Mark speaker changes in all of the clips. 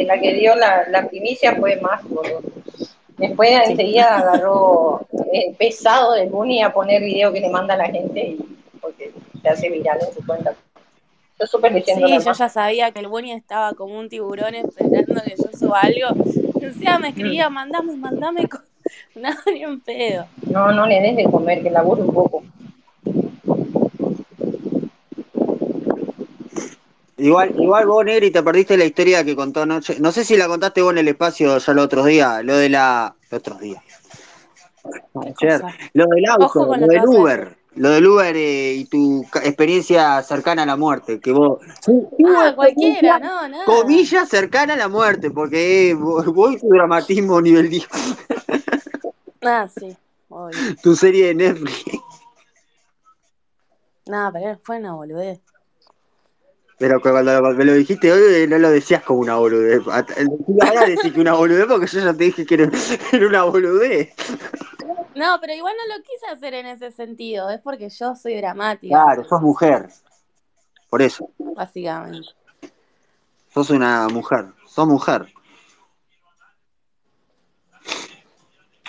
Speaker 1: Exactamente, la que dio la, la primicia fue más. Después
Speaker 2: Sí.
Speaker 1: enseguida agarró el pesado de Bunny a poner video que le manda a la gente y porque se hace viral en su cuenta. Yo súper leyendo
Speaker 2: Sí, yo ya sabía que el Bunny estaba como un tiburón esperando que yo suba algo. Y encima me escribía, mandame, mandame. co-". No, ni un pedo.
Speaker 1: No, no le des de comer, que labure un poco.
Speaker 3: Igual, igual vos, Negri, te perdiste la historia que contó anoche. No sé si la contaste vos en el espacio ya los otros días, lo de la. Los otros días.
Speaker 2: ¿Qué
Speaker 3: Ayer. Lo del auto, lo del Uber. Lo del Uber eh, y tu experiencia cercana a la muerte. Que vos.
Speaker 2: Ah, cualquiera,
Speaker 3: comillas-
Speaker 2: no, nada.
Speaker 3: Comillas cercana a la muerte, porque eh, vos, vos y tu dramatismo nivel 10.
Speaker 2: Ah, sí, obvio.
Speaker 3: tu serie de Netflix.
Speaker 2: Nada, pero fue una boludez.
Speaker 3: Pero cuando me lo dijiste hoy, eh, no lo decías como una boludez. Ahora decís que una boludez porque yo ya te dije que era, era una boludez.
Speaker 2: No, pero igual no lo quise hacer en ese sentido. Es porque yo soy dramática,
Speaker 3: Claro, sos mujer. Por eso.
Speaker 2: básicamente.
Speaker 3: Sos una mujer. Sos mujer.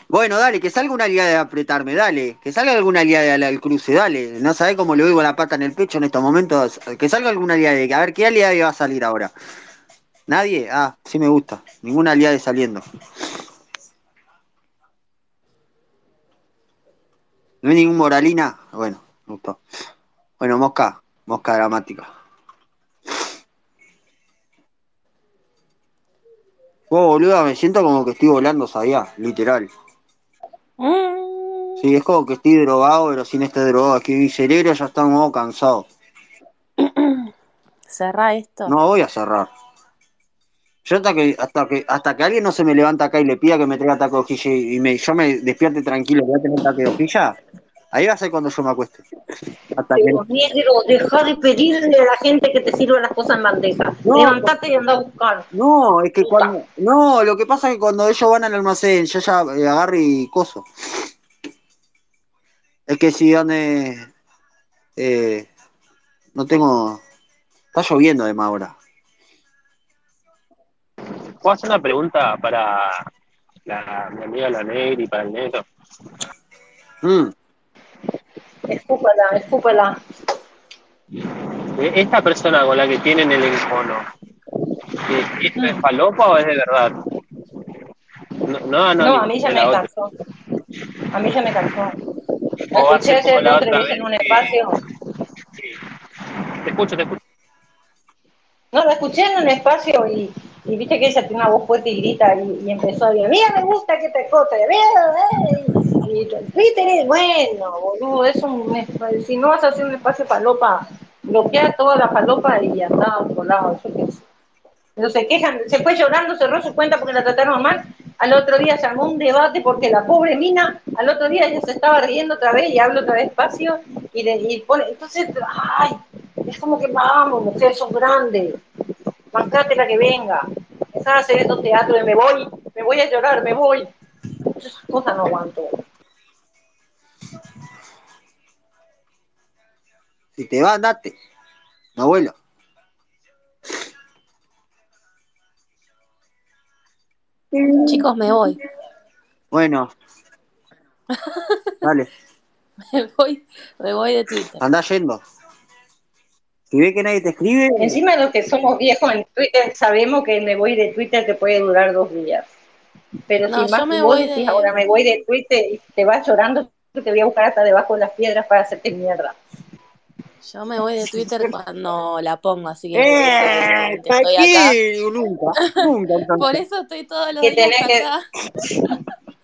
Speaker 3: Bueno, dale, que salga una aliada de apretarme, dale. Que salga alguna aliada al, al cruce, dale. No sabés cómo le oigo la pata en el pecho en estos momentos. Que salga alguna aliada. A ver, ¿qué aliada va a salir ahora? ¿Nadie? Ah, sí me gusta. Ninguna aliada saliendo. ¿No hay ningún moralina? Bueno, me gustó. Bueno, mosca. Mosca dramática. Oh, boluda, me siento como que estoy volando, sabía, literal.
Speaker 2: Mm.
Speaker 3: Sí, es como que estoy drogado, pero sin estar drogado. Es que mi cerebro ya está en modo cansado.
Speaker 2: Cerrá esto.
Speaker 3: No voy a cerrar. Yo hasta que, hasta que, hasta que alguien no se me levanta acá y le pida que me traiga taco de hojilla y y me, yo me despierte tranquilo, voy a tener taco de hojilla, ahí va a ser cuando yo me acueste. Hasta que
Speaker 1: Pero, negro, deja de pedirle a la gente que te sirva las cosas en bandeja.
Speaker 3: No,
Speaker 1: Levantate y anda a buscar.
Speaker 3: No, es que
Speaker 1: Puta.
Speaker 3: cuando. No, lo que pasa es que cuando ellos van al almacén, yo ya eh, agarro y coso. Es que si donde. Eh, no tengo. Está lloviendo además ahora.
Speaker 4: ¿Puedo hacer una pregunta para la, mi amiga la Negri y para el Neto?
Speaker 3: Mm,
Speaker 1: Escúpala, escúpala.
Speaker 4: Eh, Esta persona con la que tienen el encono, ¿esto es falopa o es de verdad? No, no,
Speaker 1: No, a mí ya me
Speaker 4: otra.
Speaker 1: cansó. A mí ya me cansó. La escuché ayer
Speaker 4: la
Speaker 1: entrevista en un
Speaker 4: que-
Speaker 1: espacio.
Speaker 4: Te escucho, te escucho.
Speaker 1: No, la escuché en un espacio y, y viste que ella tiene una voz fuerte y grita y, empezó a decir, mira, me gusta que te cosa, mira, y, y Twitter es bueno, boludo, es un, es- si no vas a hacer un espacio falopa, bloquea toda la falopa y ya está, por lado, yo qué sé. Pero se quejan, se fue llorando, cerró su cuenta porque la trataron mal. Al otro día se armó un debate porque la pobre mina, al otro día ella se estaba riendo otra vez y habla otra vez despacio y, y pone, entonces, ay, es como que vamos, mujer, sos grande, bancate la que venga. Empezar a hacer estos teatros de me voy, me voy a llorar, me voy. Esas cosas no aguanto.
Speaker 3: si te va, andate. No vuelo.
Speaker 2: Chicos, me voy.
Speaker 3: Bueno. Dale,
Speaker 2: Me voy, me voy de Twitter.
Speaker 3: anda yendo. Si ve que nadie te escribe,
Speaker 1: Encima de los que somos viejos en Twitter, sabemos que me voy de Twitter te puede durar dos días. Pero
Speaker 2: No,
Speaker 1: si más
Speaker 2: me
Speaker 1: vos
Speaker 2: voy de-
Speaker 1: ahora me voy de Twitter y te vas llorando, te voy a buscar hasta debajo de las piedras para hacerte mierda.
Speaker 2: Yo me voy de Twitter cuando la pongo, así que por
Speaker 3: ¡Eh!
Speaker 2: eso obviamente estoy acá.
Speaker 3: Aquí, nunca, nunca. entonces.
Speaker 2: Por eso estoy todos los
Speaker 1: Que
Speaker 2: días
Speaker 1: tenés que-
Speaker 2: acá.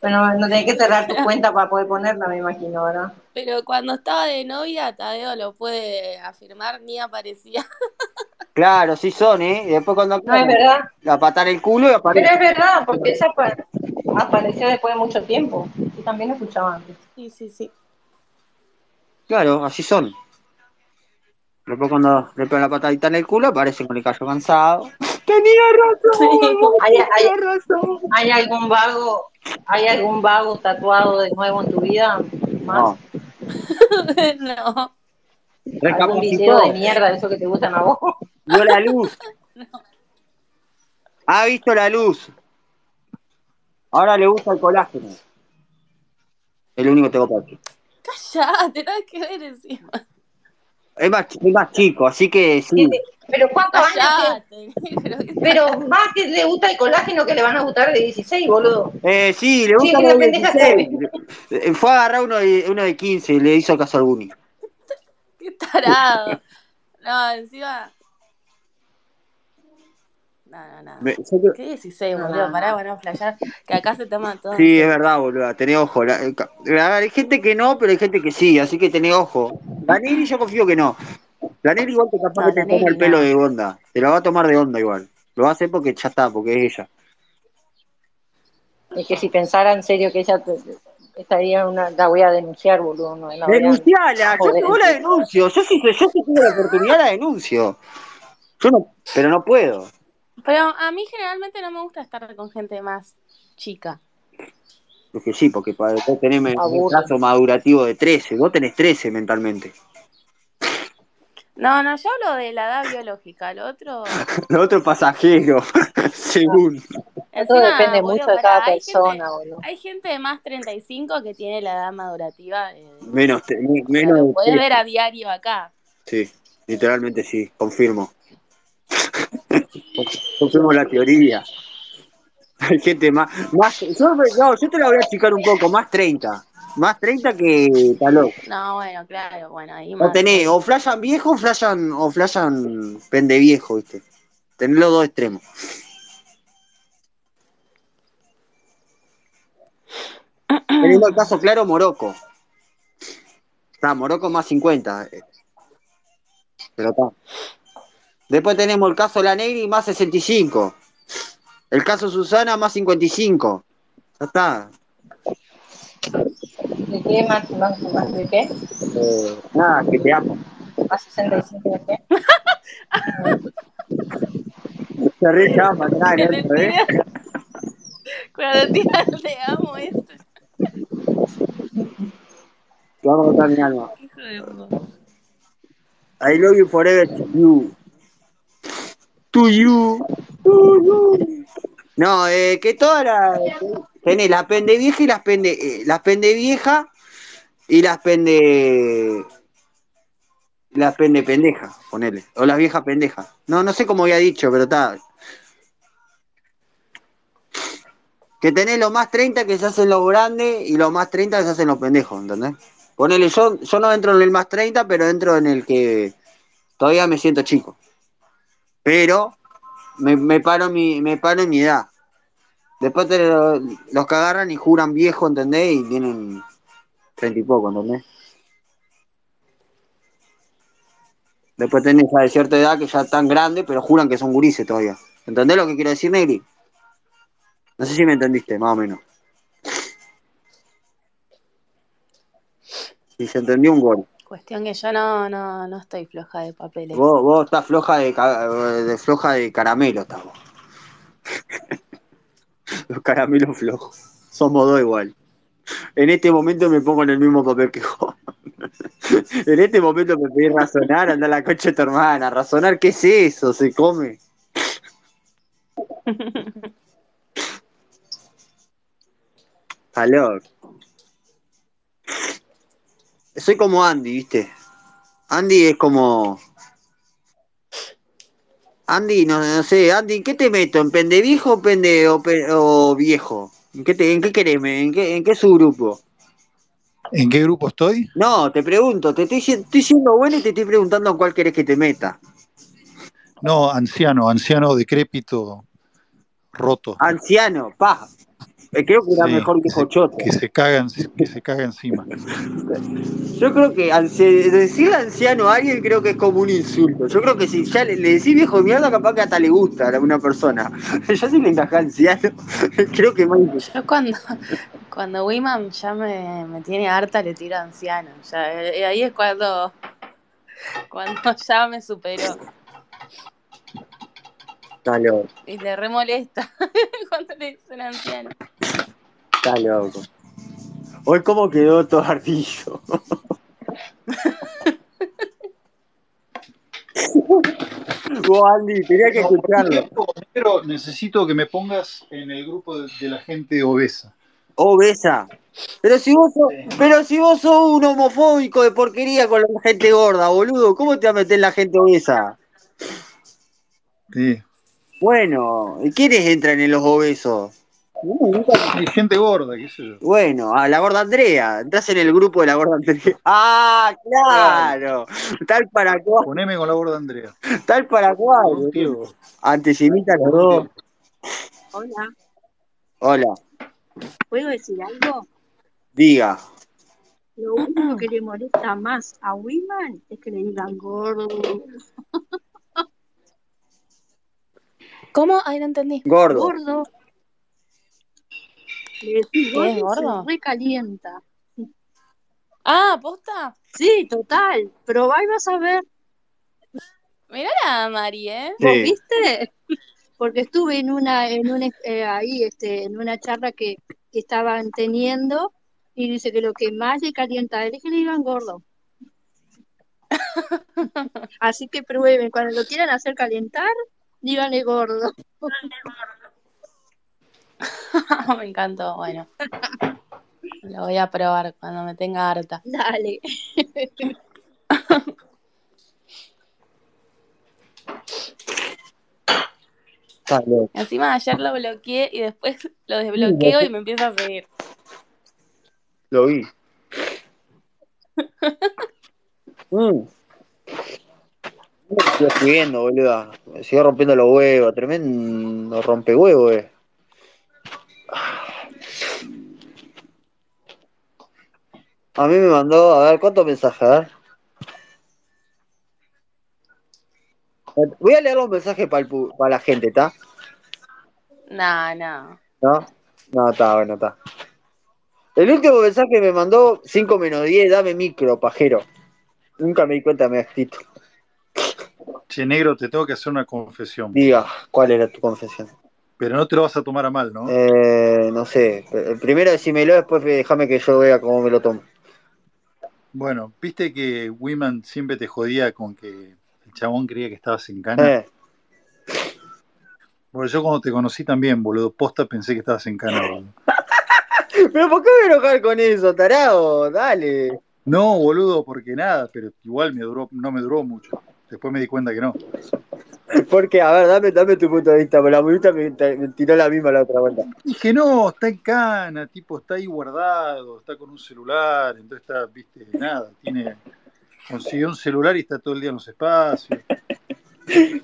Speaker 1: Bueno, no tenés que cerrar tu cuenta para poder ponerla, me imagino, ¿verdad?
Speaker 2: Pero cuando estaba de novia, Tadeo lo puede afirmar, ni aparecía.
Speaker 3: Claro, sí son, ¿eh? Y después cuando
Speaker 1: No es verdad.
Speaker 3: la patar el culo y aparece.
Speaker 1: Pero es verdad, porque esa apa- apareció después de mucho tiempo. Yo también lo escuchaba antes.
Speaker 2: Sí, sí, sí.
Speaker 3: Claro, así son. Después cuando le pegan la patadita en el culo aparece con el callo cansado. Tenía razón, vos
Speaker 1: Hay, hay-
Speaker 3: razón.
Speaker 1: ¿Hay algún vago, hay algún vago tatuado de nuevo en tu vida? ¿Más?
Speaker 3: No,
Speaker 2: no.
Speaker 1: ¿Algún video
Speaker 3: recapacitó,
Speaker 1: de mierda de eso que te gustan a vos?
Speaker 3: vio la luz. Ha visto la luz. Ahora le gusta el colágeno. Es lo único que tengo para decir.
Speaker 2: Callate, nada que ver encima.
Speaker 3: Es más, es más chico, así que sí.
Speaker 1: Pero ¿cuántos años? Tiene? Pero más que le gusta el colágeno que le van a gustar de 16, boludo.
Speaker 3: Eh, sí, le gusta
Speaker 1: Sí, la
Speaker 3: de
Speaker 1: pendeja
Speaker 3: 16. Eh, Fue a agarrar uno de, uno de 15 y le hizo caso al Buni.
Speaker 2: qué tarado. No, encima. No, no, no.
Speaker 3: Me- yo creo-
Speaker 2: ¿Qué 16,
Speaker 1: No,
Speaker 2: boludo?
Speaker 1: no,
Speaker 2: Pará,
Speaker 1: no.
Speaker 2: van a flashear que acá se toman todo.
Speaker 3: Sí, es verdad, boludo. Tenés ojo. La- eh, hay gente que no, pero hay gente que sí, así que tenés ojo. La Negri yo confío que no. La Negri igual te capaz
Speaker 2: No,
Speaker 3: que te toma el pelo
Speaker 2: no.
Speaker 3: de onda. Te la va a tomar de onda igual. Lo va a hacer porque ya está, porque es ella.
Speaker 1: Es que si pensara en serio que ella te- estaría una, la voy a denunciar, boludo. No, la
Speaker 3: Denunciala, yo, yo la
Speaker 1: sí.
Speaker 3: denuncio. Yo si, yo si tengo la oportunidad la denuncio. Yo no, pero no puedo.
Speaker 2: Pero a mí generalmente no me gusta estar con gente más chica.
Speaker 3: Es que sí, porque para después tenés un plazo madurativo de 13. Vos tenés 13 mentalmente.
Speaker 2: No, no, yo hablo de la edad biológica. El otro.
Speaker 3: Lo otro es pasajero, según.
Speaker 1: Eso depende
Speaker 2: boludo,
Speaker 1: mucho de cada
Speaker 2: hay
Speaker 1: persona,
Speaker 2: gente-
Speaker 1: boludo.
Speaker 2: Hay gente de más 35 que tiene la edad madurativa. eh,
Speaker 3: Menos, te- me-
Speaker 2: o sea,
Speaker 3: menos
Speaker 2: lo podés
Speaker 3: 13.
Speaker 2: ver a diario acá.
Speaker 3: Sí, literalmente sí, confirmo. confirmo la teoría. Hay gente más. más yo, no, yo te la voy a achicar un poco, más 30. Más 30 que talón.
Speaker 2: No, bueno, claro, bueno, ahí
Speaker 3: O
Speaker 2: más.
Speaker 3: tenés, o flashan viejo o flashan, o flashan pende viejo, ¿viste? Tenés los dos extremos. Teniendo el caso claro, Morocco. Está, Morocco más 50. eh. Pero está. Después tenemos el caso La Negri más 65. El caso Susana más 55. Ya está.
Speaker 1: ¿De qué más, más, más de qué?
Speaker 3: Eh, nada, que te amo.
Speaker 1: ¿Más 65 de qué?
Speaker 3: Se
Speaker 2: le
Speaker 3: ¿Eh?
Speaker 2: tira- Cuando tira el te amo este.
Speaker 3: Te vamos a contar mi alma.
Speaker 2: Hijo de puta.
Speaker 3: I love you forever you. To you. No, eh, que todas las. Tenés las pende vieja y las pende. eh, las pende vieja y las pende. Las pende pendeja, ponele. O las viejas pendejas. No, no sé cómo había dicho, pero está. Que tenés los más 30 que se hacen los grandes y los más 30 que se hacen los pendejos, ¿entendés? Ponele, yo, yo no entro en el más 30, pero entro en el que todavía me siento chico. Pero me, me paro mi, me paro en mi edad. Después te lo- los que agarran y juran viejo, ¿entendés? Y tienen treinta y poco, ¿entendés? Después tenés a de cierta edad que ya están grandes, pero juran que son gurises todavía. ¿Entendés lo que quiero decir, Negri? No sé si me entendiste, más o menos. Si se entendió un gol.
Speaker 2: Cuestión que yo no, no, no estoy floja de papeles.
Speaker 3: Vos, vos estás floja de, floja de caramelo, estás vos. Los caramelos flojos. Somos dos igual. En este momento me pongo en el mismo papel que vos. en este momento me pedís razonar, anda a la coche de tu hermana. Razonar, ¿qué es eso? ¿Se come? Loco. Soy como Andy, ¿viste? Andy es como. Andy, no, no sé, Andy, ¿en qué te meto? ¿En pende viejo o pende o, viejo? ¿En qué, te, ¿En qué querés? ¿En qué, ¿En qué subgrupo?
Speaker 5: ¿En qué grupo estoy?
Speaker 3: No, te pregunto, te estoy, estoy siendo bueno y te estoy preguntando en cuál querés que te meta.
Speaker 5: No, anciano, anciano decrépito, roto,
Speaker 3: Anciano, pa. Eh, Creo que era
Speaker 5: Sí,
Speaker 3: mejor
Speaker 5: que
Speaker 3: choto.
Speaker 5: que se caga, que se caga encima.
Speaker 3: Yo creo que decirle anciano a alguien creo que es como un insulto. Yo creo que si ya le, le decís viejo de mierda, capaz que hasta le gusta a una persona. Ya si le encaja anciano, creo que más.
Speaker 2: Yo cuando, cuando Wiman ya me, me tiene harta, le tiro anciano. Ya, eh, ahí es cuando, cuando ya me superó.
Speaker 3: Está loco,
Speaker 2: Y le remolesta cuando le dicen anciano.
Speaker 3: está loco. Hoy cómo quedó todo ardillo. Vos, Andy, tenía que escucharlo.
Speaker 5: negro, necesito que me pongas en el grupo de, de la gente obesa.
Speaker 3: Obesa. Pero si vos sos, pero si vos sos un homofóbico de porquería con la gente gorda, boludo, ¿cómo te vas a meter en la gente obesa?
Speaker 5: Sí.
Speaker 3: Bueno, ¿y quiénes entran en los obesos? Uh,
Speaker 5: Hay gente gorda, qué sé yo.
Speaker 3: Bueno, a la gorda Andrea, entras en el grupo de la gorda Andrea. Ah, claro, tal para cual,
Speaker 5: Poneme con la gorda Andrea.
Speaker 3: tal para cual,
Speaker 5: tiempo.
Speaker 3: Antesimita los dos.
Speaker 6: Hola,
Speaker 3: Hola,
Speaker 6: ¿puedo decir algo?
Speaker 3: diga.
Speaker 6: Lo único que le molesta más a Wiman es que le digan gordo.
Speaker 2: ¿Cómo? Ay, no entendí.
Speaker 3: Gordo.
Speaker 6: Gordo. Le decís
Speaker 2: ¿Qué es
Speaker 6: gordo y
Speaker 2: gordo?
Speaker 6: se recalienta.
Speaker 2: Ah, ¿posta?
Speaker 6: Sí, total. Probá y vas a ver.
Speaker 2: Mirá la Mari, ¿eh?
Speaker 6: ¿Vos
Speaker 3: Sí.
Speaker 6: viste? Porque estuve en una, en un, eh, ahí, este, en una charla que, que estaban teniendo y dice que lo que más le calienta a él es que le digan gordo. Así que prueben, cuando lo quieran hacer calentar, díganle gordo.
Speaker 2: me encantó. Bueno, lo voy a probar cuando me tenga harta.
Speaker 6: Dale.
Speaker 3: Loco.
Speaker 2: Encima ayer lo bloqueé y después lo desbloqueo y me empieza a seguir.
Speaker 3: Lo vi. Mm. Estoy escribiendo, boluda. Me sigo rompiendo los huevos. Tremendo rompehuevos, eh. A mí me mandó, a ver, ¿cuántos mensajes? A ver. Voy a leer los mensajes para la gente, ¿está?
Speaker 2: No, no.
Speaker 3: ¿No? No, está, bueno, está. El último mensaje me mandó 5 menos 10, dame micro, pajero. Nunca me di cuenta, me ha escrito.
Speaker 5: Che, negro, te tengo que hacer una confesión.
Speaker 3: Diga, ¿cuál era tu confesión?
Speaker 5: Pero no te lo vas a tomar a mal, ¿no?
Speaker 3: Eh, no sé. Eh, Primero decímelo, después déjame que yo vea cómo me lo tomo.
Speaker 5: Bueno, viste que Wiman siempre te jodía con que el chabón creía que estabas en cana.
Speaker 3: Eh,
Speaker 5: Bueno, yo cuando te conocí también, boludo, posta pensé que estabas en cana, boludo.
Speaker 3: Pero ¿por qué me enojar con eso, tarado? Dale.
Speaker 5: No, boludo, porque nada, pero igual me duró, no me duró mucho. Después me di cuenta que no.
Speaker 3: Porque, a ver, dame, dame tu punto de vista, porque la bonita me, me tiró la misma la otra vuelta.
Speaker 5: Dije, no, está en cana, tipo, está ahí guardado, está con un celular, entonces está, viste, nada, tiene, consiguió un celular y está todo el día en los espacios.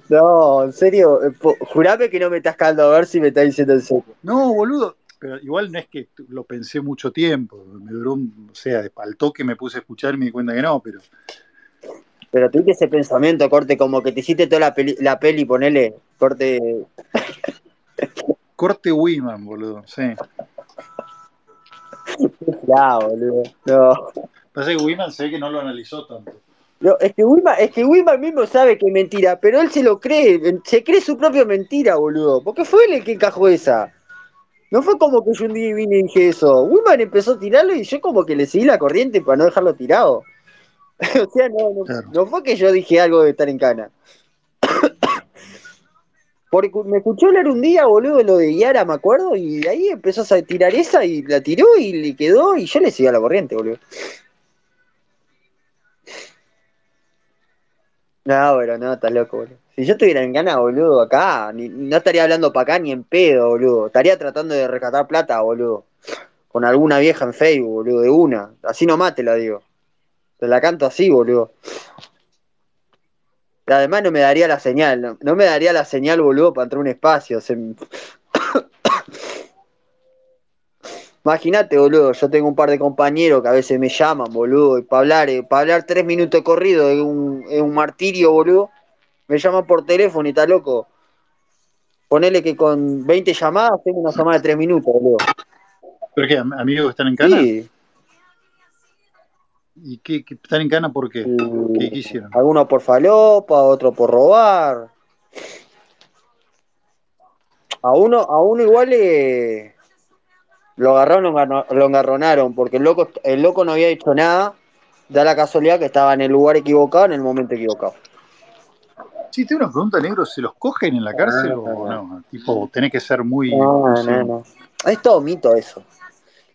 Speaker 3: No, en serio, eh, jurame que no me estás cagando a ver si me estás diciendo en serio.
Speaker 5: No, boludo, pero igual no es que lo pensé mucho tiempo, me duró, un- o sea, al toque me puse a escuchar y me di cuenta que no, pero
Speaker 3: Pero tuviste ese pensamiento, corte, como que te hiciste toda la peli, la peli ponele, corte.
Speaker 5: corte Wiman, boludo, sí.
Speaker 3: Ya, boludo. No.
Speaker 5: Pasa que Wiman se ve que no lo analizó tanto.
Speaker 3: No, es que Wilma, es que Wilma mismo sabe que es mentira, pero él se lo cree, se cree su propia mentira, boludo. Porque fue él el que encajó esa. No fue como que yo un día vine y dije eso. Wilman empezó a tirarlo y yo como que le seguí la corriente para no dejarlo tirado. o sea, no, no,
Speaker 5: Claro.
Speaker 3: no fue que yo dije algo de estar en cana. Porque me escuchó hablar un día, boludo, lo de Yara, me acuerdo, y de ahí empezó a tirar esa y la tiró y le quedó y yo le seguí a la corriente, boludo. No, pero no, estás loco, boludo. Si yo estuviera en Ghana, boludo, acá, ni- no estaría hablando para acá ni en pedo, boludo. Estaría tratando de rescatar plata, boludo. Con alguna vieja en Facebook, boludo, de una. Así nomás te la digo. Te la canto así, boludo. Y además no me daría la señal, no, no me daría la señal, boludo, para entrar a un espacio. se- Imagínate, boludo, yo tengo un par de compañeros que a veces me llaman, boludo, y para hablar, eh, para hablar tres minutos de corrido es un, es un martirio, boludo. Me llaman por teléfono y está loco. Ponele que con 20 llamadas tengo una llamada de tres minutos, boludo.
Speaker 5: ¿Pero qué, am- amigos que están en cana?
Speaker 3: Sí,
Speaker 5: ¿Y qué, qué- están en cana por qué? ¿Qué, qué hicieron?
Speaker 3: algunos por falopa, otros por robar. A uno, a uno igual le lo agarraron, lo engarro- lo engarronaron, porque el loco, el loco no había hecho nada. Da la casualidad que estaba en el lugar equivocado en el momento equivocado.
Speaker 5: Sí, tengo una pregunta, negro, ¿se los cogen en la cárcel
Speaker 3: No,
Speaker 5: o
Speaker 3: no,
Speaker 5: no? Tipo, tenés que ser muy...
Speaker 3: No,
Speaker 5: sé,
Speaker 3: no, no. Es todo mito eso.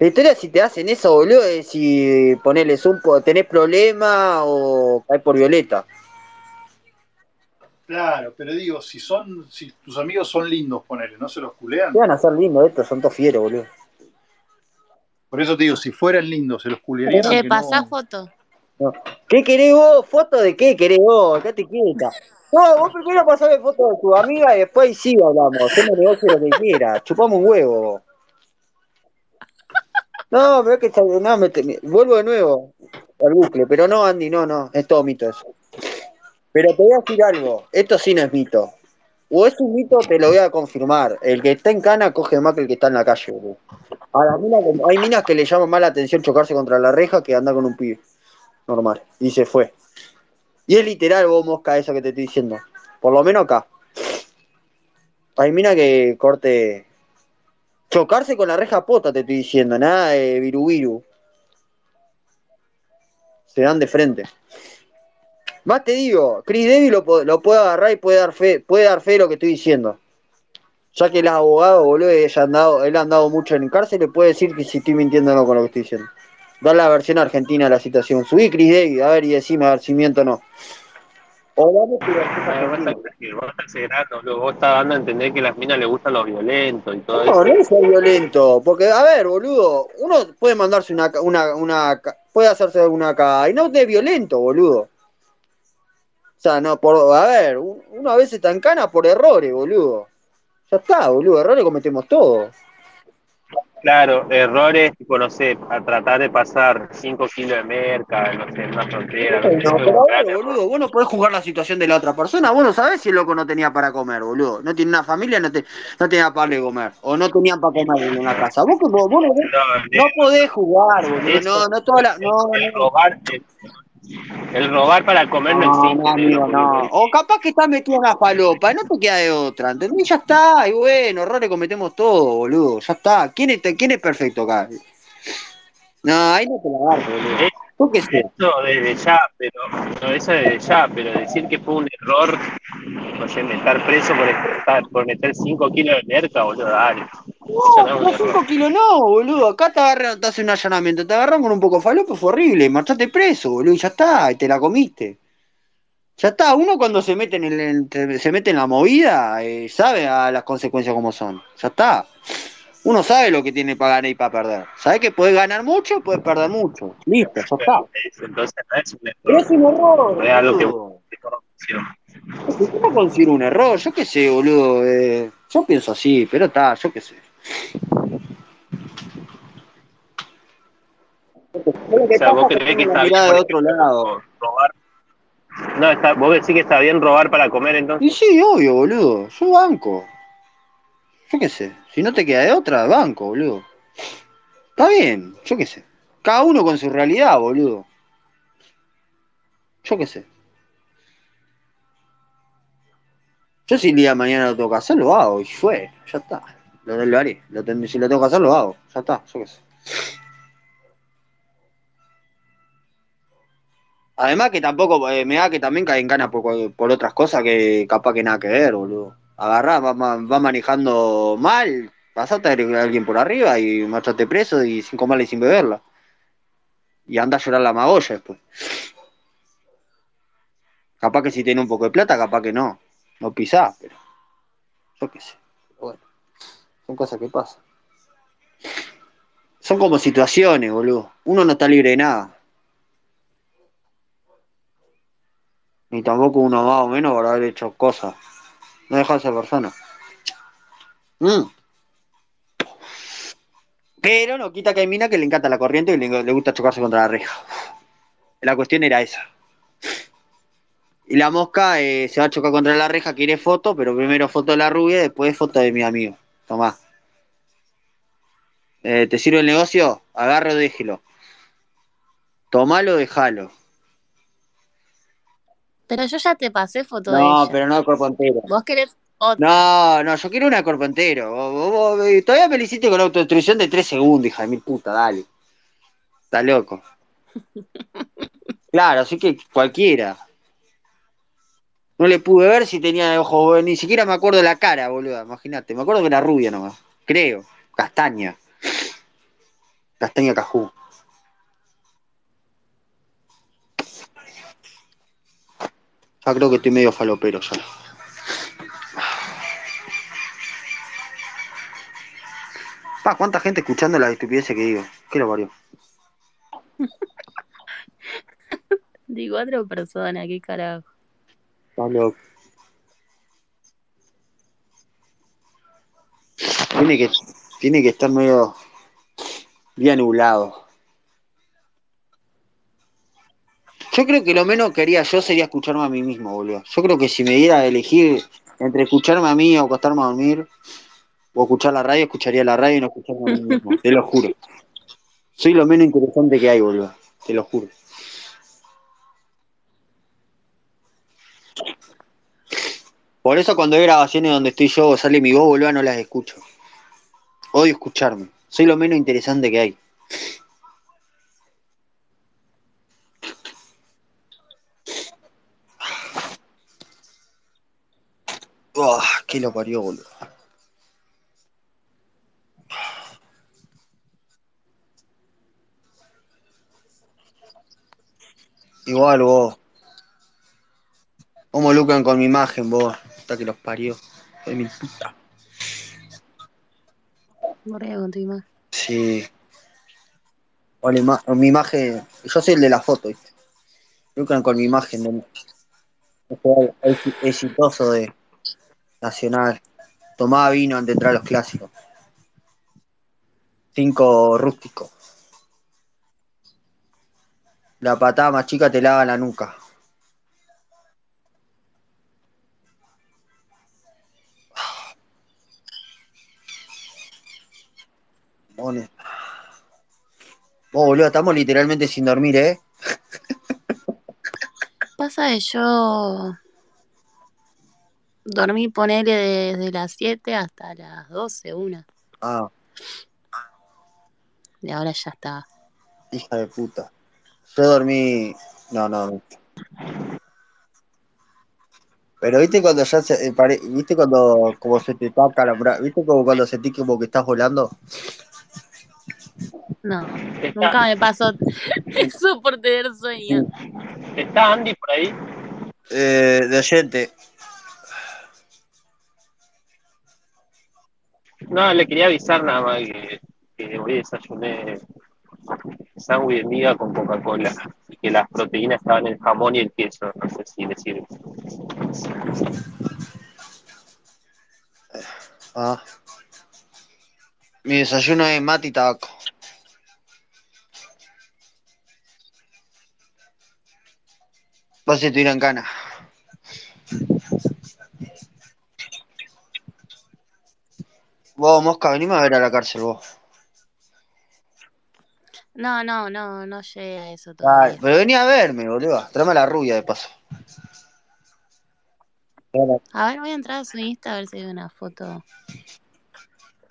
Speaker 3: La historia si te hacen eso, boludo, es si ponerles un tenés problema o caes por violeta.
Speaker 5: Claro, pero digo, si son, si tus amigos son lindos, ponele, ¿no se los culean?
Speaker 3: ¿Qué van a ser lindos estos? Son todos fieros, boludo.
Speaker 5: Por eso te digo, si fueran lindos, ¿se los culearían?
Speaker 2: Che, pasá
Speaker 5: no...
Speaker 2: foto.
Speaker 3: ¿Qué querés vos? ¿Foto de qué querés vos? Quédate quieta. No, vos primero pasame foto de tu amiga y después sí hablamos. Hacemos negocio lo que quieras. Chupamos un huevo. No, pero es que no, me, vuelvo de nuevo al bucle, pero no, Andy, no, no, es todo mito eso. Pero te voy a decir algo, esto sí no es mito. O es un mito, te lo voy a confirmar. El que está en cana coge más que el que está en la calle, que- hay minas que le llaman más la atención chocarse contra la reja que andar con un pibe. Normal. Y se fue. Y es literal, vos, mosca, eso que te estoy diciendo. Por lo menos acá. Hay minas que corte. Chocarse con la reja pota, te estoy diciendo. Nada de viru viru. Se dan de frente. Más te digo, Chris Davis lo, lo puede agarrar y puede dar fe, puede dar fe de lo que estoy diciendo. Ya que el abogado, boludo, ella ha andado, él ha andado mucho en cárcel, le puede decir que si estoy mintiendo o no con lo que estoy diciendo. Dar la versión argentina de la situación. Subí Chris Davis, a ver y decime a ver si miento o no. O tu versión
Speaker 4: Ah, estás exagerando, vos estás. Vos dando a entender que a las minas les gustan los violentos y todo
Speaker 3: No,
Speaker 4: eso.
Speaker 3: no es ser violento, porque, a ver, boludo, uno puede mandarse una, una, una, puede hacerse alguna acá, y no de violento, boludo. O sea, no, por, a ver, un- uno a veces está en cana por errores, boludo. Ya está, boludo, errores cometemos todos.
Speaker 4: Claro, errores, tipo, no sé, a tratar de pasar 5 kilos de merca, no sé, en una frontera. no
Speaker 3: pero
Speaker 4: error.
Speaker 3: boludo, vos no podés jugar la situación de la otra persona, vos no sabés si el loco no tenía para comer, boludo. No tiene una familia, no, te, no tenía para de comer, o no tenían para comer en la casa. Vos, como- vos no,
Speaker 4: No,
Speaker 3: no podés jugar, boludo,
Speaker 4: eso-
Speaker 3: no, no toda la, no, no.
Speaker 4: El, robar para comer no,
Speaker 3: No,
Speaker 4: existe.
Speaker 3: amigo, no. O capaz que estás metido en una falopa, no te queda de otra, ¿entendés? Ya está, y bueno, errores cometemos todos, boludo, ya está. ¿Quién es, quién es perfecto acá? No, ahí no te la agarro, boludo. Yo qué sé.
Speaker 4: Eso desde ya, pero no, eso desde ya, pero decir que fue un error, no sé, estar preso por, estar, por meter 5 kilos de merca, boludo, dale. No
Speaker 3: No,
Speaker 4: error.
Speaker 3: 5 kilos no, boludo. Acá te agarran, te hacen un allanamiento, te agarran con un poco de falopa, fue horrible, marchaste preso, boludo, y ya está, y te la comiste. Ya está, uno cuando se mete en, el, se mete en la movida, eh, sabe a las consecuencias como son. Ya está. Uno sabe lo que tiene para ganar y para perder. Sabe que puede ganar mucho, puede perder mucho. Listo, ya está.
Speaker 4: Entonces no es un
Speaker 3: Pero
Speaker 4: error,
Speaker 3: es un error,
Speaker 4: es algo que.
Speaker 3: Yo no considero un error, yo qué sé, boludo. eh, yo pienso así, pero está, yo qué sé.
Speaker 4: O sea, vos
Speaker 3: pasa es
Speaker 4: creés que
Speaker 3: tengo
Speaker 4: está
Speaker 3: la
Speaker 4: bien
Speaker 3: mirada de
Speaker 4: por
Speaker 3: otro lado.
Speaker 4: robar. No, está, vos decís que está bien robar para comer entonces.
Speaker 3: Y sí, obvio, boludo. Yo banco. Yo qué sé. Si no te queda de otra, banco, boludo. Está bien, yo qué sé. Cada uno con su realidad, boludo. Yo qué sé. Yo si el día de mañana lo tengo que hacer, lo hago. Y fue, ya está. Lo, lo haré. Lo si lo tengo que hacer, lo hago. Ya está, yo qué sé. Además que tampoco, eh, me da que también cae en cana por, por otras cosas que capaz que nada que ver, boludo. Agarrá, va, ma- va manejando mal, pasaste a alguien por arriba y marchaste preso y sin comerla y sin beberla. Y anda a llorar la magolla después. Capaz que si tiene un poco de plata, capaz que no. No pisás, pero. Yo qué sé. Pero bueno, son cosas que pasan. Son como situaciones, boludo. Uno no está libre de nada. Ni tampoco uno más o menos por haber hecho cosas. No deja de ser persona. Mm. Pero no quita que hay mina que le encanta la corriente y le, gusta chocarse contra la reja. La cuestión era esa. Y la mosca eh, se va a chocar contra la reja, quiere foto, pero primero foto de la rubia después foto de mi amigo. Tomá. Eh, ¿Te sirve el negocio? Agarro, déjelo. Tomalo, déjalo.
Speaker 2: Pero yo ya te pasé foto de
Speaker 3: No,
Speaker 2: ella.
Speaker 3: pero no de cuerpo entero.
Speaker 2: Vos querés otra.
Speaker 3: No, no, yo quiero una de cuerpo entero. Vos- vos- vos- eh, todavía me lo hiciste con autodestrucción de 3 segundos, hija de mil puta, dale. Está loco. Claro, así que cualquiera. No le pude ver si tenía ojos, ni siquiera me acuerdo de la cara, boludo, imagínate. Me acuerdo que era rubia nomás, creo. Castaña. Castaña Cajú. Ya creo que estoy medio falopero ya. Pa, cuánta gente escuchando las estupideces que digo. ¿Qué lo parió?
Speaker 2: Digo, otra persona, qué carajo.
Speaker 3: Loco. Tiene que, tiene que estar medio bien nublado. Yo creo que lo menos que haría yo sería escucharme a mí mismo, boludo. Yo creo que si me diera a elegir entre escucharme a mí o acostarme a dormir, o escuchar la radio, escucharía la radio y no escucharme a mí mismo. Te lo juro. Soy lo menos interesante que hay, boludo. Te lo juro. Por eso cuando hay grabaciones donde estoy yo o sale mi voz, boludo, no las escucho. Odio escucharme. Soy lo menos interesante que hay. Qué lo parió, boludo. Igual vos. ¿Cómo lucran con mi imagen, vos? Hasta que los parió. De mi puta.
Speaker 2: Borré con tu imagen.
Speaker 3: Sí. O ima- mi imagen. Yo soy el de la foto, ¿viste? Lucran con mi imagen de ex- exitoso de Nacional. Tomaba vino antes de entrar a los clásicos. Cinco rústicos. La patada más chica te lava la nuca. Vos, boludo, estamos literalmente sin dormir, ¿eh?
Speaker 2: Pasa que yo dormí, ponele desde las 7 hasta las 12, una.
Speaker 3: Ah,
Speaker 2: Y ahora ya está.
Speaker 3: hija de puta. Yo dormí. No, no, no. Pero viste cuando ya se. eh, pare- ¿Viste cuando como se te taca la ¿Viste como cuando sentís como que estás volando?
Speaker 2: No, nunca me pasó eso por tener sueño.
Speaker 4: ¿Está Andy por ahí?
Speaker 3: Eh, de oyente.
Speaker 4: No, le quería avisar nada más que, que hoy desayuné sándwich de miga con Coca-Cola y que las proteínas estaban en el jamón y el queso. No sé si le sirve.
Speaker 3: Ah. Mi desayuno es mate y tabaco. Vos si estuvieran cana. Vos, Mosca, venime a ver a la cárcel, vos.
Speaker 2: No, no, no, no llegué a eso todavía.
Speaker 3: pero vení a verme, boludo. Tráeme a la rubia de paso.
Speaker 2: A ver, voy a entrar a su Insta a ver si hay una foto.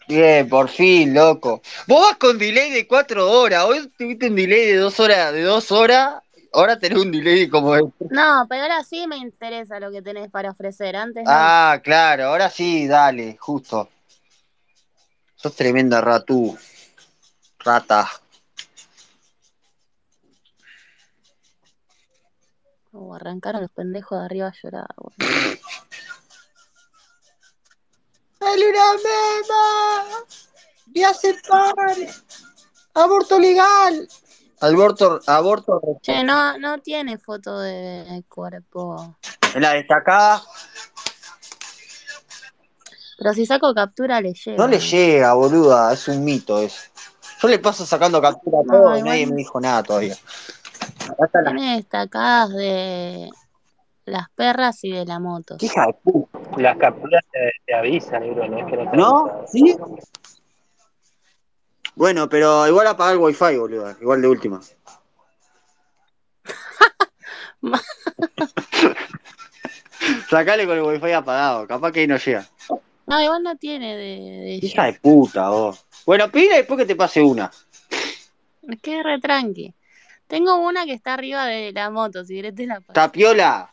Speaker 3: Bien, por fin, loco. Vos vas con delay de cuatro horas. Hoy tuviste un delay de dos horas, de dos horas. Ahora tenés un delay como de...
Speaker 2: No, pero ahora sí me interesa lo que tenés para ofrecer. Antes no.
Speaker 3: Ah, claro, ahora sí, dale, justo. Sos tremenda ratú. Rata.
Speaker 2: Oh, arrancaron los pendejos de arriba a llorar.
Speaker 3: ¡Dale una mema! ¡Ya se pare! ¡Aborto legal! Aborto, aborto.
Speaker 2: Che, no, no tiene foto de cuerpo.
Speaker 3: En la destacada
Speaker 2: Pero si saco captura le llega.
Speaker 3: no le llega, boluda. Es un mito eso. Yo le paso sacando captura a
Speaker 2: No,
Speaker 3: todo y
Speaker 2: igual
Speaker 3: nadie me dijo nada todavía.
Speaker 2: Tiene destacadas de las perras y de la moto.
Speaker 3: ¿Qué hija de puta.
Speaker 4: Las capturas te, te avisan, negro, no es que no te
Speaker 3: ¿No?
Speaker 4: avisan.
Speaker 3: ¿Sí? Bueno, pero igual apagar el wifi, boludo. Igual de última. Sacale con el wifi apagado, capaz que ahí no llega.
Speaker 2: No, igual no tiene de, de
Speaker 3: Hija de puta, vos. Bueno, pide después que te pase una.
Speaker 2: Es que es re tranqui. Tengo una que está arriba de la moto, si querés te la paso.
Speaker 3: Tapiola,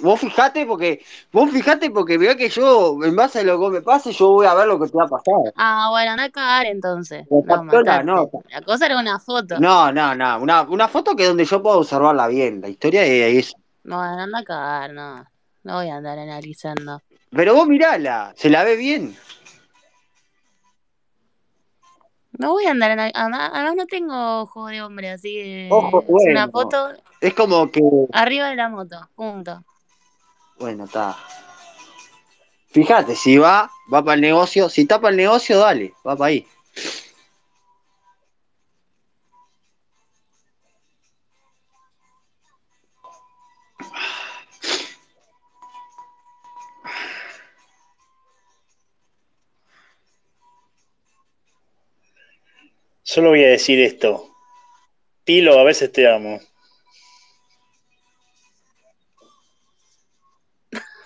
Speaker 3: Vos fijate porque, vos fijate porque veo que yo, en base a lo que me pase, yo voy a ver lo que te va a pasar.
Speaker 2: Ah, bueno, anda a cagar entonces.
Speaker 3: La
Speaker 2: No,
Speaker 3: no.
Speaker 2: Cosa era una foto.
Speaker 3: No, no, no, una, una foto que donde yo pueda observarla bien. La historia es eso.
Speaker 2: No, anda a cagar, no. No voy a andar analizando.
Speaker 3: Pero vos mirala, se la ve bien.
Speaker 2: No voy a andar analizando. Además no tengo ojo de hombre, así que
Speaker 3: Ojo,
Speaker 2: es una
Speaker 3: bueno.
Speaker 2: foto
Speaker 3: Es como que,
Speaker 2: arriba de la moto. Punto.
Speaker 3: bueno, está. Fíjate, si va, va para el negocio. Si está para el negocio, dale, va para ahí.
Speaker 7: Solo voy a decir esto. Pilo, a veces te amo.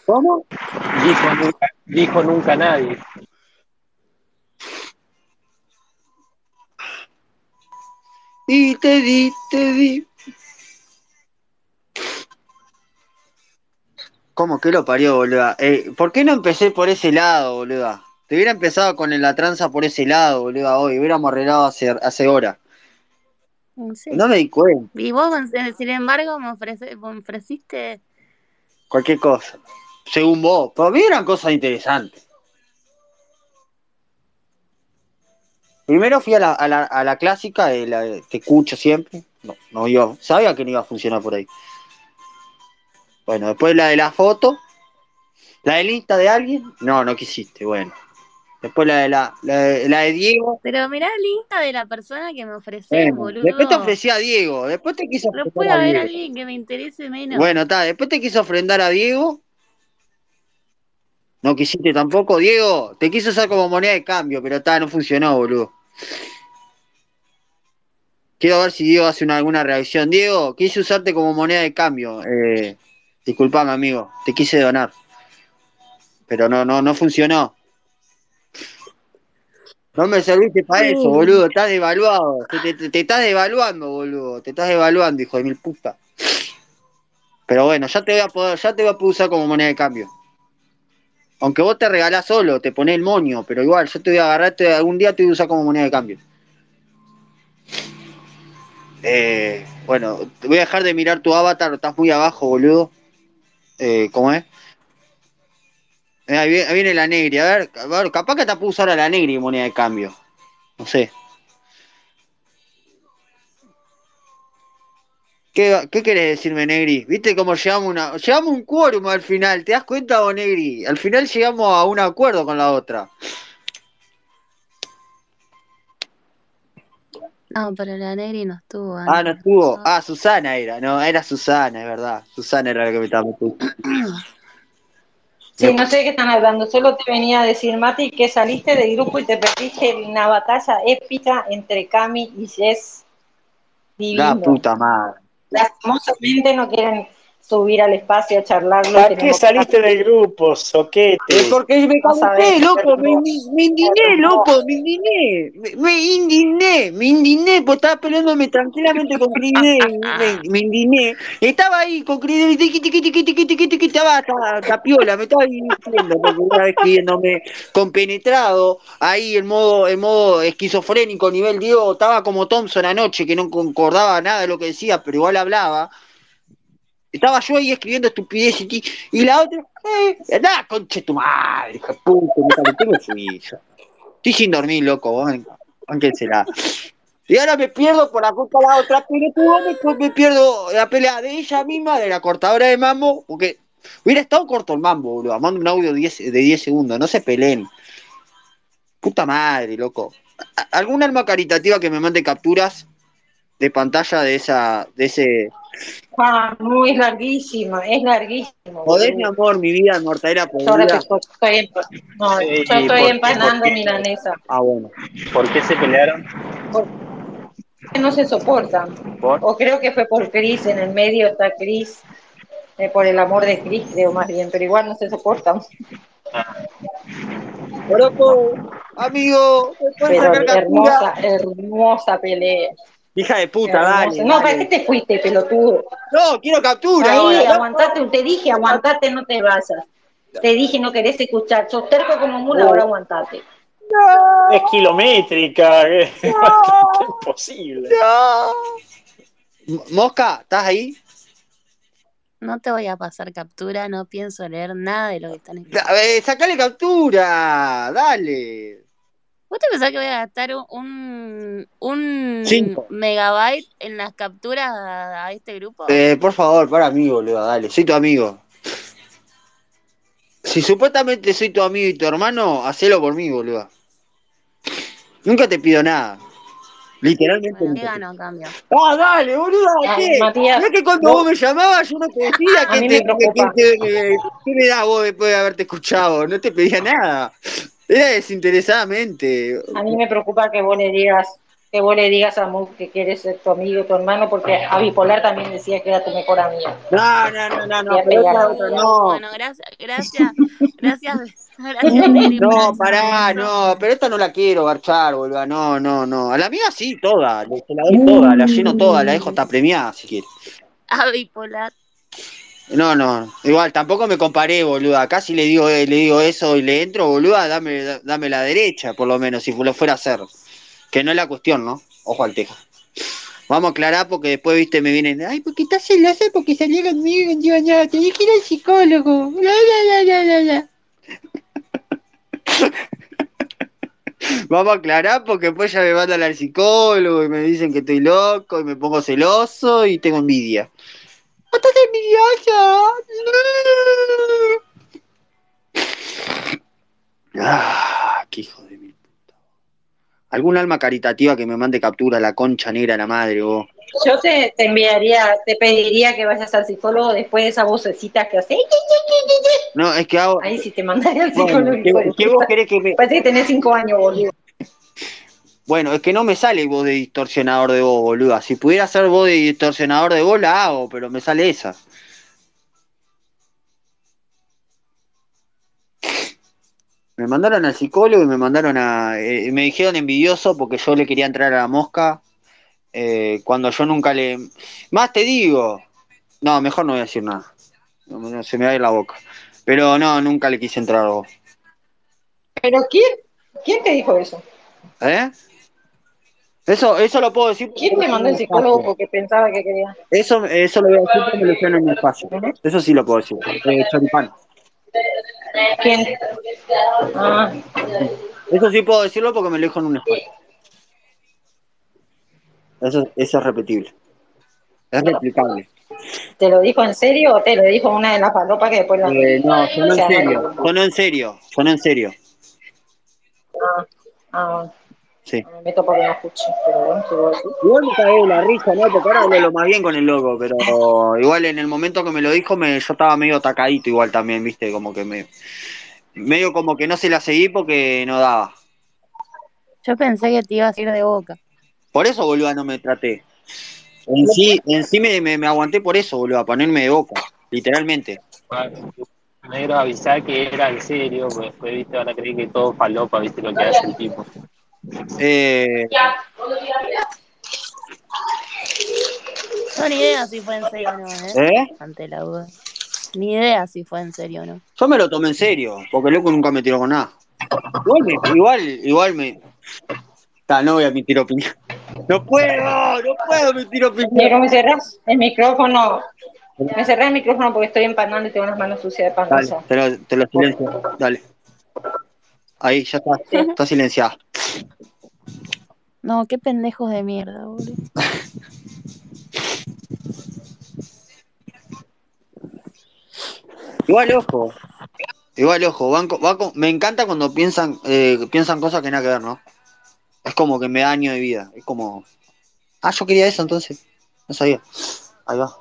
Speaker 3: ¿Cómo?
Speaker 4: Dijo nunca, dijo nunca nadie.
Speaker 3: Y te di, te di. ¿Cómo que lo parió, boluda? Eh, ¿Por qué no empecé por ese lado, boluda? Te hubiera empezado con la tranza por ese lado, boluda, hoy. Hubiéramos arreglado hace, hace hora.
Speaker 2: Sí.
Speaker 3: No me di cuenta.
Speaker 2: Y vos, sin embargo, me, ofrece- me ofreciste.
Speaker 3: Cualquier cosa. Según vos. Para mí eran cosas interesantes. Primero fui a la, a la, a la clásica, de la que escucho siempre. No, no iba, sabía que no iba a funcionar por ahí. Bueno, después la de la foto. La del Insta de alguien. No, no quisiste, bueno. Después la de la, la de, la de Diego.
Speaker 2: Pero mirá el Insta de la persona que me
Speaker 3: Bueno,
Speaker 2: boludo.
Speaker 3: después te ofrecí a Diego. Después te quiso
Speaker 2: No
Speaker 3: ofrecer
Speaker 2: puede haber alguien que me interese menos.
Speaker 3: Bueno, está, después te quiso ofrendar a Diego. No quisiste tampoco, Diego. Te quiso usar como moneda de cambio, pero está, no funcionó, boludo. Quiero ver si Diego hace una, alguna reacción. Diego, quise usarte como moneda de cambio. Eh, disculpame, amigo. Te quise donar. Pero no, no, no funcionó. No me serviste para eso, boludo. Estás devaluado. Te, te- te- te estás devaluando, boludo. Te estás devaluando, hijo de mil puta. Pero bueno, ya te voy a poder, ya te voy a poder usar como moneda de cambio. Aunque vos te regalás solo, te ponés el moño, pero igual, yo te voy a agarrar, te- algún día te voy a usar como moneda de cambio. Eh, bueno, te voy a dejar de mirar tu avatar, estás muy abajo, boludo. Eh, ¿Cómo es? Eh, ahí, viene, ahí viene la negri, a ver, a ver, capaz que te puedo usar a la negri moneda de cambio. No sé. ¿Qué, ¿Qué querés decirme, Negri? ¿Viste cómo llegamos, una, llegamos a un quórum al final? ¿Te das cuenta vos, Negri? Al final llegamos a un acuerdo con la otra.
Speaker 2: No, pero la Negri no estuvo.
Speaker 3: Ah, no estuvo. Ah, Susana era. No, era Susana, es verdad. Susana era la que me estaba metiendo.
Speaker 1: Sí, no sé de qué están hablando. Solo te venía a decir, Mati, que saliste del grupo y te perdiste una batalla épica entre Cami y Jess.
Speaker 3: La
Speaker 1: Divino.
Speaker 3: puta madre.
Speaker 1: Lastimosamente no quieren subir al espacio a charlarlo.
Speaker 7: ¿Para qué saliste del grupo, soquete?
Speaker 3: Es porque me
Speaker 1: No sabés,
Speaker 3: loco, me, me indigné, loco, me indigné, me, me indigné, me indigné, porque estaba peleándome tranquilamente con Cridel, me, me indigné, estaba ahí con Cridel, tiqui, tiqui, tiqui, tiqui, tiqui, tiqui, estaba, estaba tapiola, me estaba divirtiendo, porque una vez escribiéndome compenetrado, ahí en modo, en modo esquizofrénico, nivel Diego, estaba como Thompson anoche, que no concordaba nada de lo que decía, pero igual hablaba, estaba yo ahí escribiendo estupideces y, y la otra, eh, andá, conche tu madre, hija me calenté, me fui. yo. Estoy sin dormir, loco, vos, ánquensela. Y ahora me pierdo por la culpa de la otra, tú después me pierdo la pelea de ella misma, de la cortadora de mambo, porque hubiera estado corto el mambo, boludo. Mando un audio 10, de 10 segundos, no se peleen. Puta madre, loco. ¿A- ¿Algún alma caritativa que me mande capturas de pantalla de esa, de ese
Speaker 1: Ah, no, es larguísimo, es larguísimo.
Speaker 3: Joder, mi amor, mi vida,
Speaker 1: ahora
Speaker 3: podrida.
Speaker 1: que estoy, no,
Speaker 4: Eh,
Speaker 1: yo estoy empanando
Speaker 4: ¿Por qué?
Speaker 1: milanesa.
Speaker 3: Ah, bueno.
Speaker 4: ¿Por qué se pelearon?
Speaker 1: No se soportan.
Speaker 4: ¿Por?
Speaker 1: O creo que fue por Cris, en el medio está Cris, eh, por el amor de Cris, creo más bien, pero igual no se soportan.
Speaker 3: Oroco, amigo, ¿me puedes
Speaker 1: Pero
Speaker 3: sacar captura?
Speaker 1: hermosa, hermosa pelea.
Speaker 3: Hija de puta, dale.
Speaker 1: No, ¿para qué te fuiste, pelotudo?
Speaker 3: No, quiero captura
Speaker 1: Ahí,
Speaker 3: ahora.
Speaker 1: aguantate, te dije, aguantate, no te vayas. Te dije, no querés escuchar. Sos terco como mula, ahora aguantate.
Speaker 7: Es kilométrica. Es imposible.
Speaker 3: No. Mosca, ¿estás ahí?
Speaker 2: No te voy a pasar captura, no pienso leer nada de lo que están escribiendo.
Speaker 3: A ver, sacale captura, dale.
Speaker 2: ¿Vos te pensás que voy a gastar un, un
Speaker 3: Cinco.
Speaker 2: megabyte en las capturas a, a este grupo?
Speaker 3: Eh, por favor, para mí, boludo, dale, soy tu amigo. Si supuestamente soy tu amigo y tu hermano, hacelo por mí, boludo. Nunca te pido nada. Literalmente.
Speaker 2: Bueno, ¿qué
Speaker 3: nunca te-
Speaker 2: gano cambio?
Speaker 3: Ah, dale, boludo,
Speaker 1: Ay,
Speaker 3: ¿qué?
Speaker 1: Matías,
Speaker 3: No es que cuando
Speaker 1: vos-
Speaker 3: vos me llamabas yo no te decía que te,
Speaker 1: me
Speaker 3: que- que- que- ¿Qué me das vos después de haberte escuchado? No te pedía nada. Era desinteresadamente.
Speaker 1: A mí me preocupa que vos le digas, que vos le digas a Mu que quieres ser tu amigo, tu hermano, porque a Bipolar también decía que era tu mejor amigo.
Speaker 3: No, no, no, no, no, pero
Speaker 1: pegaron.
Speaker 3: otra, otra, no.
Speaker 2: Bueno, gracias, gracias, gracias, gracias
Speaker 3: No, pará, no, pero esta no la quiero garchar, boludo. No, no, no. A la mía sí, toda. Se la doy toda, la lleno toda, la dejo hasta premiada si quiere.
Speaker 2: A bipolar.
Speaker 3: No, no. Igual, tampoco me comparé, boluda. Acá si le digo, eh, le digo eso y le entro, boluda, dame, da- dame la derecha, por lo menos, si lo fuera a hacer. Que no es la cuestión, ¿no? Ojo al tejo. Vamos a aclarar porque después, viste, me vienen, ay, porque estás celosa porque salió conmigo yo no, te dije ir al psicólogo. La, la, la, la, la. Vamos a aclarar porque después ya me mandan al psicólogo y me dicen que estoy loco y me pongo celoso y tengo envidia. ¡No estás envidiosa! Ah, qué hijo de mi puta. ¿Algún alma caritativa que me mande captura a la concha negra de la madre, vos?
Speaker 1: Yo te, te enviaría, te pediría que vayas al psicólogo después de esa vocecita que hace.
Speaker 3: No, es que hago.
Speaker 1: Ahí sí te mandaría al
Speaker 3: Bueno,
Speaker 1: psicólogo.
Speaker 3: ¿qué,
Speaker 1: de
Speaker 3: vos querés que me.?
Speaker 1: Parece que tenés cinco años, boludo.
Speaker 3: Bueno, es que no me sale voz de distorsionador de voz, boluda. Si pudiera ser voz de distorsionador de voz, la hago, pero me sale esa. Me mandaron al psicólogo y me mandaron a. eh, me dijeron envidioso porque yo le quería entrar a la mosca. eh, cuando yo nunca le. Más te digo. No, mejor no voy a decir nada. No, no, se me va a ir la boca. Pero no, nunca le quise entrar a vos.
Speaker 1: ¿Pero quién? ¿Quién te dijo eso?
Speaker 3: ¿Eh? Eso, eso lo puedo decir.
Speaker 1: ¿Quién te mandó el psicólogo porque pensaba que quería?
Speaker 3: Eso, eso lo voy a decir porque me lo hicieron en mi espacio. Eso sí lo puedo decir. Eh, choripán.
Speaker 1: ¿Quién? Ah,
Speaker 3: Eso sí puedo decirlo porque me lo dijo en un espacio. Eso, eso es repetible. Es replicable.
Speaker 1: ¿te lo dijo en serio o te lo dijo una de las palopas que después la...
Speaker 3: Eh, no, sonó en serio. Sonó en serio. Sonó en serio.
Speaker 1: Ah, ah,
Speaker 3: Sí.
Speaker 1: me meto porque no escucho, pero bueno, a.
Speaker 3: Igual me de la risa, ¿no? Porque ahora hablo lo más bien con el loco, pero igual en el momento que me lo dijo, me, yo estaba medio atacadito igual también, ¿viste? Como que me... Medio como que no se la seguí porque no daba.
Speaker 2: Yo pensé que te ibas a ir de boca.
Speaker 3: Por eso, boluda, no me traté. En sí, en sí me, me, me aguanté por eso, boluda, ponerme de boca, literalmente.
Speaker 4: Negro, avisar que era en serio, porque después viste, van a creer que todo falopa, viste lo que hace el tipo.
Speaker 3: Eh,
Speaker 2: No, ni idea si fue en serio o no, ¿eh?
Speaker 3: ¿eh?
Speaker 2: Ante la duda. Ni idea si fue en serio o no.
Speaker 3: Yo me lo tomé en serio, porque el loco nunca me tiró con nada. Igual, me- igual, igual me... Ta, no voy a emitir opinión. No puedo, no puedo emitir opinión.
Speaker 1: Negro, ¿me cerrás el micrófono? Me cerrás el micrófono porque estoy empanando y tengo las manos sucias de pan.
Speaker 3: Dale, te lo, te lo silencio. Dale. Ahí, ya está. Está silenciada.
Speaker 2: No, qué pendejos de mierda, boludo.
Speaker 3: Igual, ojo. Igual, ojo. Banco, banco- me encanta cuando piensan, eh, piensan cosas que nada que ver, ¿no? Es como que me da año de vida. Es como. Ah, yo quería eso entonces. No sabía. Ahí va.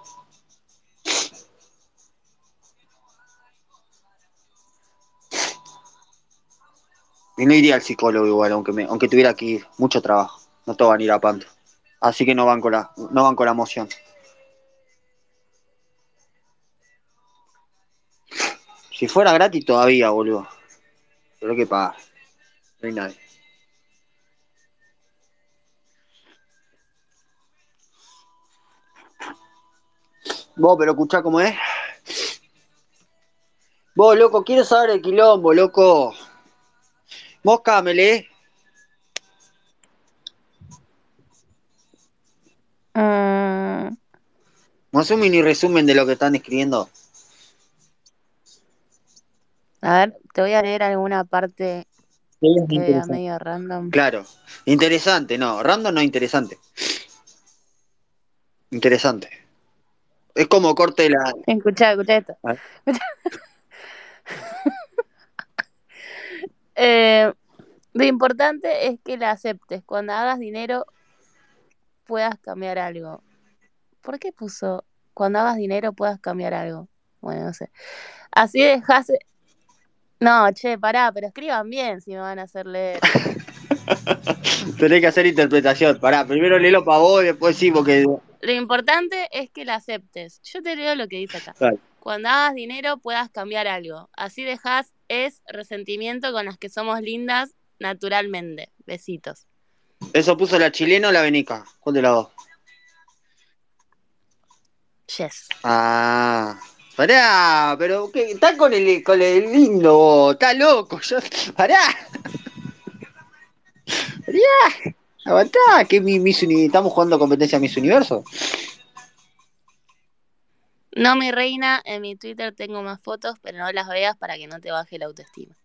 Speaker 3: Y no iría al psicólogo igual, aunque, aunque tuviera que ir. Mucho trabajo. No todos van a ir a Panto. Así que no van con la, no van con la moción. Si fuera gratis todavía, boludo. Pero hay que pagar. No hay nadie. Vos, pero escuchá cómo es. Vos, loco, quiero saber el quilombo, loco. Vos, cámele.
Speaker 2: Mm,
Speaker 3: Vamos a hacer un mini resumen de lo que están escribiendo.
Speaker 2: a ver, te voy a leer alguna parte
Speaker 3: Sí,
Speaker 2: que medio random.
Speaker 3: Claro. Interesante, no. Random no interesante. Interesante. Es como corte la.
Speaker 2: Escuchá, escuchá esto. Eh, lo importante es que la aceptes. Cuando hagas dinero, puedas cambiar algo. ¿Por qué puso cuando hagas dinero puedas cambiar algo? Bueno, no sé. Así dejas. No, che, pará, pero escriban bien si me van a hacer leer.
Speaker 3: Tenés que hacer interpretación. Pará, primero léelo para vos y después sí, porque.
Speaker 2: Lo importante es que la aceptes. Yo te leo lo que dice acá. Cuando hagas dinero puedas cambiar algo. Así dejas es resentimiento con las que somos lindas naturalmente. Besitos.
Speaker 3: ¿Eso puso la chilena o la venica? ¿Cuál de las dos?
Speaker 2: Yes.
Speaker 3: Ah. Pará, pero ¿qué? está con el, con el lindo, vos, está loco. Yo, pará. Pará. Aguantá, que mi, Uni- estamos jugando competencia Miss Universo.
Speaker 2: No, mi reina, en mi Twitter tengo más fotos, pero no las veas para que no te baje la autoestima.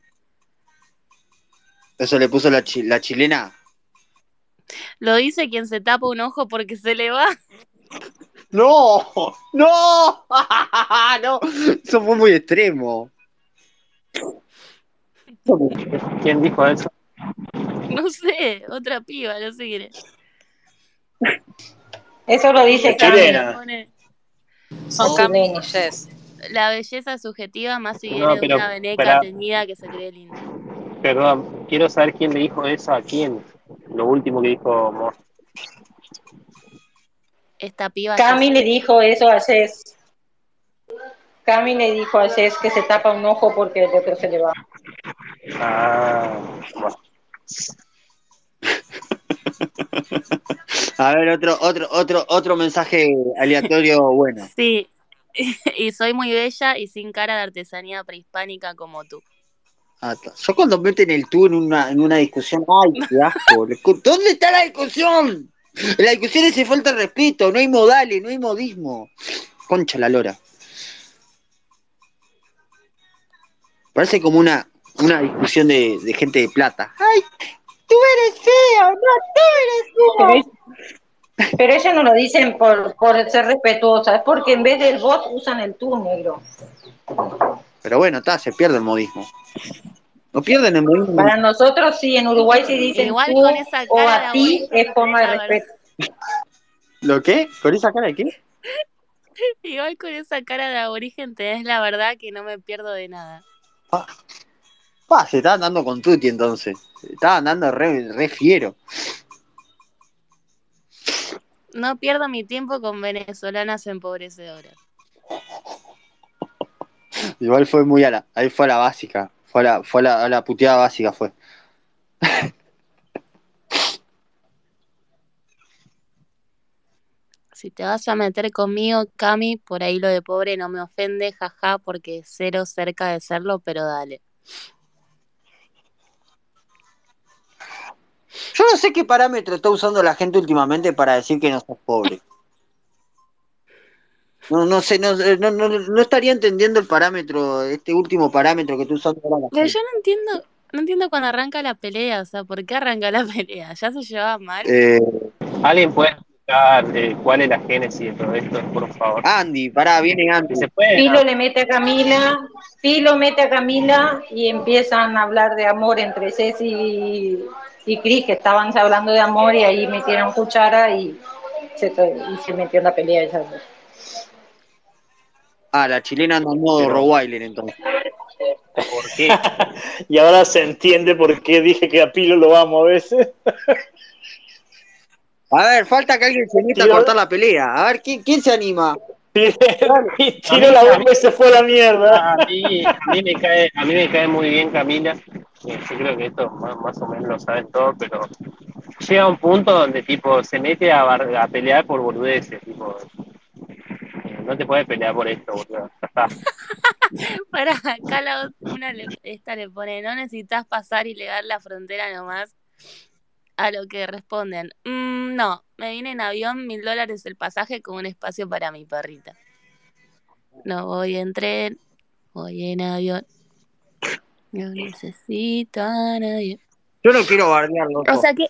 Speaker 3: Eso le puso la, chi- la chilena.
Speaker 2: Lo dice quien se tapa un ojo porque se le va.
Speaker 3: No, no, no, eso fue muy extremo.
Speaker 4: ¿Quién dijo eso?
Speaker 2: No sé, otra piba, no sé quién es.
Speaker 1: Eso lo dice
Speaker 7: Chilena.
Speaker 8: Son Cami y Jess.
Speaker 2: La belleza subjetiva más si
Speaker 4: No,
Speaker 2: viene de
Speaker 4: pero,
Speaker 2: una veneca
Speaker 4: espera.
Speaker 2: teñida que se cree linda.
Speaker 4: Perdón, quiero saber quién le dijo eso a quién. Lo último que dijo Mo.
Speaker 2: Esta piba
Speaker 1: Cami le dijo eso a Jess. Cami le dijo a Jess que se tapa un ojo porque el otro se le va.
Speaker 4: Ah, bueno.
Speaker 3: A ver, otro, otro, otro, otro mensaje aleatorio bueno.
Speaker 2: Sí, y soy muy bella y sin cara de artesanía prehispánica como tú.
Speaker 3: Ah. Yo cuando meten el tú en una, en una discusión, ay, qué asco. ¿Dónde está la discusión? La discusión es falta de respeto, no hay modales, no hay modismo. Concha la lora. Parece como una, una discusión de, de gente de plata. Ay, tú eres feo, no, tú eres feo.
Speaker 1: es- pero ellos no lo dicen por, por ser respetuosa, es porque en vez del vos usan el tú, negro.
Speaker 3: Pero bueno, está, se pierde el modismo. No pierden el modismo.
Speaker 1: Para nosotros sí, en Uruguay si dicen
Speaker 2: Igual
Speaker 1: tú
Speaker 2: con esa
Speaker 1: o
Speaker 2: cara de
Speaker 1: a ti es forma de respeto.
Speaker 3: ¿Lo qué? ¿Con esa cara de qué?
Speaker 2: Igual con esa cara de aborigen tenés la verdad que no me pierdo de nada.
Speaker 3: Pa, se estaban dando con Tuti entonces. Se estaban dando re, re fiero.
Speaker 2: No pierdo mi tiempo con venezolanas empobrecedoras.
Speaker 3: Igual fue muy a la, ahí fue a la básica. Fue a la, fue a la, a la puteada básica fue.
Speaker 2: Si te vas a meter conmigo, Cami, por ahí lo de pobre no me ofende, jaja, porque cero cerca de serlo, pero dale.
Speaker 3: Yo no sé qué parámetro está usando la gente últimamente para decir que no sos pobre. No, no sé, no, no, no, no estaría entendiendo el parámetro, este último parámetro que está usando ahora la
Speaker 2: Pero yo no entiendo, no entiendo cuando arranca la pelea, o sea, ¿por qué arranca la pelea? ¿Ya se llevaba mal?
Speaker 3: Eh,
Speaker 4: ¿Alguien puede explicar eh, cuál es la génesis de todo esto, por favor?
Speaker 3: Andy, pará, viene Andy.
Speaker 4: se puede,
Speaker 1: Pilo
Speaker 4: no.
Speaker 1: le mete a Camila, Pilo mete a Camila y empiezan a hablar de amor entre Ceci y, Cris, que estaban hablando de amor y ahí metieron cuchara y se, y se metió en la pelea dos.
Speaker 3: Ah, la chilena anda en modo
Speaker 4: Pero-
Speaker 3: Rottweiler entonces.
Speaker 4: ¿Por qué?
Speaker 7: y ahora se entiende por qué dije que a Pilo lo amo a veces.
Speaker 3: A ver, falta que alguien se meta a cortar la pelea. A ver, ¿quién, quién se anima?
Speaker 7: Tiró la bomba y se fue a la mierda.
Speaker 4: A mí, a mí me cae, a mí me cae muy bien Camila. Yo creo que esto más, más o menos lo saben todos, pero llega un punto donde tipo se mete a, bar- a pelear por boludeces, tipo. eh, no te puedes pelear por esto, boludo.
Speaker 2: Para acá la una le- esta le pone, no necesitas pasar ilegal la frontera nomás. A lo que responden, "Mm, no, me vine en avión, mil dólares el pasaje con un espacio para mi perrita. No voy en tren, voy en avión. No necesito a nadie.
Speaker 3: Yo no quiero bardear, loco.
Speaker 2: O sea que,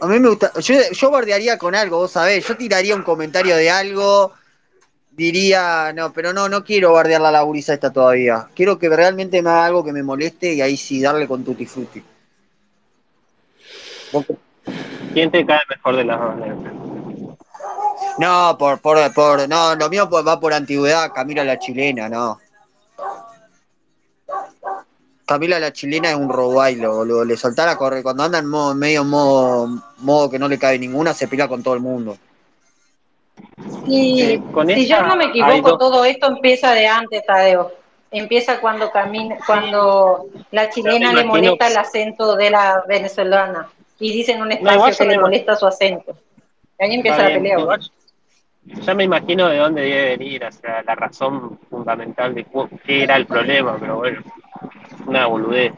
Speaker 3: a mí me gusta. Yo, yo bardearía con algo, vos sabés. Yo tiraría un comentario de algo. Diría, no, pero no, no quiero bardear la laburiza esta todavía. Quiero que realmente me haga algo que me moleste y ahí sí darle con tutti frutti.
Speaker 4: ¿Quién te cae mejor de las?
Speaker 3: No, por, por, por, no, lo mío va por antigüedad, Camila la chilena, no. Camila la chilena es un robailo, boludo. Le soltara a correr. Cuando anda en modo, medio modo, modo que no le cabe ninguna, se pelea con todo el mundo.
Speaker 4: Eh, con
Speaker 1: si yo no me equivoco,
Speaker 4: dos-
Speaker 1: todo esto empieza de antes, Tadeo. Empieza cuando camina, cuando la chilena le molesta el acento de la venezolana y dicen un espacio que le molesta su acento. Y ahí empieza la pelea.
Speaker 4: igual. Ya me imagino de dónde debe venir, o sea, la razón fundamental de cu- qué era el problema, pero bueno, una boludez.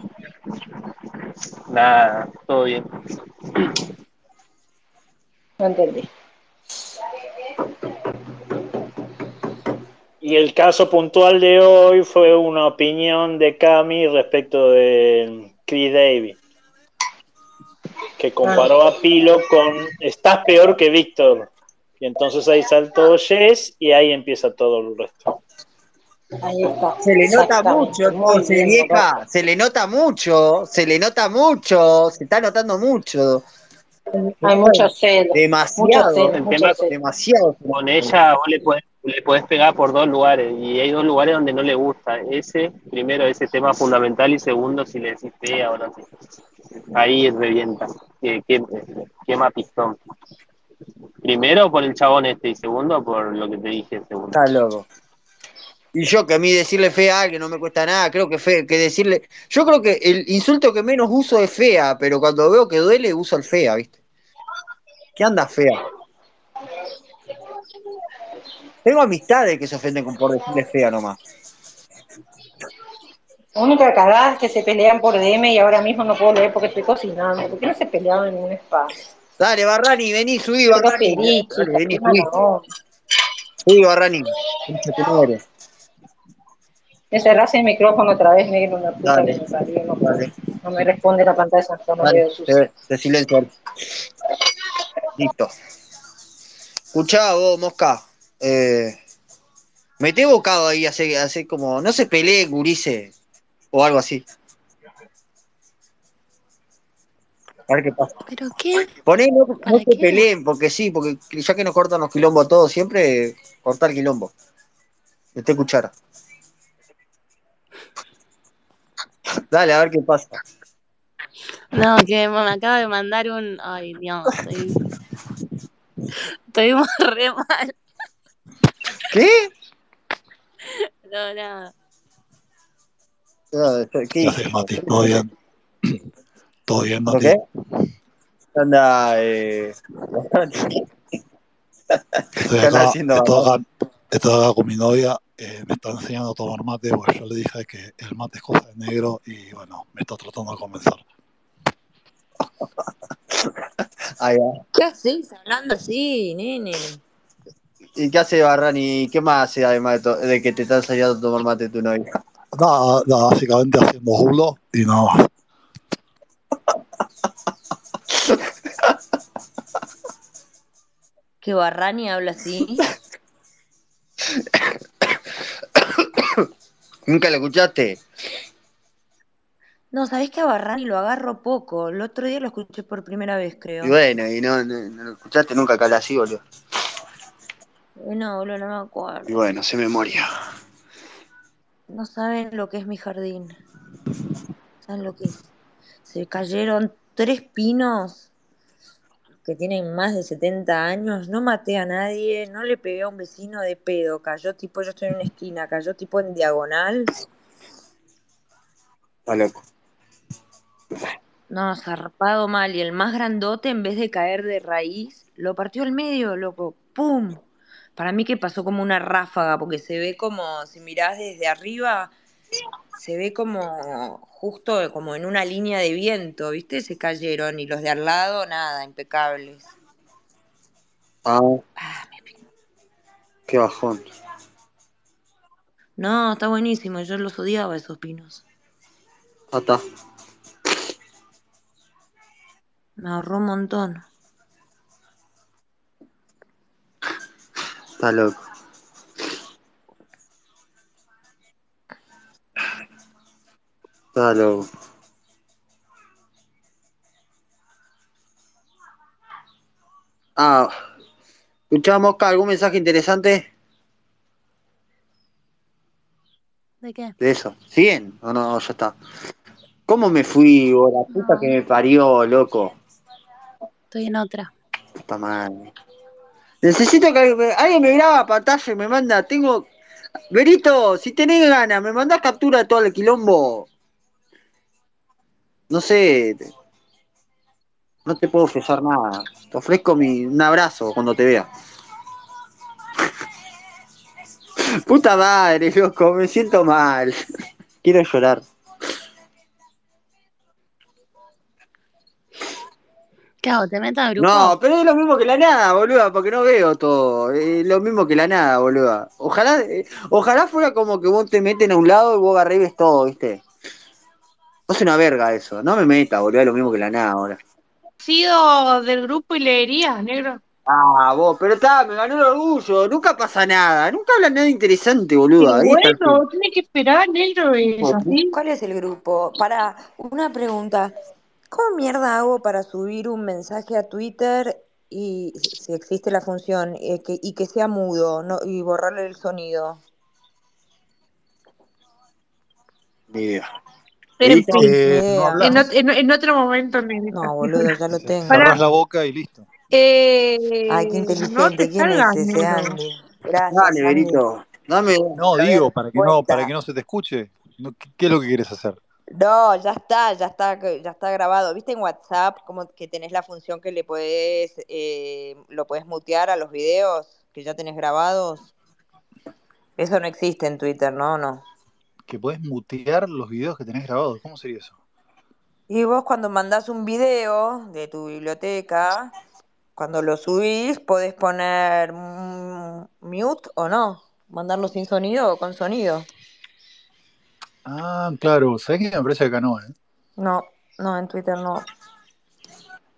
Speaker 4: Nada, todo bien.
Speaker 1: No entendí.
Speaker 7: Y el caso puntual de hoy fue una opinión de Cami respecto de Chris Davis, que comparó a Pilo con estás peor que Víctor. Y entonces ahí saltó Jess y ahí empieza todo el resto.
Speaker 1: Ahí está.
Speaker 3: Se le nota mucho, entonces,
Speaker 1: bien,
Speaker 3: vieja. Se le nota mucho, se le nota mucho, se está notando mucho.
Speaker 1: Hay mucho celo.
Speaker 3: Demasiado,
Speaker 1: Mucho celo,
Speaker 4: El
Speaker 1: mucho
Speaker 4: tema
Speaker 1: celo.
Speaker 3: demasiado.
Speaker 4: Con ella vos le podés, le podés pegar por dos lugares y hay dos lugares donde no le gusta. Ese, primero, ese tema fundamental y segundo, si le decís fea o no. Ahí revienta, que, que- quema pistón. Primero por el chabón este y segundo por lo que te dije. Segundo.
Speaker 3: Está loco. Y yo que a mí decirle fea a alguien no me cuesta nada, creo que fe, que decirle. Yo creo que el insulto que menos uso es fea, pero cuando veo que duele uso el fea, ¿viste? ¿Qué anda fea? Tengo amistades que se ofenden con por decirle fea nomás.
Speaker 1: La única cagada es que se pelean por DM y ahora mismo no puedo leer porque estoy cocinando. ¿Por qué no se peleaban en un espacio?
Speaker 3: Dale, Barrani, vení, subí, Barrani. Dale, vení, subí. Barrani.
Speaker 1: Me cerraste el micrófono otra vez, negro, una puta
Speaker 3: Dale.
Speaker 1: que me salió. No, puedo.
Speaker 3: Dale,
Speaker 1: no me responde la pantalla, no me
Speaker 3: dale.
Speaker 1: veo sucio.
Speaker 3: Te, te silencio. Listo. Escuchá vos, Mosca. Eh, mete bocado ahí, hace, hace como. No se pelee, gurice. O algo así. A ver qué pasa.
Speaker 2: ¿pero qué?
Speaker 3: Poné, no, no
Speaker 2: ¿Para
Speaker 3: se
Speaker 2: qué?
Speaker 3: peleen, porque sí, porque ya que nos cortan los quilombos a todos, siempre cortar quilombo. Este cuchara. Dale, a ver qué pasa.
Speaker 2: No, que me acaba de mandar un. Ay, Dios, estoy. Estoy re mal.
Speaker 3: ¿Qué?
Speaker 2: No, nada.
Speaker 3: Ah, ¿Qué
Speaker 5: ¿Qué haces, Mati? ¿Todo bien? ¿Todo bien,
Speaker 3: ¿Lo
Speaker 5: Mati?
Speaker 3: qué? Anda, eh...
Speaker 5: Estoy
Speaker 3: ¿Qué anda
Speaker 5: acá,
Speaker 3: haciendo,
Speaker 5: estoy acá, estoy acá con mi novia, eh, me está enseñando a tomar mate, porque yo le dije que el mate es cosa de negro y bueno, me está tratando de convencer.
Speaker 9: ¿Qué haces hablando así, nene?
Speaker 3: ¿Y qué hace Barrani? ¿Qué más hace además de, de que te está enseñando a tomar mate tu novia?
Speaker 5: Nada, nada, básicamente haciendo rulo y nada más.
Speaker 9: ¿Que Barrani habla así?
Speaker 3: ¿Nunca lo escuchaste?
Speaker 9: No, ¿sabés que a Barrani lo agarro poco? El otro día lo escuché por primera vez, creo.
Speaker 3: Y bueno, y no, no, no lo escuchaste nunca acá así, boludo.
Speaker 9: Eh, No, boludo, no me
Speaker 3: Y
Speaker 9: acuerdo.
Speaker 3: bueno, se memoria.
Speaker 9: No saben lo que es mi jardín. ¿Saben lo que es? Se cayeron tres pinos que tienen más de 70 años. No maté a nadie, no le pegué a un vecino de pedo. Cayó tipo, yo estoy en una esquina, cayó tipo en diagonal.
Speaker 3: Está loco.
Speaker 9: No, zarpado mal. Y el más grandote, en vez de caer de raíz, lo partió al medio, loco. ¡Pum! Para mí que pasó como una ráfaga, porque se ve como, si mirás desde arriba, se ve como justo como en una línea de viento, ¿viste? Se cayeron y los de al lado, nada, impecables.
Speaker 3: Ah,
Speaker 9: Ah, me
Speaker 3: qué bajón.
Speaker 9: No, está buenísimo, yo los odiaba esos pinos.
Speaker 3: Ah, está.
Speaker 9: Me ahorró un montón.
Speaker 3: Está loco. Está loco. Ah, escuchamos algún mensaje interesante
Speaker 2: ¿De qué?
Speaker 3: de eso. ¿Siguen? O no, ya está. ¿Cómo me fui, vos, la puta
Speaker 2: No,
Speaker 3: que me parió, loco?
Speaker 2: estoy en otra.
Speaker 3: Puta madre. Necesito que alguien me, alguien me graba pantalla y me manda. Tengo. Berito, si tenés ganas, me mandás captura de todo el quilombo. No sé. No te puedo ofrecer nada. Te ofrezco mi, un abrazo cuando te vea. Puta madre, loco, me siento mal. Quiero llorar.
Speaker 2: ¿Qué hago? ¿Te meto al grupo?
Speaker 3: No, pero es lo mismo que la nada, boluda, porque no veo todo. Es lo mismo que la nada, boluda. Ojalá, eh, ojalá fuera como que vos te meten a un lado y vos ves todo, ¿viste? No es una verga eso. No me meta, boluda, es lo mismo que la nada ahora.
Speaker 10: sido del grupo y leerías, negro.
Speaker 3: Ah, vos, pero está, me ganó el orgullo. Nunca pasa nada. Nunca hablan nada interesante, el
Speaker 10: bueno,
Speaker 3: fin.
Speaker 10: tiene que esperar, negro.
Speaker 9: ¿Cuál es el grupo? Para una pregunta. ¿Cómo mierda hago para subir un mensaje a Twitter y si existe la función eh, que, y que sea mudo no, y borrarle el sonido?
Speaker 3: Ni idea.
Speaker 10: En fin,
Speaker 5: Eh, no
Speaker 10: en, otro momento, negrita.
Speaker 9: No, boludo, ya lo tengo.
Speaker 10: Para,
Speaker 5: Cerrás la boca y listo.
Speaker 9: Ay, qué
Speaker 10: eh, no
Speaker 9: inteligente.
Speaker 10: te
Speaker 9: ¿Quién es
Speaker 10: salgas,
Speaker 9: ese
Speaker 10: negro.
Speaker 9: Andy? Gracias,
Speaker 3: dale,
Speaker 9: Andy.
Speaker 3: Berito. Dame.
Speaker 5: No, digo, para que no, para que no se te escuche. No, ¿qué, qué es lo que quieres hacer?
Speaker 9: No, ya está, ya está, ya está grabado. ¿Viste en WhatsApp como que tenés la función que le podés, eh, lo podés mutear a los videos que ya tenés grabados? Eso no existe en Twitter, ¿no? No.
Speaker 5: Que podés mutear los videos que tenés grabados. ¿Cómo sería eso?
Speaker 9: Y vos cuando mandás un video de tu biblioteca, cuando lo subís, podés poner mm, mute o no, mandarlo sin sonido o con sonido.
Speaker 5: Ah, claro. ¿Sabés qué? Me parece que acá no, ¿eh?
Speaker 9: No, no, en Twitter no.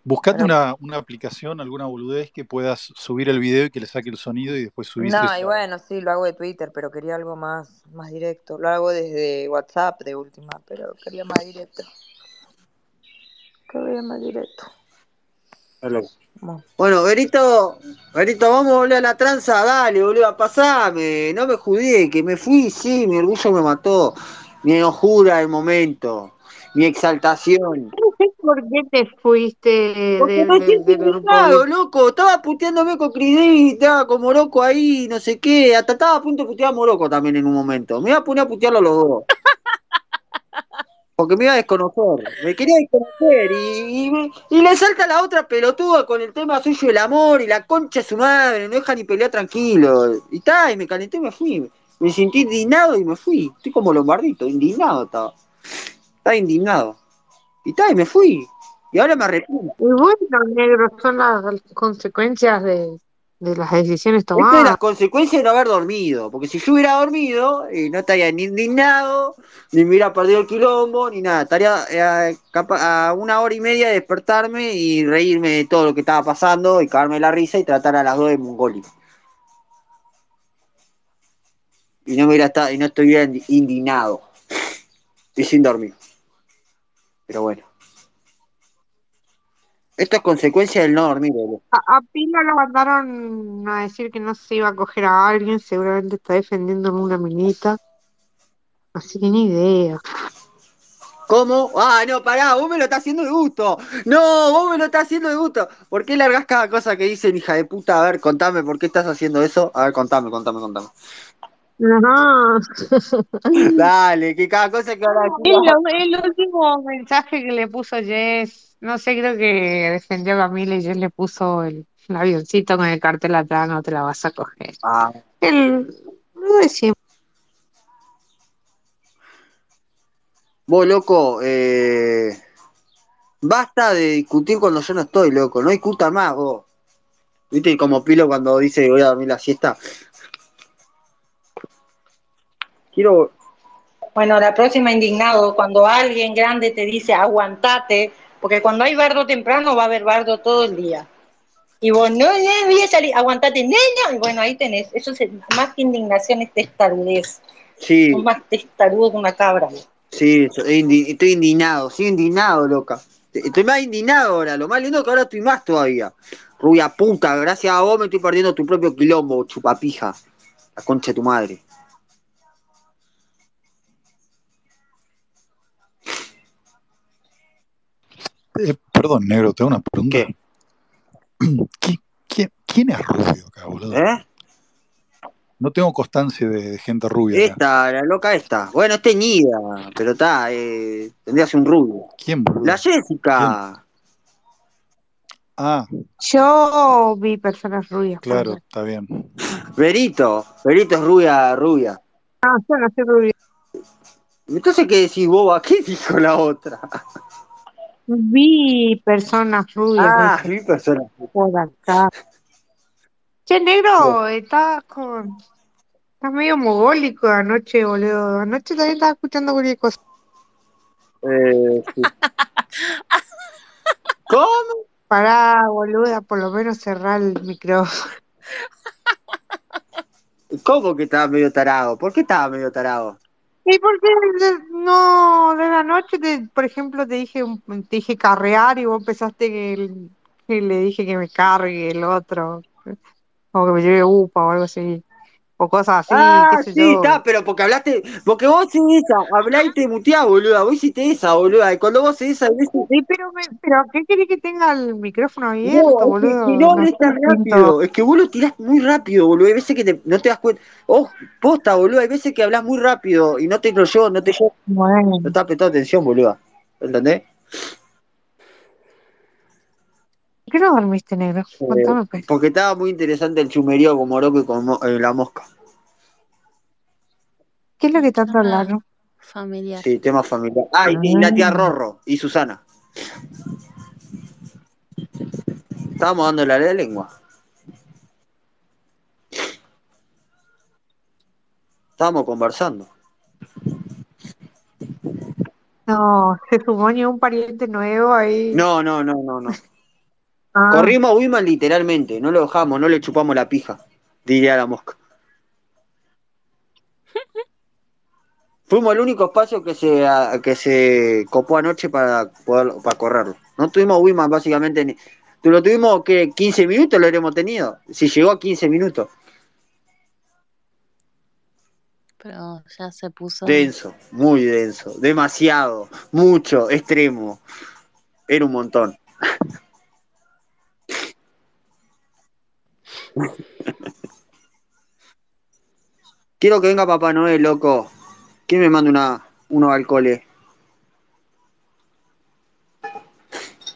Speaker 5: Buscate
Speaker 9: Pero
Speaker 5: una, una aplicación, alguna boludez que puedas subir el video y que le saque el sonido y después subís
Speaker 9: no, y bueno, sí, lo hago de Twitter, pero quería algo más, más directo. Lo hago desde WhatsApp de última, pero quería más directo. Quería más directo. Bueno.
Speaker 3: Berito, Berito, vamos a volver a la tranza, dale, boludo, pasame, no me judíe, que me fui, sí, mi orgullo me mató, mi enojura del momento, mi exaltación.
Speaker 10: Por qué te fuiste
Speaker 3: Porque
Speaker 10: de-
Speaker 3: me
Speaker 10: de-
Speaker 3: indignado, loco, estaba puteándome con Chris Davis, estaba con Morocco ahí, no sé qué, hasta estaba a punto de putear a Morocco también en un momento, me iba a poner a putearlo a los dos. Porque me iba a desconocer, me quería desconocer y, y, me- y le salta la otra pelotuda con el tema suyo del amor y la concha de su madre, no deja ni pelear tranquilo. Y está, y me calenté y me fui. Me sentí indignado y me fui. Estoy como lombardito, indignado estaba. Estaba indignado. Y está, y me fui. Y ahora me arrepiento.
Speaker 10: Y bueno, negro, son las consecuencias de, de las decisiones
Speaker 3: es las
Speaker 10: tomadas.
Speaker 3: consecuencias de no haber dormido. Porque si yo hubiera dormido, eh, no estaría ni indignado, ni me hubiera perdido el quilombo, ni nada. Estaría eh, a una hora y media de despertarme y reírme de todo lo que estaba pasando y cagarme la risa y tratar a las dos de Mongoli. Y no, me hubiera estado, y no estuviera indi- indignado. Y sin dormir. Pero bueno. Esto es consecuencia del no dormir.
Speaker 10: A, a Pila lo mandaron a decir que no se iba a coger a alguien, seguramente está defendiendo a una minita. Así que ni idea.
Speaker 3: ¿Cómo? Ah, no, pará, vos me lo estás haciendo de gusto. No, vos me lo estás haciendo de gusto. ¿Por qué largás cada cosa que dicen, hija de puta? A ver, contame, ¿por qué estás haciendo eso? A ver, contame, contame, contame.
Speaker 10: Ajá.
Speaker 3: Dale, que cada cosa que ahora
Speaker 10: el último mensaje que le puso Jess, no sé, creo que defendió a Camila y Jess le puso el, avioncito con el cartel atrás no te la vas a coger.
Speaker 3: Ah,
Speaker 10: El, lo de siempre.
Speaker 3: vos, loco, eh, basta de discutir cuando yo no estoy, loco. No discuta más, vos. ¿Viste? Como Pilo cuando dice voy a dormir la siesta. Quiero.
Speaker 1: Bueno, la próxima indignado, cuando alguien grande te dice aguantate, porque cuando hay bardo temprano va a haber bardo todo el día. Y vos no, no voy a salir, aguantate, nena. Y bueno, ahí tenés, eso es más que indignación, es testarudez.
Speaker 3: Sí,
Speaker 1: Son más testarudo que una cabra.
Speaker 3: sí, estoy indi- estoy indignado, estoy indignado, loca. Estoy más indignado ahora, lo más lindo es que ahora estoy más todavía. Rubia puta, gracias a vos me estoy perdiendo tu propio quilombo, chupapija. La concha de tu madre.
Speaker 5: Eh, perdón, negro, te hago una pregunta.
Speaker 3: ¿Qué?
Speaker 5: ¿Qui- ¿Quién, quién es rubio acá, boludo?
Speaker 3: ¿Eh?
Speaker 5: No tengo constancia de, de gente rubia acá.
Speaker 3: Esta, la loca esta. Bueno, es teñida, pero está, eh, tendría que ser un rubio.
Speaker 5: ¿Quién, boludo?
Speaker 3: La Jessica.
Speaker 5: Ah,
Speaker 10: Yo vi personas rubias.
Speaker 5: claro, está bien.
Speaker 3: Verito. Verito es rubia, rubia.
Speaker 10: Ah, yo no soy rubia.
Speaker 3: Entonces, ¿qué decís, boba? ¿Qué dijo la otra?
Speaker 10: Vi personas rubias
Speaker 3: Ah, mi persona.
Speaker 10: por acá. Che, negro, estás con. Estás medio mogólico anoche, boludo. Anoche también estaba escuchando cualquier cosa.
Speaker 3: Eh, sí. ¿Cómo?
Speaker 10: Pará, boluda, por lo menos cerrar el micrófono.
Speaker 3: ¿Cómo que estaba medio tarado? ¿Por qué estaba medio tarado?
Speaker 10: ¿Y por qué no de la noche, te- por ejemplo, te dije te dije carrear y vos empezaste que, que le dije que me cargue el otro, o que me lleve upa o algo así, o cosas así,
Speaker 3: ah,
Speaker 10: qué sé
Speaker 3: sí,
Speaker 10: yo.
Speaker 3: está, pero porque hablaste, porque vos haces esa, hablá y te muteás, boluda, vos hiciste esa, boluda, y cuando vos esa, ves-
Speaker 10: Sí, pero, me, pero ¿qué querés que tenga el micrófono
Speaker 3: no,
Speaker 10: abierto,
Speaker 3: es que,
Speaker 10: boludo?
Speaker 3: no
Speaker 10: No sé,
Speaker 3: tan rápido, es que vos lo tirás muy rápido, boludo, hay veces que te- no te das cuenta, oh, posta, boludo, hay veces que hablas muy rápido y no te lo llevo, no te llevo,
Speaker 10: Bueno,
Speaker 3: no estás prestando atención, boluda, ¿entendés?
Speaker 10: ¿Por qué no dormiste, negro?
Speaker 3: Eh,
Speaker 10: Contame, pues.
Speaker 3: porque estaba muy interesante el chumerío con Morocco y con eh, la mosca,
Speaker 10: ¿Qué es lo que
Speaker 2: Tema
Speaker 10: hablaron?
Speaker 2: familiar.
Speaker 3: sí, tema familiar, ah, y, y la tía Rorro, y Susana, estábamos dando la lengua. Estábamos conversando.
Speaker 10: No, se sumó ni un pariente nuevo ahí.
Speaker 3: No, no, no, no, no.
Speaker 10: Ah,
Speaker 3: Corrimos a Wiman literalmente, no lo dejamos, no le chupamos la pija, diría la mosca. Fuimos el único espacio que se, a- que se copó anoche para poder para correrlo. No tuvimos Wiman básicamente ni. Tú lo tuvimos que 15 minutos lo habremos tenido. Si llegó a 15 minutos.
Speaker 2: Pero ya se puso.
Speaker 3: Denso, muy denso, demasiado, mucho, extremo. Era un montón. Quiero que venga Papá Noel, loco. ¿Quién me manda una, unos alcoholes?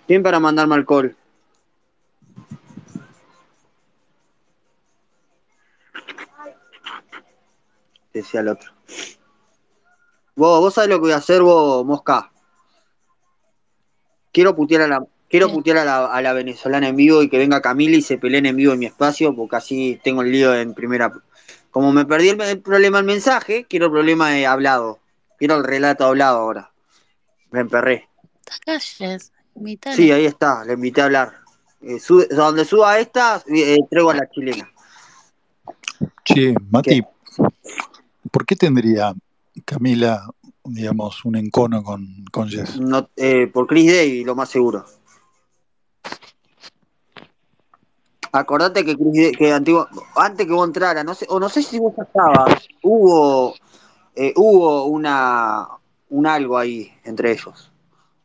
Speaker 3: ¿Quién para mandarme alcohol? Decía el otro. Vos, vos sabés lo que voy a hacer, vos, Mosca. Quiero putear a la, quiero putear a la, a la venezolana en vivo y que venga Camila y se peleen en vivo en mi espacio, porque así tengo el lío en primera. Como me perdí el, el problema del mensaje, quiero el problema de hablado. Quiero el relato hablado ahora. Me emperré.
Speaker 2: Calles.
Speaker 3: Sí, ahí está, le invité a hablar. Eh, donde suba esta, eh, traigo a la chilena.
Speaker 5: Che, Mati, ¿por qué tendría Camila, digamos, un encono con, con Jess?
Speaker 3: No, eh, por Chris Day, lo más seguro. Acordate que, que antiguo, antes que vos entrara, no sé, o no sé si vos estabas, hubo, eh, hubo una, un algo ahí entre ellos.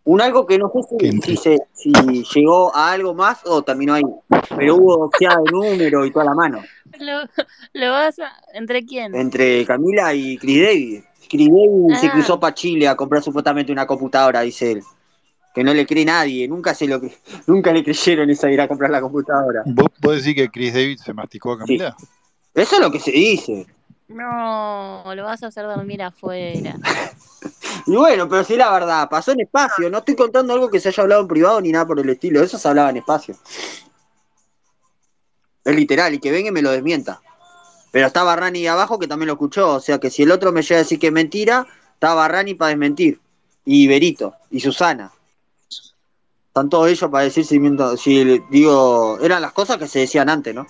Speaker 3: Un algo que no sé si, si, se, si llegó a algo más o terminó ahí. Pero hubo sea de número y toda la mano.
Speaker 2: Lo, lo vas a... ¿Entre quién?
Speaker 3: Entre Camila y Chris David. Chris David se
Speaker 2: Ah.
Speaker 3: cruzó para Chile a comprar supuestamente una computadora, dice él. Que no le cree nadie, nunca se lo nunca le creyeron esa ir a comprar la computadora.
Speaker 5: ¿Vos, vos decís que Chris David se masticó a Camila?
Speaker 3: Eso es lo que se dice.
Speaker 2: No, lo vas a hacer dormir afuera.
Speaker 3: Y bueno, pero sí la verdad, pasó en espacio, no estoy contando algo que se haya hablado en privado ni nada por el estilo, eso se hablaba en espacio. Es literal, y que venga y me lo desmienta. Pero estaba Rani abajo que también lo escuchó, o sea que si el otro me llega a decir que es mentira, estaba Rani para desmentir. Y Berito, y Susana. Están todos ellos para decir si miento, si digo, eran las cosas que se decían antes, ¿no?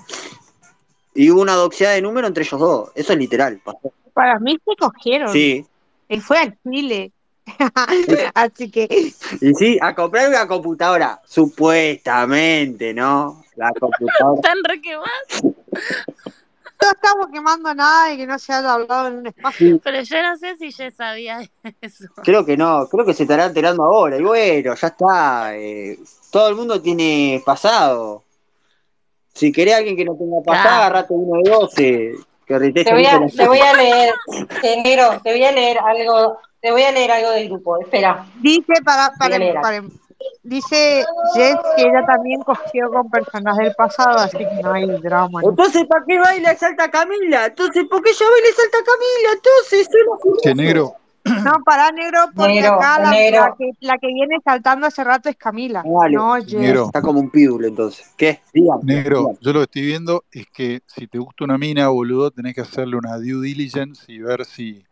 Speaker 3: Y hubo una doxeada de número entre ellos dos, eso es literal. pasó.
Speaker 10: Para mí se cogieron.
Speaker 3: Sí,
Speaker 10: Él fue al Chile. Así que
Speaker 3: y sí, a comprar una computadora, supuestamente, ¿no? La computadora.
Speaker 2: Están re quemados.
Speaker 10: No estamos quemando nada de que no se haya hablado en un espacio.
Speaker 2: Pero yo no sé si ya sabía eso.
Speaker 3: Creo que no, creo que se estará enterando ahora. Y bueno, ya está. eh, todo el mundo tiene pasado. Si querés alguien que no tenga pasado,
Speaker 2: Claro.
Speaker 3: agarrate uno de 12. Que Ritech
Speaker 1: Te voy, a,
Speaker 3: siempre
Speaker 1: te voy a leer, negro, te voy a leer algo, te voy a leer algo del grupo, espera.
Speaker 10: Dice para, para, para- dice Jess que ella también cogió con personas del pasado, así que no hay drama.
Speaker 3: Entonces, ¿para qué baila y salta Camila? Entonces, ¿por qué ella baila y salta Camila? Entonces, soy
Speaker 5: Che, negro,
Speaker 10: No, pará, negro, porque
Speaker 1: Negro,
Speaker 10: acá la,
Speaker 1: negro.
Speaker 10: la que, la que viene saltando hace rato es Camila.
Speaker 3: Dale.
Speaker 10: No, Jess.
Speaker 5: negro,
Speaker 3: Está como un pídul, entonces. ¿Qué? Dígame.
Speaker 5: negro,
Speaker 3: dígame.
Speaker 5: yo lo que estoy viendo es que si te gusta una mina, boludo, tenés que hacerle una due diligence y ver si,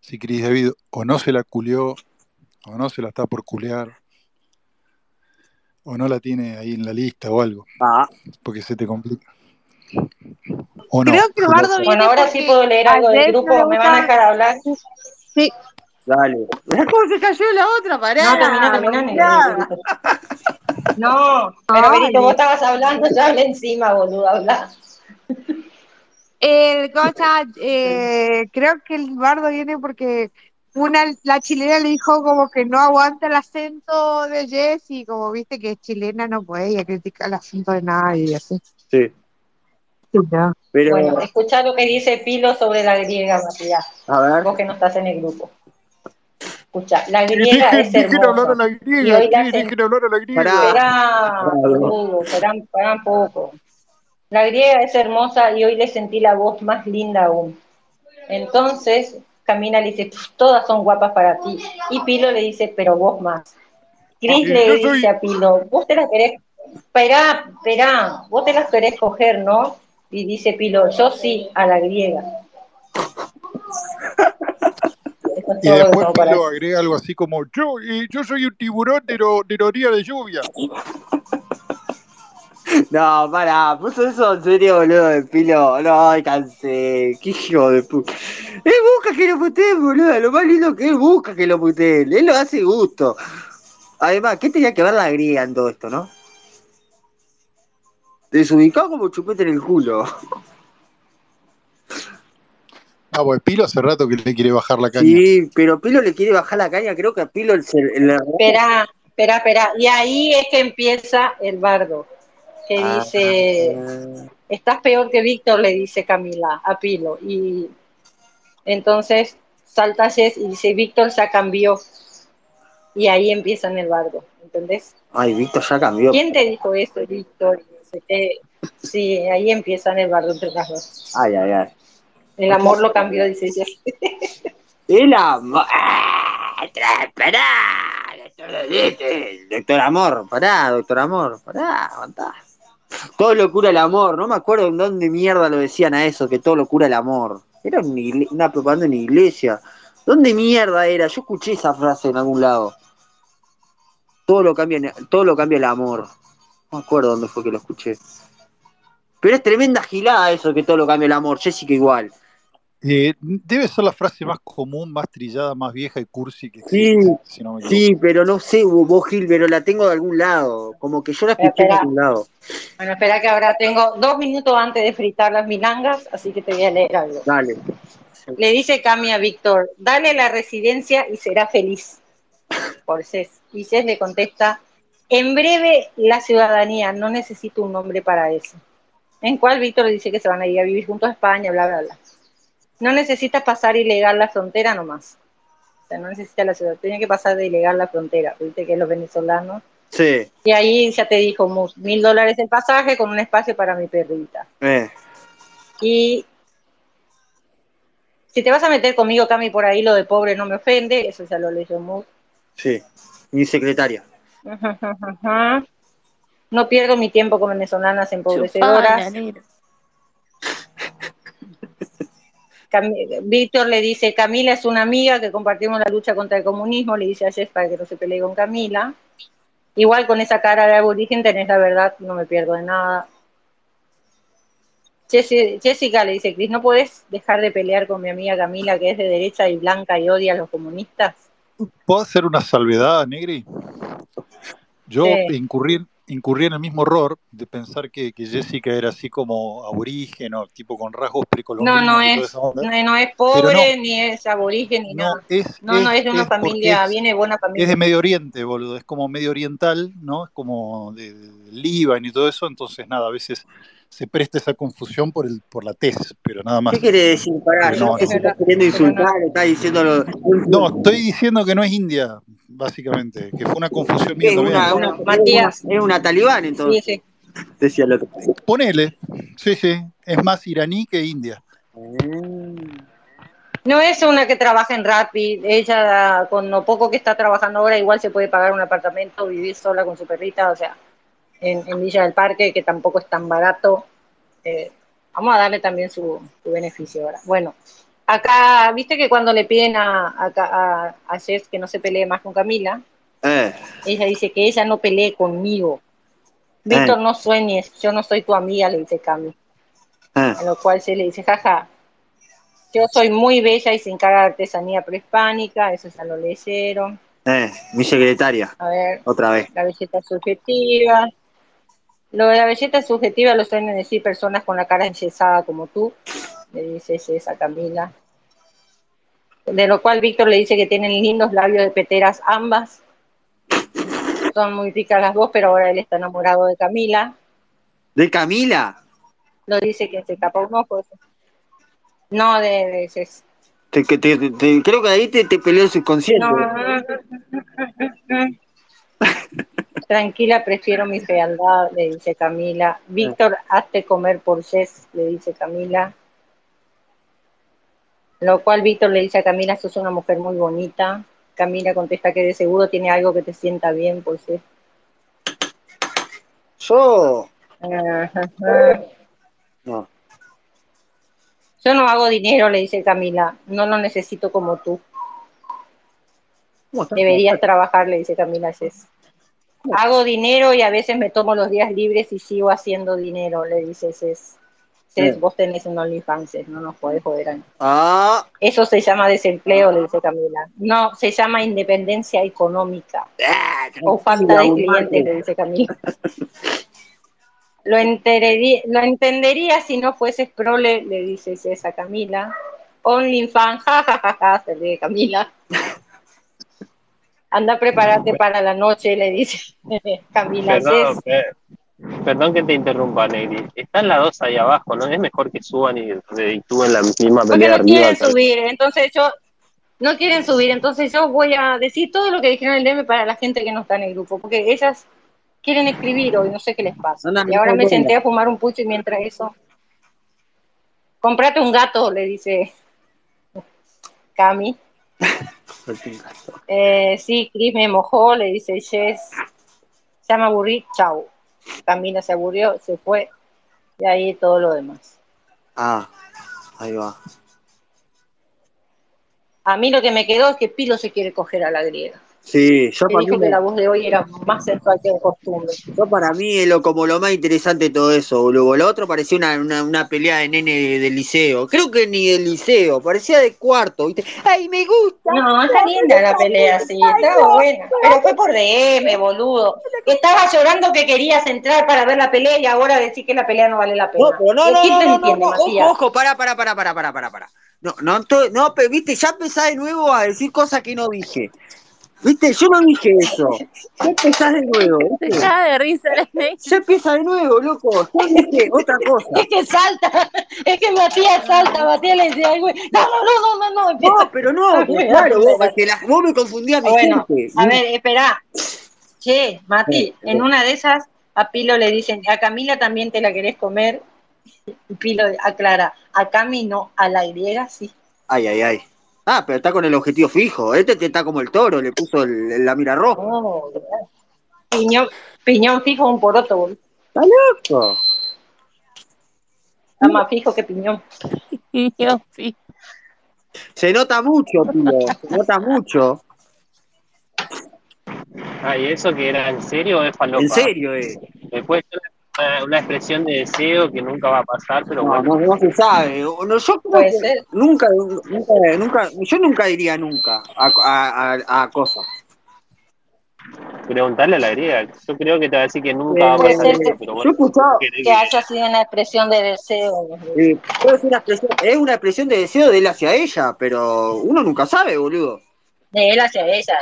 Speaker 5: si Chris David o no se la culió, o no se la está por culear, o no la tiene ahí en la lista o algo,
Speaker 3: Ah,
Speaker 5: porque se te complica. O no.
Speaker 10: Creo que Eduardo viene
Speaker 1: Bueno, ahora sí puedo leer algo del grupo, ¿me van a dejar hablar?
Speaker 10: Sí,
Speaker 3: dale. ¿Cómo se cayó la otra? Pará.
Speaker 1: No,
Speaker 3: boludeada.
Speaker 1: negro. No, pero
Speaker 10: Ay.
Speaker 1: Berito, vos estabas hablando, ya hablé encima, boludo, habla.
Speaker 10: el cosa, eh, creo que el bardo viene porque una, la chilena le dijo como que no aguanta el acento de Jess y como viste que es chilena no puede criticar el acento de nadie y así.
Speaker 3: Sí.
Speaker 10: Sí, ya.
Speaker 3: Pero,
Speaker 1: Bueno, escuchá lo que dice Pilo sobre la griega, Matías,
Speaker 3: a ver.
Speaker 1: vos que no estás en el grupo. Escucha, la griega
Speaker 5: dejen,
Speaker 1: es
Speaker 5: dejen hablar a
Speaker 1: hermosa.
Speaker 5: la
Speaker 1: Y
Speaker 5: griega,
Speaker 1: hacen-
Speaker 5: hablar a la griega.
Speaker 3: Pará.
Speaker 1: Esperá, esperá un poco. La griega es hermosa y hoy le sentí la voz más linda aún. Entonces, Camila le dice, "Pf, todas son guapas para ti. Y Pilo le dice, pero vos más. Chris le dice
Speaker 5: soy-
Speaker 1: a Pilo, vos te las querés, esperá, esperá, vos te las querés coger, ¿no? Y dice Pilo, yo sí, a la griega.
Speaker 5: Y después Pilo agrega algo así como, yo, eh, yo soy un tiburón de, lo, de la orilla de lluvia.
Speaker 3: No, pará, puso eso en serio, boludo, de pilo. No, cansé. Qué hijo de puta. Él busca que lo puteen, boludo. Lo más lindo que él busca que lo puteen. Él lo hace gusto. Además, ¿qué tenía que ver la griega en todo esto, no? Desubicado como chupete en el culo.
Speaker 5: Ah, pues Pilo hace rato que le quiere bajar la caña.
Speaker 3: Sí, pero Pilo le quiere bajar la caña. Creo que a Pilo el, el,
Speaker 1: Espera, espera, espera. Y ahí es que empieza el bardo, que
Speaker 3: Ah.
Speaker 1: dice, estás peor que Víctor, le dice Camila a Pilo. Y entonces salta Jess y dice, Víctor ya cambió. Y ahí empiezan el bardo, ¿entendés?
Speaker 3: Ay, Víctor ya cambió.
Speaker 1: ¿Quién te dijo esto, Víctor? Sí, ahí empiezan el bardo entre las dos.
Speaker 3: Ay, ay, ay.
Speaker 1: El amor lo cambió, dice Jess.
Speaker 3: El amor. ¡Ah! ¡Pará! Doctor Doctor Amor, pará, doctor Amor, pará, aguantá. Todo lo cura el amor, no me acuerdo en dónde mierda lo decían a eso, que todo lo cura el amor. Era una, una propaganda en iglesia. ¿Dónde mierda era? Yo escuché esa frase en algún lado. Todo lo cambia, todo lo cambia el amor. No me acuerdo dónde fue que lo escuché. Pero es tremenda gilada eso que todo lo cambia el amor, Jessica igual.
Speaker 5: Eh, debe ser la frase más común, más trillada, más vieja y cursi que
Speaker 3: Sí,
Speaker 5: existe, si no me.
Speaker 3: Sí, pero no sé, vos Gil, pero la tengo de algún lado. Como que yo la escuché de algún lado.
Speaker 1: Bueno, espera que ahora tengo dos minutos antes de fritar las milangas, así que te voy a leer algo.
Speaker 3: Dale.
Speaker 1: Le dice Cami a Víctor, dale la residencia y será feliz. Por Cés. Y Cés le contesta, en breve la ciudadanía, no necesito un nombre para eso. En cual Víctor le dice que se van a ir a vivir juntos a España, bla, bla, bla. No necesitas pasar ilegal la frontera nomás. sea, no necesita la ciudad, tiene que pasar de ilegal la frontera, viste que los venezolanos.
Speaker 3: Sí.
Speaker 1: Y ahí ya te dijo, Mus, mil dólares el pasaje con un espacio para mi perrita.
Speaker 3: Eh.
Speaker 1: Y si te vas a meter conmigo, Cami, por ahí lo de pobre no me ofende, eso ya lo leyó Mus.
Speaker 3: Sí. Mi secretaria.
Speaker 1: No pierdo mi tiempo con venezolanas empobrecedoras. Víctor le dice, Camila es una amiga que compartimos la lucha contra el comunismo, le dice a Jess para que no se pelee con Camila. Igual con esa cara de aborigen tenés la verdad, no me pierdo de nada. Jessi- Jessica le dice, Cris, ¿no podés dejar de pelear con mi amiga Camila, que es de derecha y blanca y odia a los comunistas?
Speaker 5: ¿Puedo hacer una salvedad, Negri? Yo
Speaker 1: Sí.
Speaker 5: incurrí, incurrí en el mismo error de pensar que, que Jessica era así como aborigen o tipo con rasgos
Speaker 1: No,
Speaker 5: precolombinos
Speaker 1: no
Speaker 5: toda
Speaker 1: es, no, no es pobre,
Speaker 5: no,
Speaker 1: ni es aborigen, ni
Speaker 5: no,
Speaker 1: nada.
Speaker 5: es,
Speaker 1: No, no, es de una
Speaker 5: es
Speaker 1: familia,
Speaker 5: es,
Speaker 1: viene de buena
Speaker 5: es
Speaker 1: familia.
Speaker 5: de Medio Oriente, boludo. Es como medio oriental, ¿no? Es como de, de Líbano y todo eso. Entonces, nada, a veces se presta esa confusión por, el, por la tez, pero nada
Speaker 3: ¿Qué
Speaker 5: más.
Speaker 3: quiere decir? Pará,
Speaker 5: no,
Speaker 3: estás queriendo insultar, estás diciéndolo.
Speaker 5: No, estoy diciendo que no es India, básicamente, que fue una confusión mía
Speaker 3: Es una,
Speaker 1: Matías,
Speaker 3: es una, talibán,
Speaker 1: sí,
Speaker 3: entonces,
Speaker 1: sí.
Speaker 3: decía el otro.
Speaker 5: Ponele, sí, sí, es más iraní que India.
Speaker 1: No es una que trabaja en Rapid, ella con lo poco que está trabajando ahora igual se puede pagar un apartamento, vivir sola con su perrita, o sea, en, en Villa del Parque, que tampoco es tan barato. Eh, vamos a darle también su, su beneficio ahora. Bueno, acá, viste que cuando le piden a, a, a, a Jess que no se pelee más con Camila,
Speaker 3: Eh,
Speaker 1: ella dice que ella no pelee conmigo. Víctor, no sueñes, yo no soy tu amiga, le dice Cami.
Speaker 3: eh,
Speaker 1: A lo cual se le dice, jaja, yo soy muy bella y sin cara de artesanía prehispánica, eso ya lo leyeron.
Speaker 3: eh, mi secretaria,
Speaker 1: A ver,
Speaker 3: otra vez.
Speaker 1: la belleza subjetiva. Lo de la belleza subjetiva lo suelen decir personas con la cara enyesada como tú, le dice esa Camila. De lo cual Víctor le dice que tienen lindos labios de peteras ambas. Son muy ricas las dos, pero ahora él está enamorado de Camila.
Speaker 3: ¿De Camila?
Speaker 1: Lo dice que se tapa un ojo. No, de, de Jess.
Speaker 3: Te- te- te- creo que ahí te, te peleó el subconsciente.
Speaker 1: No. Tranquila, prefiero mi fealdad, le dice Camila. Víctor, hazte comer por Jess, le dice Camila. Lo cual Víctor le dice a Camila, sos una mujer muy bonita. Camila contesta que de seguro tiene algo que te sienta bien por Jess.
Speaker 3: Yo.
Speaker 1: Ajá.
Speaker 3: No.
Speaker 1: Yo no hago dinero, le dice Camila. No lo necesito como tú. Deberías trabajar, le dice Camila a Jess. Hago dinero y a veces me tomo los días libres y sigo haciendo dinero, le dice Jess. Jess,
Speaker 3: Sí.
Speaker 1: vos tenés un OnlyFans, no nos podés joder a mí.
Speaker 3: Ah,
Speaker 1: Eso se llama desempleo, le dice Camila. No, se llama independencia económica.
Speaker 3: ah,
Speaker 1: O falta de clientes, le dice Camila. Lo, enterería- lo entendería si no fueses prole, le dice Jess a Camila. OnlyFans, jajajaja, se ríe Camila. Anda, prepárate para la noche, le dice Camila
Speaker 4: Perdón, que te interrumpa, Negri. Están las dos ahí abajo, ¿no? Es mejor que suban y reditúen la misma
Speaker 1: Porque no
Speaker 4: arriba.
Speaker 1: quieren
Speaker 4: tal-
Speaker 1: subir, entonces yo, no quieren subir, entonces yo voy a decir todo lo que dijeron en el DM para la gente que no está en el grupo, porque ellas quieren escribir hoy, no sé qué les pasa. Y ahora me senté a fumar un pucho y mientras eso, comprate un gato, le dice Cami. Eh, sí, Chris me mojó, le dice Jess. Ya me aburrí, chau. Camila se aburrió, se fue. Y ahí todo lo demás.
Speaker 3: Ah, ahí va.
Speaker 1: A mí lo que me quedó es que Pilo se quiere coger a la griega.
Speaker 3: Sí, yo para,
Speaker 1: dijo
Speaker 3: mí,
Speaker 1: que la voz de hoy era más sensual que de costumbre.
Speaker 3: yo para mí es lo, como lo más interesante de todo eso, boludo. Lo otro parecía una, una, una pelea de nene de, de liceo. Creo que ni del liceo, parecía de cuarto, ¿viste? ¡Ay, me gusta!
Speaker 1: No, está linda la pelea, sí, estaba buena. Pero fue por DM, boludo. Estaba llorando que querías entrar para ver la pelea y ahora decís que la pelea no vale la pena.
Speaker 3: No, pero no, no,
Speaker 1: ¿Quién
Speaker 3: no, no,
Speaker 1: entiende,
Speaker 3: ojo, ojo, para, para, para, para, para, para, para. No, no, no, viste, ya empezá de nuevo a decir cosas que no dije. ¿Viste? Yo no dije eso. Ya empezás de nuevo, ¿viste?
Speaker 2: caga de risa Ney.
Speaker 3: Ya empieza de nuevo, loco. Yo dije otra cosa.
Speaker 1: Es que salta, es que Matías salta, Matías le decía algo. No, no, no, no, no, no. empieza-
Speaker 3: No, pero no, pues claro, vos, porque la- vos me confundías a mi
Speaker 1: Bueno,
Speaker 3: gente.
Speaker 1: a ver, espera. Che, Mati, en una de esas a Pilo le dicen, a Camila también te la querés comer. Y Pilo aclara, a Cami no, a la griega sí.
Speaker 3: Ay, ay, ay. Ah, pero está con el objetivo fijo. Este te está como el toro, le puso el- la mira roja.
Speaker 1: No, piñón, piñón fijo un poroto, boludo.
Speaker 3: Está loco.
Speaker 1: Está más fijo que piñón.
Speaker 2: Yo, sí.
Speaker 3: Se nota mucho, tío. Se nota mucho.
Speaker 4: Ah, ¿y eso que era en serio o es falopa?
Speaker 3: En serio, eh.
Speaker 4: Después una, una expresión de deseo que nunca va a pasar, pero
Speaker 3: No,
Speaker 4: bueno.
Speaker 3: no, no se sabe. O- no, yo creo
Speaker 1: Puede
Speaker 3: que
Speaker 1: ser.
Speaker 3: nunca, nunca, nunca, yo nunca diría nunca a, a, a, a cosas.
Speaker 4: Preguntarle a la griega. Yo creo que te va a decir que nunca va a pasar
Speaker 1: ser
Speaker 4: eso,
Speaker 1: que-
Speaker 4: pero
Speaker 3: Yo he
Speaker 4: bueno.
Speaker 3: escuchado,
Speaker 1: Que haya sido una expresión de deseo.
Speaker 3: eh, ser una expresión, es una expresión de deseo de él hacia ella, pero uno nunca sabe, boludo.
Speaker 1: De él hacia ella.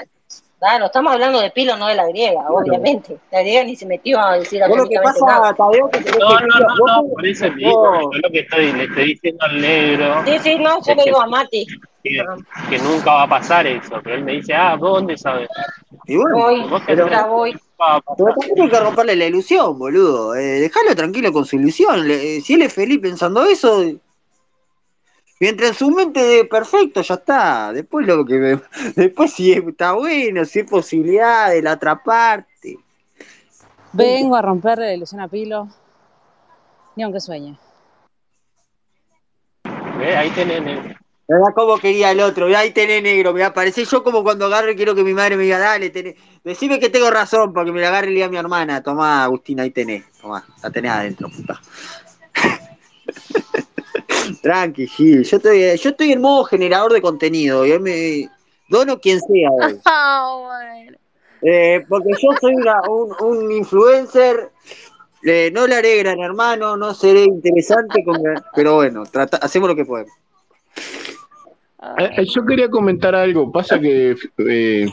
Speaker 1: Claro, estamos hablando de Pilo, no de la griega, obviamente. La griega ni se metió a decir
Speaker 3: Vos lo que pasa,
Speaker 1: nada.
Speaker 3: Tadeo, que
Speaker 4: No, no, no,
Speaker 3: vos-
Speaker 4: no, por eso te yo lo que estoy, le estoy diciendo al negro
Speaker 1: Sí, sí, no, yo le digo a Mati.
Speaker 4: que, que nunca va a pasar eso, que él me dice, ah, ¿dónde sabes?
Speaker 3: Y bueno,
Speaker 1: Voy,
Speaker 4: vos
Speaker 3: pero-
Speaker 1: ya voy.
Speaker 3: Pero tampoco hay que romperle la ilusión, boludo. Eh, dejalo tranquilo con su ilusión. Le- eh, si él es feliz pensando eso, mientras en su mente de perfecto, ya está. Después lo que ve- después si está bueno, si hay posibilidad de la otra parte.
Speaker 11: Vengo a romperle la ilusión a Pilo, ni aunque sueñe.
Speaker 4: ¿Ves? Ahí tenés, negro.
Speaker 3: ¿Verdad? Como quería el otro, ahí tenés negro, me aparece yo como cuando agarro y quiero que mi madre me diga, dale, tenés, decime que tengo razón, porque me la agarre y le diga a mi hermana, tomá Agustina, ahí tenés, tomá, la tenés adentro, puta. Tranqui, sí, yo estoy, yo estoy en modo generador de contenido, yo me dono quien sea hoy.
Speaker 2: Ah, bueno.
Speaker 3: Eh, porque yo soy una- un, un influencer, eh, no le haré gran hermano, no seré interesante, con- pero bueno, trata- hacemos lo que podemos.
Speaker 12: Eh, eh, Yo quería comentar algo, pasa que eh,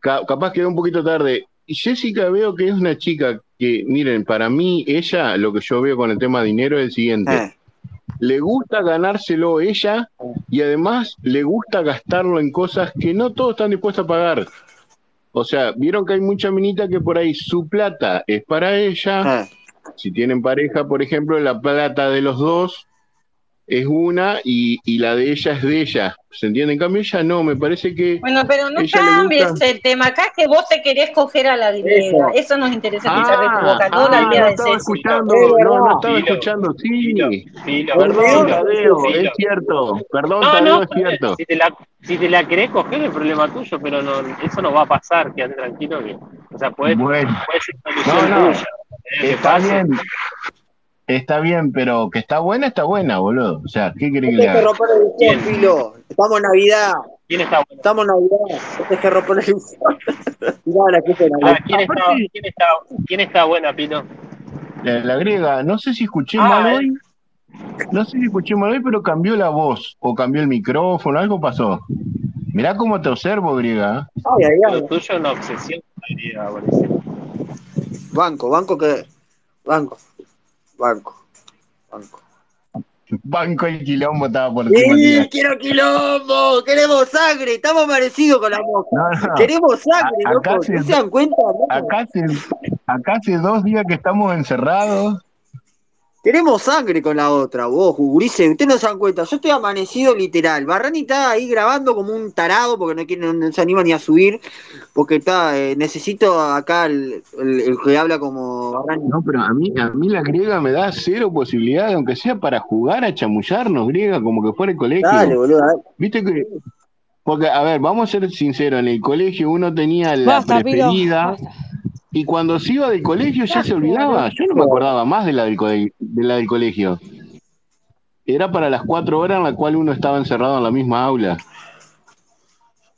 Speaker 12: ca- capaz quedó un poquito tarde. Jessica veo que es una chica que, miren, para mí ella, lo que yo veo con el tema dinero es el siguiente. Le gusta ganárselo ella y además le gusta gastarlo en cosas que no todos están dispuestos a pagar. O sea, vieron que hay mucha minita que por ahí su plata es para ella.
Speaker 3: Eh.
Speaker 12: Si tienen pareja, por ejemplo, la plata de los dos es una y, y la de ella es de ella. ¿Se entiende? En cambio, ella no, me parece que
Speaker 1: Bueno, pero no cambies
Speaker 12: gusta.
Speaker 1: el tema. Acá es que vos te querés coger a la griega. Eso, nos interesa escuchar de tu
Speaker 12: Ah,
Speaker 1: la
Speaker 12: ah,
Speaker 1: idea
Speaker 12: no
Speaker 1: de
Speaker 12: estaba escuchando,
Speaker 3: Es
Speaker 12: no, no estaba
Speaker 4: Filo,
Speaker 12: escuchando, sí.
Speaker 4: Filo, filo,
Speaker 12: Perdón,
Speaker 3: Filo,
Speaker 12: Tadeo,
Speaker 4: filo.
Speaker 12: es cierto. Perdón,
Speaker 4: No,
Speaker 12: Tadeo,
Speaker 4: no,
Speaker 12: es cierto.
Speaker 4: si te la, si te la querés coger, el problema tuyo, pero no, eso no va a pasar, quédate tranquilo que, o sea, puede,
Speaker 12: Bueno,
Speaker 4: ser una
Speaker 12: no,
Speaker 4: ilusión
Speaker 12: no,
Speaker 4: tuya,
Speaker 12: está bien, está bien, pero que está buena, está buena, boludo. O sea, ¿qué que
Speaker 3: Este
Speaker 12: le
Speaker 3: es que
Speaker 12: haga?
Speaker 3: romper la ilusión,
Speaker 4: ¿Quién?
Speaker 3: Pilo. Estamos en Navidad.
Speaker 4: ¿Quién está bueno?
Speaker 3: Estamos en Navidad. Este es que ilusión. Mirá la que
Speaker 4: Ah. ¿quién, está, quién, está, ¿Quién está buena, Pino?
Speaker 12: la, la griega, no sé si escuché
Speaker 4: Ah,
Speaker 12: mal
Speaker 4: eh.
Speaker 12: hoy, no sé si escuché mal hoy, pero cambió la voz o cambió el micrófono, algo pasó. Mirá cómo te observo, griega.
Speaker 3: Ay, ay, ay.
Speaker 4: Lo tuyo es una obsesión con la griega.
Speaker 3: Banco, banco que. Banco. Banco. Banco.
Speaker 12: Banco el quilombo estaba por
Speaker 3: ¡Sí! ¡Quiero quilombo! ¡Queremos sangre! Estamos amanecidos con la mosca.
Speaker 12: No, no.
Speaker 3: ¡Queremos sangre,
Speaker 12: A-
Speaker 3: loco! ¿No se dan cuenta? loco?
Speaker 12: Acá hace, acá hace dos días que estamos encerrados.
Speaker 3: Queremos sangre con la otra, vos, Gurice. Ustedes no se dan cuenta. Yo estoy amanecido literal. Barrani está ahí grabando como un tarado porque no, quiere, no se anima ni a subir. Porque está, eh, necesito acá el, el- el que habla como Barrani.
Speaker 12: No, pero a mí, a mí la griega me da cero posibilidades, aunque sea para jugar a chamullarnos, griega, como que fuera el colegio.
Speaker 3: Dale, boludo. dale.
Speaker 12: Viste que. Porque, a ver, vamos a ser sinceros, en el colegio uno tenía la
Speaker 11: Basta,
Speaker 12: preferida
Speaker 11: basta.
Speaker 12: Y cuando se iba del colegio ya se olvidaba. Yo no me acordaba más de la del, co- de la del colegio. Era para las cuatro horas en la cual uno estaba encerrado en la misma aula.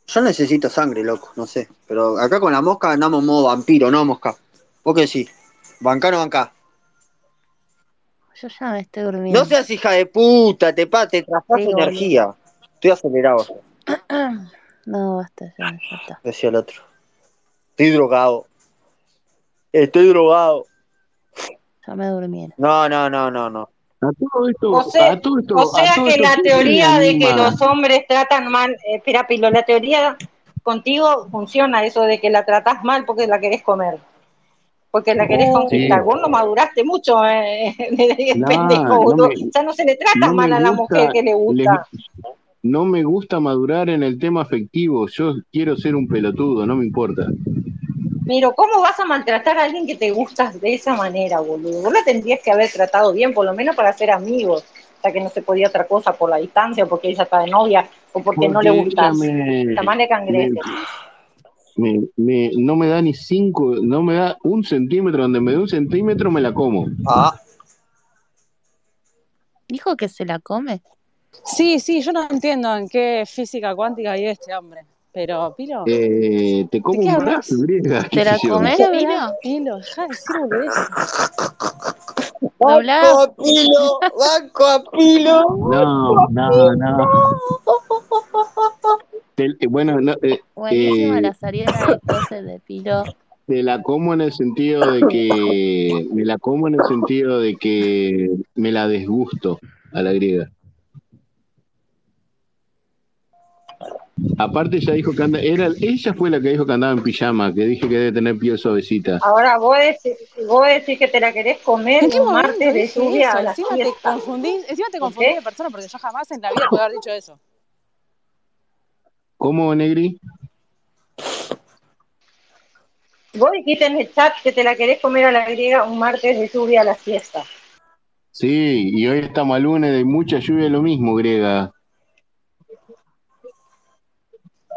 Speaker 3: Yo necesito sangre, loco, no sé. Pero acá con la mosca andamos en modo vampiro, ¿no, mosca? ¿Vos qué sí? ¿Banca o no banca?
Speaker 2: Yo ya me estoy durmiendo.
Speaker 3: No seas hija de puta, te, pa, te
Speaker 2: boludo.
Speaker 3: energía. Estoy acelerado.
Speaker 2: No, basta, ya, ya está.
Speaker 3: Decía el otro. Estoy drogado. Estoy drogado.
Speaker 2: Ya me durmieron.
Speaker 3: No, no, no, no, no.
Speaker 12: A todo esto,
Speaker 1: O sea,
Speaker 12: a todo esto,
Speaker 1: o
Speaker 12: a
Speaker 1: sea
Speaker 12: todo
Speaker 1: que
Speaker 12: esto,
Speaker 1: la
Speaker 12: ¿quién se
Speaker 1: teoría de que los hombres tratan mal, eh, espera, Pilo, la teoría contigo funciona eso de que la tratás mal porque la querés comer, porque la querés
Speaker 2: Oh,
Speaker 1: conquistar.
Speaker 12: Sí.
Speaker 1: Vos no maduraste mucho, eh,
Speaker 12: No,
Speaker 1: pendejo.
Speaker 12: no
Speaker 1: se le trata
Speaker 12: no
Speaker 1: mal a la mujer que le gusta.
Speaker 12: no me gusta madurar en el tema afectivo. Yo quiero ser un pelotudo, no me importa.
Speaker 1: Pero ¿cómo vas a maltratar a alguien que te gusta de esa manera, boludo? Vos la tendrías que haber tratado bien, por lo menos para ser amigos, ya que no se podía otra cosa por la distancia, o porque ella está de novia, o porque no le gustas.
Speaker 12: me,
Speaker 1: Tamás de
Speaker 12: me,
Speaker 1: cangrejes.
Speaker 12: me, me- no me da ni cinco, no me da un centímetro. Donde me dé un centímetro me la como.
Speaker 3: Ah,
Speaker 2: ¿Dijo que se la come?
Speaker 11: Sí, sí, yo no entiendo en qué física cuántica hay este hombre. Pero, Pilo,
Speaker 12: Eh, te
Speaker 11: ¿de
Speaker 12: como un brazo, griega,
Speaker 2: ¿Te la comes,
Speaker 11: ¿Qué
Speaker 2: Pilo?
Speaker 11: Pilo?
Speaker 3: ¡Banco a Pilo! ¡Banco a Pilo!
Speaker 12: No, no, no. Te- eh, bueno, no, eh,
Speaker 2: Buenísima
Speaker 12: eh,
Speaker 2: la sariena de closet de Pilo.
Speaker 12: te la como en el sentido de que me la como en el sentido de que me la desgusto a la griega. Aparte ella dijo que anda, era, ella fue la que dijo que andaba en pijama, que dije que debe tener piel suavecita.
Speaker 1: Ahora vos decís, vos decís que te la querés comer
Speaker 11: ¿En qué
Speaker 1: un martes de lluvia a la
Speaker 11: Encima te confundís, encima te
Speaker 1: ¿Por
Speaker 11: confundís
Speaker 1: qué?
Speaker 11: de persona porque yo jamás en la vida puedo haber dicho eso.
Speaker 12: ¿Cómo, Negri?
Speaker 1: Vos dijiste en el chat que te la querés comer a la griega un martes de lluvia a la siesta.
Speaker 12: Sí, y hoy estamos a lunes de mucha lluvia, lo mismo, griega.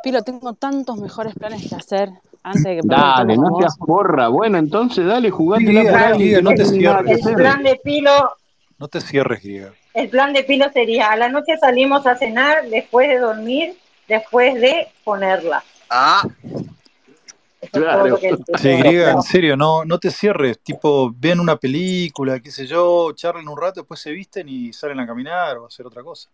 Speaker 11: Pilo, tengo tantos mejores planes que hacer antes de que
Speaker 12: Dale, no
Speaker 11: con
Speaker 12: seas
Speaker 11: vos.
Speaker 12: porra. Bueno, entonces dale, jugátela
Speaker 5: Griega,
Speaker 12: por que
Speaker 5: no te cierres.
Speaker 1: el plan de Pilo,
Speaker 5: No te cierres, Griega.
Speaker 1: el plan de Pilo sería a la noche salimos a cenar después de dormir, después de ponerla.
Speaker 3: Ah,
Speaker 1: Eso
Speaker 12: Claro.
Speaker 1: que lo
Speaker 5: Griega, en serio, no, no te cierres. Tipo, ven una película, qué sé yo, charlan un rato, después se visten y salen a caminar o a hacer otra cosa.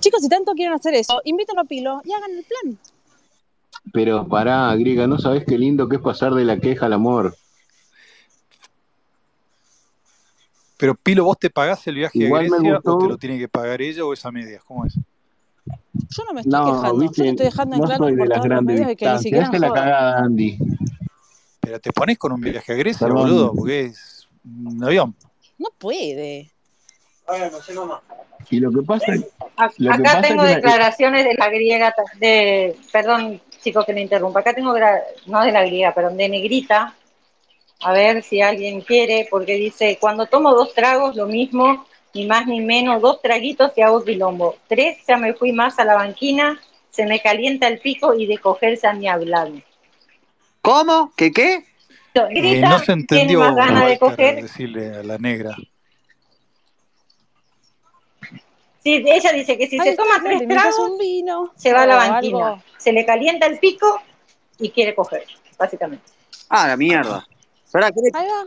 Speaker 11: Chicos, si tanto quieren hacer eso, invítenlo a Pilo y hagan el plan.
Speaker 12: Pero pará, griega, ¿no sabés qué lindo que es pasar de la queja al amor?
Speaker 5: Pero, Pilo, ¿vos te pagás el viaje
Speaker 12: Igual
Speaker 5: a Grecia o te
Speaker 12: gustó.
Speaker 5: lo tiene que pagar ella o es a medias? ¿Cómo es?
Speaker 11: Yo no me estoy
Speaker 12: No,
Speaker 11: quejando, yo le
Speaker 12: viste,
Speaker 11: estoy dejando en
Speaker 12: no
Speaker 11: claro
Speaker 12: soy de las grandes
Speaker 11: medios de que ni siquiera me
Speaker 12: la cagada, Andy.
Speaker 5: Pero te pones con un viaje a Grecia,
Speaker 12: Perdón.
Speaker 5: boludo, porque es un avión.
Speaker 11: No puede.
Speaker 12: Y lo que pasa,
Speaker 1: Ac-
Speaker 12: lo que
Speaker 1: Acá
Speaker 12: pasa
Speaker 1: tengo
Speaker 12: que la-
Speaker 1: declaraciones de la griega, de, perdón chicos que me interrumpa, acá tengo, gra- no de la griega, perdón, de negrita, a ver si alguien quiere, porque dice, cuando tomo dos tragos, lo mismo, ni más ni menos, dos traguitos y hago quilombo. Tres, ya me fui más a la banquina, se me calienta el pico y de cogerse a mi hablar.
Speaker 3: ¿cómo? ¿Qué qué?
Speaker 5: Eh,
Speaker 1: Negrita
Speaker 5: no se
Speaker 1: tiene
Speaker 5: entendió,
Speaker 1: más ganas de coger.
Speaker 5: decirle a la negra.
Speaker 1: Sí, ella dice que si se
Speaker 11: está,
Speaker 1: toma tres tragos,
Speaker 11: un vino
Speaker 1: se va a la banquina,
Speaker 11: algo.
Speaker 1: se le calienta el pico y quiere coger, básicamente.
Speaker 3: Ah, la mierda.
Speaker 11: Ahí va.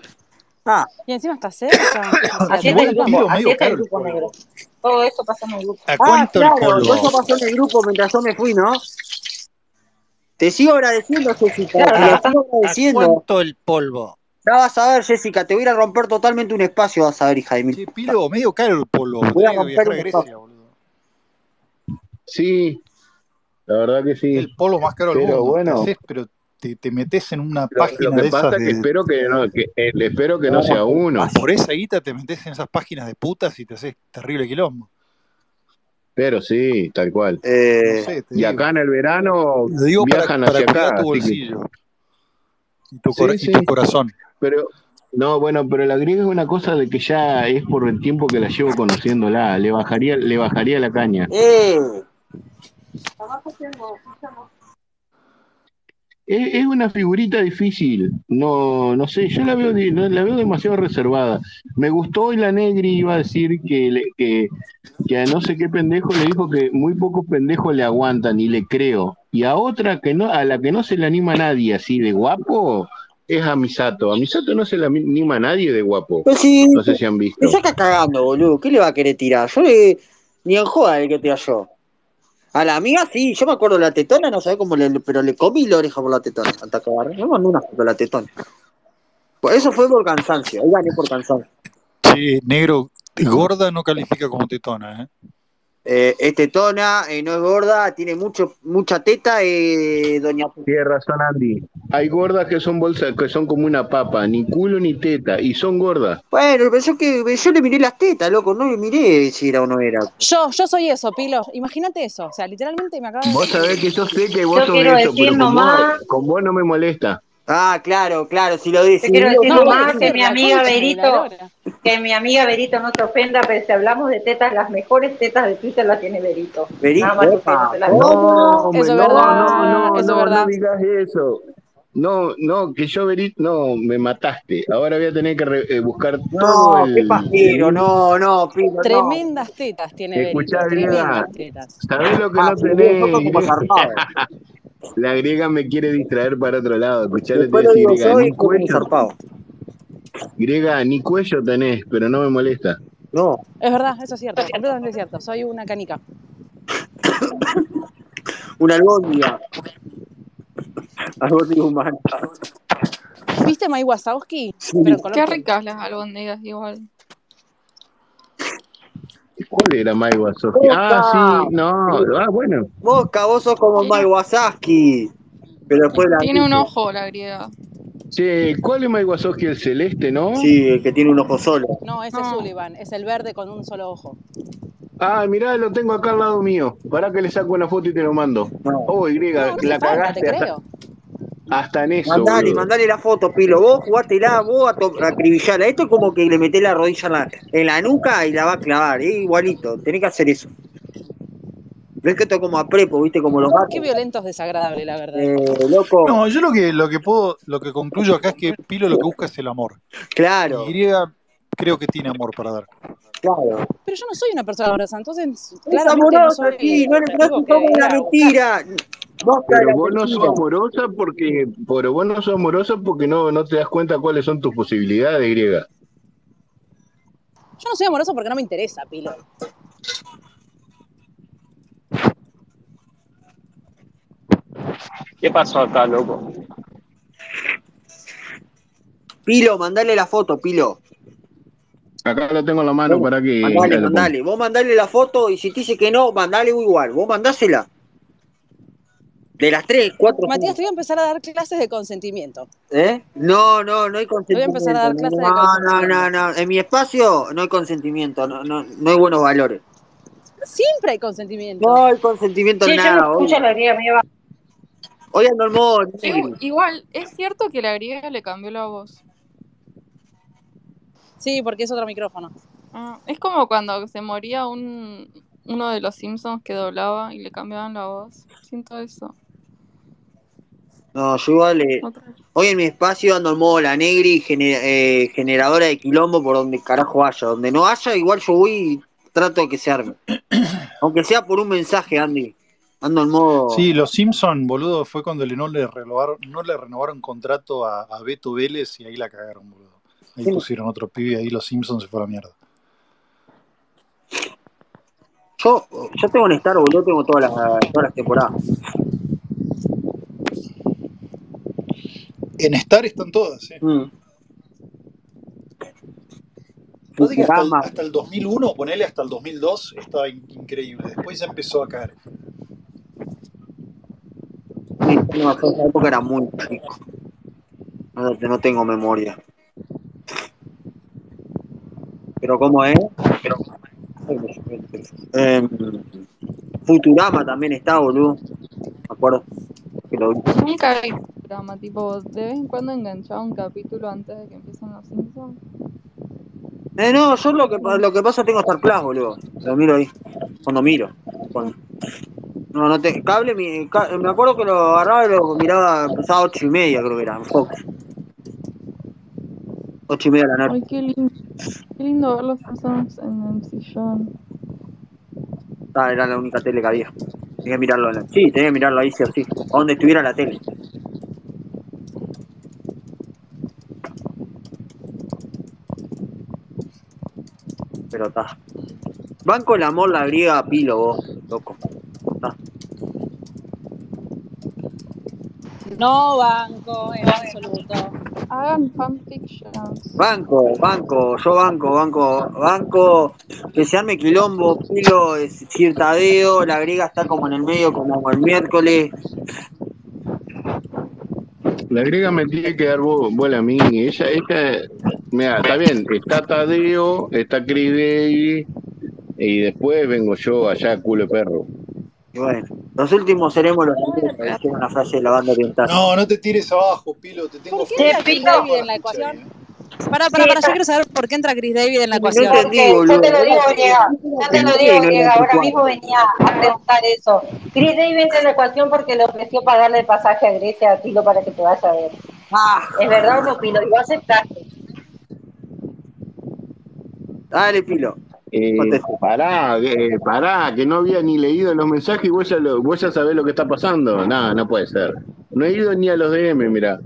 Speaker 3: Ah,
Speaker 11: Y encima está cerca.
Speaker 1: Así es
Speaker 11: tenés
Speaker 1: el grupo, así
Speaker 5: medio
Speaker 1: es el
Speaker 5: caro el
Speaker 1: grupo
Speaker 5: polvo.
Speaker 1: negro. Todo eso pasa en el grupo.
Speaker 5: ¿A
Speaker 3: ah,
Speaker 5: cuánto el
Speaker 3: claro, todo eso pasó en el grupo mientras yo me fui, ¿no? Te sigo agradeciendo, Jessica.
Speaker 1: Claro,
Speaker 3: Te
Speaker 1: lo
Speaker 5: ¿A,
Speaker 3: sigo
Speaker 5: a
Speaker 3: agradeciendo.
Speaker 5: cuánto el polvo?
Speaker 3: Ya vas a ver, Jessica, te voy a ir a romper totalmente un espacio, vas a ver, hija de mil.
Speaker 5: Che, Pilo, medio caro el polvo. vos
Speaker 3: Voy a
Speaker 5: que
Speaker 3: romper
Speaker 5: a Grecia, boludo.
Speaker 12: sí, la verdad que sí.
Speaker 5: el polvo más caro del mundo. Te
Speaker 12: bueno,
Speaker 5: haces, pero te, te metes en una
Speaker 12: lo
Speaker 5: página
Speaker 12: que
Speaker 5: de esas
Speaker 12: pasa es que
Speaker 5: de.
Speaker 12: espero que no, que, eh, espero que no
Speaker 3: No,
Speaker 12: sea uno.
Speaker 5: Por esa guita te metes en esas páginas de putas y te haces terrible quilombo.
Speaker 12: Pero sí, tal cual.
Speaker 5: No
Speaker 3: eh,
Speaker 5: sé,
Speaker 12: Y acá en el verano
Speaker 5: digo para,
Speaker 12: viajan
Speaker 5: para
Speaker 12: hacia
Speaker 5: cuidar
Speaker 12: acá,
Speaker 5: tu
Speaker 12: que
Speaker 5: bolsillo y tu, cor-
Speaker 12: sí,
Speaker 5: y tu
Speaker 12: sí.
Speaker 5: corazón.
Speaker 12: Pero no, bueno, pero la griega es una cosa de que ya es por el tiempo que la llevo conociéndola. Le bajaría, le bajaría la caña.
Speaker 3: eh.
Speaker 12: Es, es una figurita difícil. No, no sé, yo la veo, la veo demasiado reservada. Me gustó y la Negri iba a decir que, le- que, que a no sé qué pendejo le dijo que muy pocos pendejos le aguantan y le creo. Y a otra que no, a la que no se le anima nadie así de guapo, es a Misato. A Misato no se le anima a nadie de guapo.
Speaker 3: Pero si
Speaker 12: No sé si han
Speaker 3: me
Speaker 12: visto.
Speaker 3: saca cagando, boludo. ¿Qué le va a querer tirar? Yo le, ni en joda el que tira yo. A la amiga sí, yo me acuerdo de la tetona, no sé cómo le, pero le comí la oreja por la tetona hasta acabar. Me mandó una foto de la tetona. Pues eso fue por cansancio, ahí gané por cansancio.
Speaker 5: Sí, negro, gorda no califica como tetona, ¿eh?
Speaker 3: Eh, es tetona, eh, no es gorda, tiene mucho, mucha teta, eh, doña
Speaker 12: Tienes razón, Andy. Hay gordas que son bolsas, que son como una papa, ni culo ni teta, y son gordas.
Speaker 3: Bueno, pero yo que yo le miré las tetas, loco, no le miré si era o no era.
Speaker 11: Yo, yo soy eso, Pilo. Imagínate eso. O sea, literalmente me acaba de.
Speaker 12: Vos sabés que yo sé que vos
Speaker 1: Yo
Speaker 12: sos
Speaker 1: quiero
Speaker 12: eso,
Speaker 1: decir
Speaker 12: pero con vos,
Speaker 1: nomás-
Speaker 12: con vos no me molesta.
Speaker 3: Ah, claro, claro, si lo dice.
Speaker 1: Te quiero decir
Speaker 11: No,
Speaker 1: nomás que mi amiga Berito. Que mi amiga Berito no se ofenda, pero si hablamos de tetas, las mejores tetas de Twitter las tiene Berito.
Speaker 3: Berito,
Speaker 1: Nada más que
Speaker 3: epa,
Speaker 1: no
Speaker 12: No, hombre,
Speaker 11: Eso es
Speaker 12: no,
Speaker 11: verdad,
Speaker 12: no, no,
Speaker 11: eso es
Speaker 12: no,
Speaker 11: verdad.
Speaker 12: no digas eso. No, no, que yo verí, no, me mataste. Ahora voy a tener que re- eh, buscar todo
Speaker 3: No,
Speaker 12: el.
Speaker 3: qué pajero, no, no.
Speaker 11: Tremendas tetas tiene Berito.
Speaker 12: Escuchá, griega,
Speaker 11: Tremendas tetas.
Speaker 12: ¿sabés lo que
Speaker 3: Ah,
Speaker 12: no tenés? La griega me quiere distraer para otro lado. Escuchá, le te
Speaker 3: Después lo
Speaker 12: decir,
Speaker 3: digo
Speaker 12: griega,
Speaker 3: yo y
Speaker 12: ni
Speaker 3: sos como zarpado.
Speaker 12: Griega, ni cuello tenés, pero no me molesta.
Speaker 3: No,
Speaker 11: Es verdad, eso es cierto. Completamente cierto. Soy una canica.
Speaker 3: una albóndiga. Albóndiga humana.
Speaker 11: ¿Viste Mike Wazowski?
Speaker 3: Sí.
Speaker 11: Pero
Speaker 13: Qué ricas las albóndigas igual.
Speaker 12: ¿Cuál era Mike Wazowski? Ah, sí, no, ah, bueno.
Speaker 3: Mosca, vos sos como Wazowski. Pero después la
Speaker 13: Tiene un ojo la griega.
Speaker 12: Che, ¿cuál es Mike Wazowski? El celeste, ¿no?
Speaker 3: Sí, el que tiene un ojo solo.
Speaker 11: No, ese es. Sullivan. Es el verde con un solo ojo.
Speaker 12: Ah, mirá, lo tengo acá al lado mío. Pará que le saco una foto y te lo mando.
Speaker 3: No.
Speaker 12: Oh, Y,
Speaker 11: No,
Speaker 12: la
Speaker 11: falta, te
Speaker 12: cagaste hasta,
Speaker 11: creo.
Speaker 12: hasta en eso.
Speaker 3: Mandale,
Speaker 12: boludo.
Speaker 3: mandale la foto, Pilo. Vos jugátela, vos a, acribillarla. Esto es como que le metés la rodilla en la, en la nuca y la va a clavar. ¿eh? Igualito, tenés que hacer eso. ¿Ves que esto es como a prepo, viste? Como los
Speaker 11: Qué
Speaker 3: gatos.
Speaker 11: violento es desagradable, la verdad.
Speaker 3: Eh, loco,
Speaker 5: No, yo lo que, lo que puedo, lo que concluyo acá es que Pilo lo que busca es el amor.
Speaker 3: claro,
Speaker 5: Y griega creo que tiene amor para dar.
Speaker 3: claro.
Speaker 11: Pero yo no soy una persona amorosa, entonces no
Speaker 3: amorosa,
Speaker 11: soy
Speaker 3: sí, no, no toma la mentira.
Speaker 12: Pero vos no sos amorosa porque, pero vos no sos amorosa porque no, no te das cuenta cuáles son tus posibilidades, griega.
Speaker 11: Yo no soy amorosa porque no me interesa, Pilo.
Speaker 4: ¿Qué pasó acá, loco?
Speaker 3: Pilo, mandale la foto, Pilo.
Speaker 12: Acá lo tengo en la mano
Speaker 3: Vos,
Speaker 12: para que.
Speaker 3: mandale, mandale. Vos mandale la foto y si te dice que no, mandale igual. Vos mandásela. De las tres, cuatro.
Speaker 11: Matías, te voy a empezar a dar clases de consentimiento.
Speaker 3: ¿Eh? No, no, no hay
Speaker 11: Te voy a
Speaker 3: consentimiento.
Speaker 11: empezar a dar clases de
Speaker 3: No, no, no,
Speaker 11: consentimiento.
Speaker 3: no. En mi espacio no hay consentimiento. No, no, no hay buenos valores.
Speaker 11: Siempre hay consentimiento.
Speaker 3: No hay consentimiento
Speaker 1: Sí,
Speaker 3: en
Speaker 1: yo
Speaker 3: nada.
Speaker 1: no escucho la griega, me va.
Speaker 3: Hoy ando el modo
Speaker 13: Sí,
Speaker 3: negri.
Speaker 13: igual, es cierto que la griega le cambió la voz.
Speaker 11: Sí, porque es otro micrófono.
Speaker 13: Ah, es como cuando se moría un, uno de los Simpsons que doblaba y le cambiaban la voz. Siento eso.
Speaker 3: No, yo igual. eh, hoy en mi espacio ando el modo la negri, gener- eh, generadora de quilombo por donde carajo haya. Donde no haya, igual yo voy y trato de que se arme. Aunque sea por un mensaje, Andy. Ando en modo.
Speaker 5: Sí, los Simpson, boludo, fue cuando no le renovaron, no le renovaron contrato a, a Beto Vélez y ahí la cagaron, boludo. Ahí
Speaker 3: Sí.
Speaker 5: pusieron otro pibe y ahí los Simpsons se fue a la mierda.
Speaker 3: Yo, yo tengo en Star, boludo, tengo todas las, todas las temporadas.
Speaker 5: En Star están todas, sí.
Speaker 3: Mm.
Speaker 5: Pasa que hasta, el, hasta el 2001, ponele hasta el 2002, estaba in- increíble. Después ya empezó a caer.
Speaker 3: No, en esa época era muy chico. No, no tengo memoria. Pero ¿cómo es? Em, Futurama también está, boludo. Me acuerdo que lo vi.
Speaker 13: Nunca vi programa, tipo, de vez en cuando enganchaba un capítulo antes de que empiecen los Simpsons.
Speaker 3: Eh, no, yo lo que, lo que pasa tengo Star Plus, boludo. Lo miro ahí. Cuando miro. Cuando- No, no te, cable, mi- me acuerdo que lo agarraba y lo miraba, empezaba a ocho y media, creo que era, en Fox. Ocho y media de la noche.
Speaker 13: Ay, qué lindo. Qué lindo ver los Simpsons en el sillón.
Speaker 3: Ah, era la única tele que había. Tenía que mirarlo en la... Sí, tenía que mirarlo ahí, sí o sí. A donde estuviera la tele. Pero está. Banco el amor, la griega, pilo, vos, loco. Está.
Speaker 11: No banco en absoluto.
Speaker 13: Hagan fanfictions.
Speaker 3: Banco, banco, yo banco, banco, banco, que se arme quilombo, Pilo es Cirtadeo, la griega está como en el medio, como el miércoles.
Speaker 12: La griega me tiene que dar bo- bola a mí. Ella, ella, mira, está bien, está Tadeo, está Davis, y después vengo yo allá, culo de perro.
Speaker 3: Y bueno, los últimos seremos los primeros, que una frase de la banda oriental.
Speaker 5: No, no te tires abajo, Pilo, te tengo
Speaker 11: ¿Por qué entra Chris David en la ecuación? Para, para, para, yo quiero saber por qué entra Chris David en la
Speaker 3: No
Speaker 11: ecuación.
Speaker 3: entendí,
Speaker 1: Porque
Speaker 3: boludo.
Speaker 1: yo te lo digo, Diego, yo te lo digo,
Speaker 3: no
Speaker 1: Diego, ahora mismo venía a preguntar eso. Chris David entra en la ecuación porque le ofreció pagarle el pasaje a Grecia a Pilo para que te vaya a ver. ¿Es verdad o no, Pilo? Y vos aceptaste.
Speaker 3: Dale, Pilo.
Speaker 12: Eh, pará, eh, pará, que no había ni leído los mensajes y vos ya, lo- vos ya sabés lo que está pasando. No, no puede ser. No he ido ni a los DM, mira.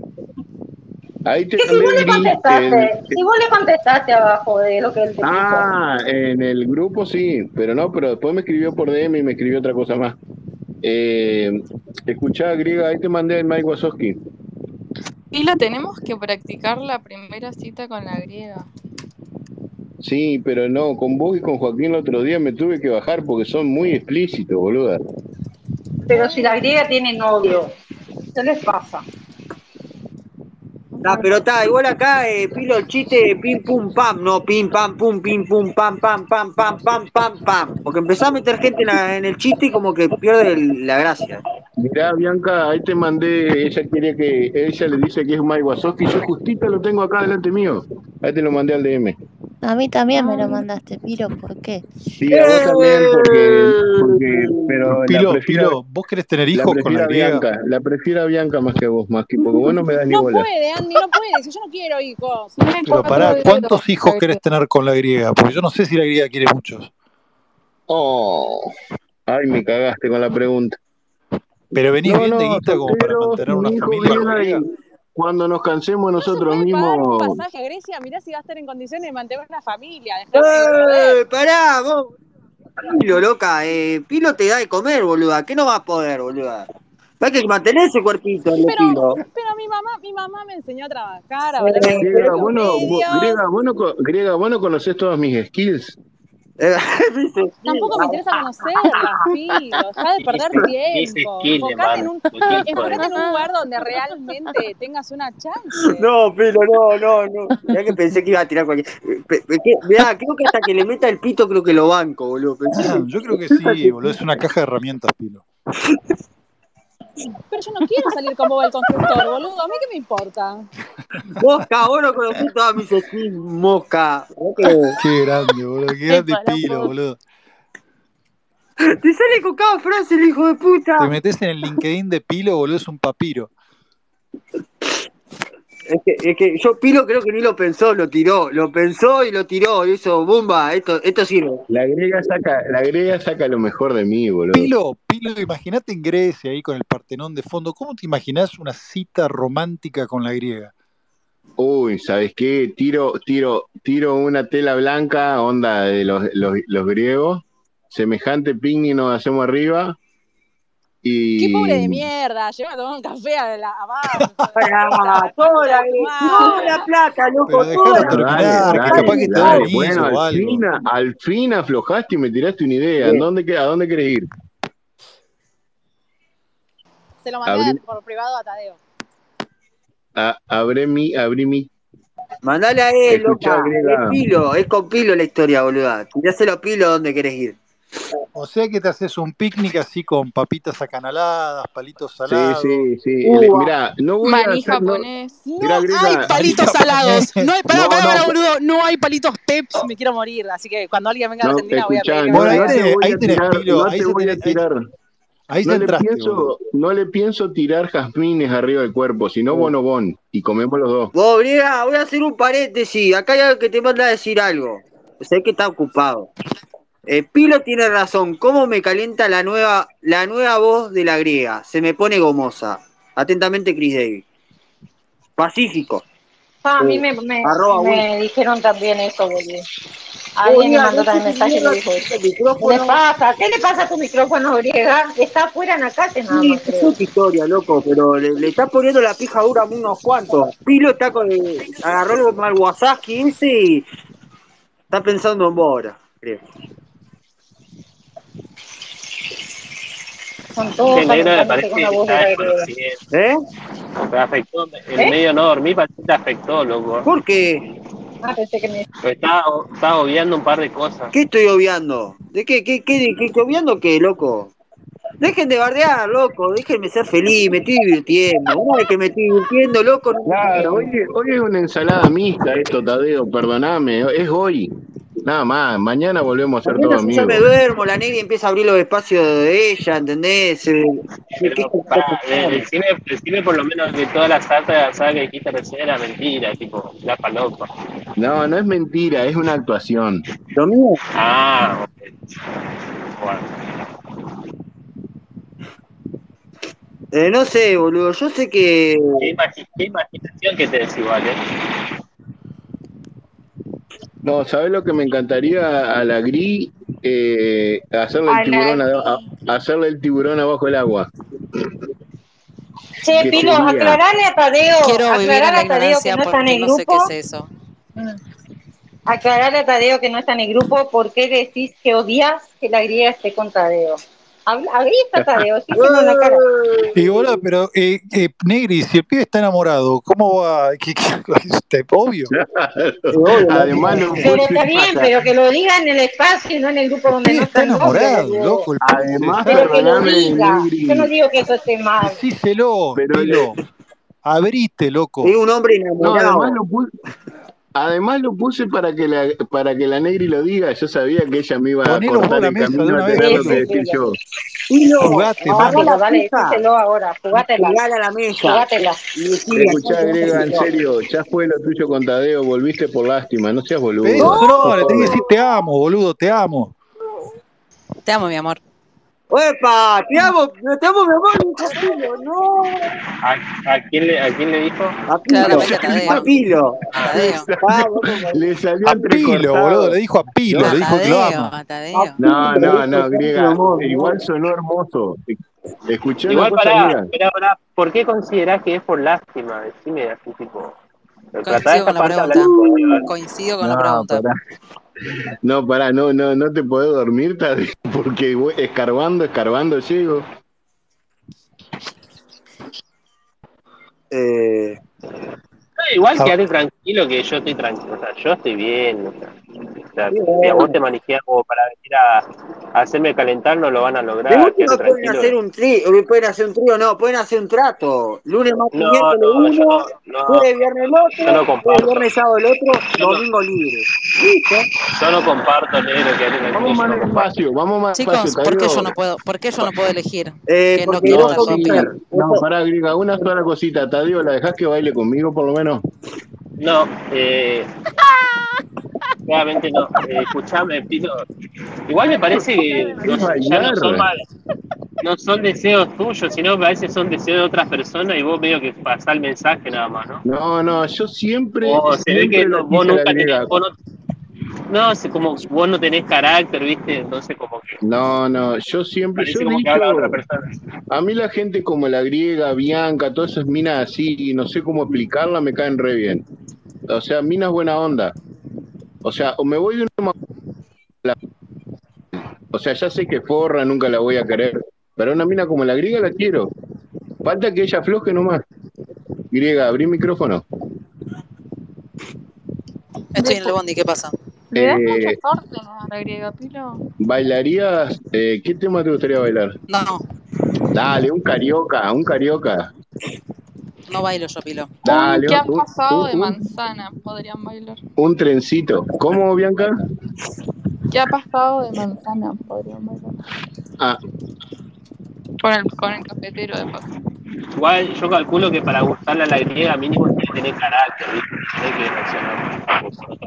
Speaker 12: Ahí te
Speaker 1: Que si vos le contestaste,
Speaker 12: en-
Speaker 1: si vos le contestaste abajo de lo que él te.
Speaker 12: Ah, en el grupo sí, pero no, pero después me escribió por DM y me escribió otra cosa más. Eh, escuchá, griega, ahí te mandé el Mike Wazowski.
Speaker 13: Y la tenemos que practicar la primera cita con la griega.
Speaker 12: Sí, pero no, con vos y con Joaquín el otro día me tuve que bajar porque son muy explícitos, boluda.
Speaker 1: Pero si la griega tiene novio, ¿qué les pasa?
Speaker 3: Ah, pero está, igual acá, eh, Pilo, el chiste pim pum pam, no pim pam pum, pim pum pam pam pam pam pam pam pam. Porque empezó a meter gente en, la- en el chiste y como que pierde el- la gracia.
Speaker 12: Mirá, Bianca, ahí te mandé, ella quería que, ella le dice que es Mike Wazowski, yo justito lo tengo acá delante mío. Ahí te lo mandé al DM.
Speaker 2: A mí también me lo mandaste, Piro, ¿por qué?
Speaker 12: Sí, a vos también, porque, porque pero prefiero,
Speaker 5: Pilo, ¿vos querés tener
Speaker 12: la
Speaker 5: hijos con la?
Speaker 12: Bianca, la prefiero a Bianca más que vos, más que porque vos no me das ni
Speaker 11: No
Speaker 12: bola.
Speaker 11: puede, Andy, no puede. Si yo no quiero hijos.
Speaker 5: Pero pará, ¿cuántos hijos querés tener con la griega? Porque yo no sé si la griega quiere muchos.
Speaker 12: Oh, ay, me cagaste con la pregunta.
Speaker 5: Pero venís
Speaker 12: No,
Speaker 5: bien de
Speaker 12: no,
Speaker 5: guita como para mantener una familia
Speaker 12: bien
Speaker 5: la
Speaker 12: ahí.
Speaker 5: griega.
Speaker 12: Cuando nos cansemos nosotros
Speaker 11: Pagar un
Speaker 12: mismos,
Speaker 11: pasaje a Grecia, mirá si va a estar en condiciones de mantener una familia.
Speaker 3: ¡Eh! ¡Pará, vos! Pilo, loca, eh, Pilo te da de comer, boluda. ¿Qué no va a poder, boluda? Hay que mantener ese cuerpito, Pilo.
Speaker 11: Pero, pero mi mamá, mi mamá me enseñó a trabajar, a
Speaker 12: griega, vos no, vos no, griega, vos no conocés todos mis skills.
Speaker 11: Tampoco me interesa conocerlas, Pilo. Deja de perder tiempo. Enfocate en un,
Speaker 4: hermano.
Speaker 11: enfocate en un lugar donde realmente tengas una chance.
Speaker 3: No, Pilo, no, no, no. Mirá que pensé que iba a tirar cualquier. Mirá, creo que hasta que le meta el pito, creo que lo banco, boludo. Pensé que-
Speaker 5: Yo creo que sí, boludo. Es una caja de herramientas, Pilo.
Speaker 11: Pero yo no quiero salir con Bob el constructor, boludo. ¿A mí qué me importa?
Speaker 3: Mosca, vos no conocés todas mis skins, mosca.
Speaker 5: Qué grande, boludo. Qué grande Pilo, boludo.
Speaker 3: Te sale con cada frase el hijo de puta.
Speaker 5: Te metes en el LinkedIn de Pilo, boludo. Es un papiro.
Speaker 3: Es que, es que yo Pilo creo que ni lo pensó, lo tiró. Lo pensó y lo tiró. Y hizo, bomba, esto, esto sirve.
Speaker 12: La griega saca, la griega saca lo mejor de mí, boludo.
Speaker 5: Pilo, Pilo, imagínate en Grecia ahí con el Partenón de fondo. ¿Cómo te imaginás una cita romántica con la griega?
Speaker 12: Uy, ¿sabes qué? Tiro, tiro, tiro una tela blanca, onda de los, los, los griegos, semejante picnic nos hacemos arriba y
Speaker 11: Qué pobre de mierda. Lleva a tomar un café a la abajo.
Speaker 3: Toda la, toda la plata, loco,
Speaker 5: Pero
Speaker 3: toda la
Speaker 5: terminar, que
Speaker 12: Dale,
Speaker 5: capaz que te da
Speaker 12: dale,
Speaker 5: permiso
Speaker 12: bueno, al
Speaker 5: algo.
Speaker 12: fin, al fin aflojaste y me tiraste una idea. ¿En
Speaker 3: Bien.
Speaker 12: dónde, que- ¿A dónde querés ir?
Speaker 11: Se lo mandé
Speaker 12: Abrí-
Speaker 11: por privado a Tadeo.
Speaker 12: A- abré mi, abrí mi.
Speaker 3: Mandale a él, loca. Es Pilo, es con Pilo la historia, boluda. Tiráselo a Pilo donde querés ir.
Speaker 5: O sea que te haces un picnic así con papitas acanaladas, palitos
Speaker 12: Sí,
Speaker 5: salados.
Speaker 12: sí, sí.
Speaker 3: Uh,
Speaker 12: Le- mirá, no voy a
Speaker 13: Maní
Speaker 12: hacer. No,
Speaker 13: japonés.
Speaker 11: No hay palitos salados. No hay, pará,
Speaker 12: No,
Speaker 11: pará,
Speaker 12: no,
Speaker 11: pará,
Speaker 12: po-
Speaker 11: boludo. No hay palitos peps. Me quiero morir. Así que cuando alguien venga a Argentina voy a pedir
Speaker 5: Bueno, ahí
Speaker 12: te
Speaker 5: ahí
Speaker 12: a
Speaker 5: tenés, Pilo,
Speaker 12: no
Speaker 5: ahí
Speaker 12: te
Speaker 5: se
Speaker 12: voy a
Speaker 5: tenés, ahí,
Speaker 12: tirar.
Speaker 5: ahí
Speaker 12: No le pienso, no le pienso tirar jazmines arriba del cuerpo, sino bonobón. Y comemos los dos.
Speaker 3: Vos, Briga, voy a hacer un paréntesis. Acá hay alguien que te manda a decir algo. Sé que está ocupado. Eh, Pilo tiene razón. ¿Cómo me calienta la nueva, la nueva voz de la griega? Se me pone gomosa. Atentamente, Chris Davis. Pacífico.
Speaker 1: Ah, a mí
Speaker 3: Eh,
Speaker 1: me, me, me dijeron también eso, boludo. Alguien me mandó también mensaje y me dijo eso. ¿Qué pasa? ¿Qué le pasa a tu micrófono, griega? Está afuera en la calle nada
Speaker 3: Sí,
Speaker 1: más,
Speaker 3: es otra historia, loco, pero le, le está poniendo la pija dura a unos cuantos. Pilo está con el, agarró el mal Wasaski ese y está pensando en vos ahora, creo.
Speaker 1: Todos
Speaker 4: el negro me
Speaker 1: calentándose
Speaker 4: parece
Speaker 1: con
Speaker 4: que está desconociendo.
Speaker 3: ¿Eh?
Speaker 4: Afectó, el
Speaker 1: ¿Eh?
Speaker 4: medio no dormir parece que te afectó, loco.
Speaker 3: ¿Por qué?
Speaker 1: Ah, pensé que me...
Speaker 4: Estaba, estaba obviando un par de cosas.
Speaker 3: ¿Qué estoy obviando? ¿De qué, qué, qué, qué, qué obviando qué, loco? Dejen de bardear, loco, déjenme ser feliz, me estoy divirtiendo. Una vez que me estoy divirtiendo, loco, no
Speaker 12: Claro, hoy, hoy es una ensalada mixta esto, Tadeo, perdoname, es hoy. Nada más, mañana volvemos a ser
Speaker 3: Mañana
Speaker 12: todos
Speaker 3: si yo me
Speaker 12: amigos.
Speaker 3: duermo, la negra empieza a abrir los espacios de ella, ¿entendés? Eh, ¿qué- qué-
Speaker 4: Pero para, el, el cine, el cine por lo menos que toda la saga, saga que dijiste recién era mentira, tipo, la palopa.
Speaker 12: No, no es mentira, es una actuación.
Speaker 3: Lo mío,
Speaker 4: Ah, ok. Bueno.
Speaker 3: Eh, no sé, boludo, yo sé que...
Speaker 4: Qué, imagi- qué imaginación que te igual, ¿eh?
Speaker 12: No, ¿sabes lo que me encantaría a la Gris? Eh, hacerle el
Speaker 1: la
Speaker 12: tiburón a- a- hacerle el tiburón abajo el agua.
Speaker 1: Che,
Speaker 12: ¿Qué
Speaker 1: Pilo,
Speaker 12: sería?
Speaker 1: aclararle a Tadeo,
Speaker 8: Quiero la
Speaker 1: a Tadeo que no está en el
Speaker 8: no sé qué
Speaker 1: grupo.
Speaker 8: es eso.
Speaker 1: Aclararle a Tadeo que no está en el grupo, ¿por qué decís que odias que la griega esté con Tadeo? Habla- Ahí está Tadeo, la cara.
Speaker 5: Y boludo, pero eh, eh, Negri, si el pibe está enamorado, ¿cómo va? ¿Qué, qué, este, obvio.
Speaker 12: Además
Speaker 1: Pero está bien, pero que lo diga en el espacio y no en el grupo donde no
Speaker 5: está enamorado, loco, el
Speaker 12: Además,
Speaker 1: Pero que lo
Speaker 12: perdóname,
Speaker 1: diga.
Speaker 12: Negri.
Speaker 1: Yo no digo que eso esté mal.
Speaker 5: Decíselo,
Speaker 12: Pero
Speaker 5: Pilo. Abriste, loco.
Speaker 3: Es un hombre
Speaker 12: No,
Speaker 3: enamorado.
Speaker 12: además lo además lo puse para que la para que la Negri lo diga. Yo sabía que ella me iba a cortar el camino
Speaker 5: de
Speaker 12: a tener lo que
Speaker 1: sí,
Speaker 12: decir
Speaker 1: sí,
Speaker 12: yo.
Speaker 3: Pilo,
Speaker 5: Jugate,
Speaker 3: la
Speaker 1: Dale, díselo ahora, jugátela,
Speaker 3: a la mesa.
Speaker 1: jugátela.
Speaker 12: Escuchá, Grega, en serio, ya fue lo tuyo con Tadeo, volviste por lástima, no seas boludo.
Speaker 5: No, le tenés que decir te amo, boludo, te amo.
Speaker 8: Te amo, mi amor.
Speaker 3: ¡Epa! ¡Te amo! ¡Te amo, mi amor! ¡No!
Speaker 4: ¿A, a quién le, ¿A quién le dijo?
Speaker 3: A Pilo.
Speaker 8: A
Speaker 3: Pilo.
Speaker 12: Le salió
Speaker 5: A Pilo, boludo, le dijo a Pilo,
Speaker 12: No.
Speaker 5: le dijo que lo ama.
Speaker 12: No, no, no, Griega, igual sonó hermoso. Escuché
Speaker 4: Igual pará, pará, ¿por qué considerás que es por lástima? Decime así, tipo.
Speaker 8: Coincido con la pregunta. Coincido con la pregunta.
Speaker 12: No, pará, no, no, no te podés dormir, porque voy escarbando, escarbando llego.
Speaker 3: Eh,
Speaker 4: No, igual
Speaker 5: Ah.
Speaker 4: quédate tranquilo que yo estoy tranquilo, o sea, yo estoy bien. O sea, sea, si a vos te manijeas como para venir a, a hacerme calentar, no lo van a lograr,
Speaker 3: última
Speaker 4: quédate
Speaker 3: pueden hacer un trío, pueden hacer un trío, no, pueden hacer un trato. Lunes, martes,
Speaker 4: No,
Speaker 3: miércoles
Speaker 4: no, yo
Speaker 3: uno,
Speaker 4: no, no,
Speaker 3: jueves, viernes el
Speaker 4: yo no
Speaker 3: otro, jueves,
Speaker 4: comparto.
Speaker 3: viernes, sábado el otro,
Speaker 4: Yo no,
Speaker 3: domingo libre. ¿Listo?
Speaker 4: yo no comparto, negro, quédate tranquilo,
Speaker 12: Vamos más despacio, vamos más despacio,
Speaker 8: Chicos, ¿por qué yo no puedo? ¿Por qué yo no puedo elegir?
Speaker 3: Eh,
Speaker 8: Que no quiero. Pilo.
Speaker 12: No, pará, Griega, una sola cosita. Tadeo, ¿la dejás que baile conmigo por lo menos?
Speaker 4: No, eh, claramente no. Eh, escuchame, Pito. Igual me parece que no,
Speaker 12: ¿Querés
Speaker 4: ya no son, mal- no son deseos tuyos, sino que a veces son deseos de otras personas y vos medio que pasás el mensaje nada más, ¿no?
Speaker 12: No, no, yo siempre,
Speaker 4: O se ve que no- vos
Speaker 12: a
Speaker 4: nunca tenés, vos no, no, como vos no tenés carácter, ¿viste? Entonces como que
Speaker 12: No, no, yo siempre, yo
Speaker 4: que habla otra persona.
Speaker 12: a mí la gente como la griega, Bianca, todas esas minas así, no sé cómo explicarla, me caen re bien. O sea, minas buena onda. O sea, o me voy de una ma- O sea, ya sé que forra, nunca la voy a querer. Pero una mina como la griega la quiero. Falta que ella afloje nomás. Griega, abrí micrófono.
Speaker 8: Estoy en el bondi, ¿qué pasa?
Speaker 13: Le das
Speaker 12: Eh,
Speaker 13: muchas órdenes a la griega, Pilo.
Speaker 12: ¿Bailarías? eh, ¿Qué tema te gustaría bailar?
Speaker 8: No,
Speaker 12: Dale, un carioca, un carioca.
Speaker 8: No bailo yo, Pilo.
Speaker 13: Un
Speaker 12: Dale,
Speaker 13: que ha
Speaker 12: un, un-
Speaker 13: pasado de manzana podrían bailar.
Speaker 12: un trencito. ¿Cómo, Bianca?
Speaker 13: ¿Qué ha pasado de manzana? Podrían bailar.
Speaker 12: Ah,
Speaker 13: Con el, con el cafetero de paso.
Speaker 4: Igual yo calculo que para gustarle a la griega mínimo tiene que tener carácter, ¿viste? Tiene que personas.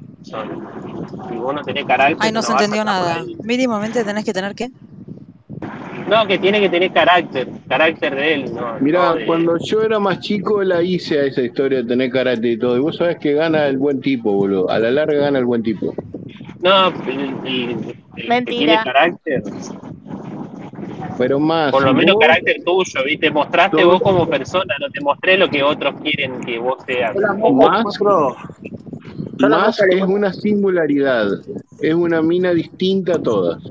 Speaker 4: Si vos no tenés carácter,
Speaker 8: Ay, no se
Speaker 4: vas a
Speaker 8: entendió nada. Mínimamente tenés que tener qué?
Speaker 4: No, que tiene que tener carácter, carácter de él, no,
Speaker 12: Mirá,
Speaker 4: no de-
Speaker 12: cuando yo era más chico la hice a esa historia de tener carácter y todo. Y vos sabés que gana el buen tipo, boludo. A la larga gana el buen tipo.
Speaker 4: No, el, el- el que tiene
Speaker 2: Mentira.
Speaker 4: carácter,
Speaker 12: Pero más,
Speaker 4: por lo menos
Speaker 12: vos
Speaker 4: carácter tuyo, ¿viste? Mostraste vos como persona, no te mostré lo que otros quieren que vos seas.
Speaker 3: Mosca
Speaker 12: más, más es una singularidad. Es una mina distinta a todas.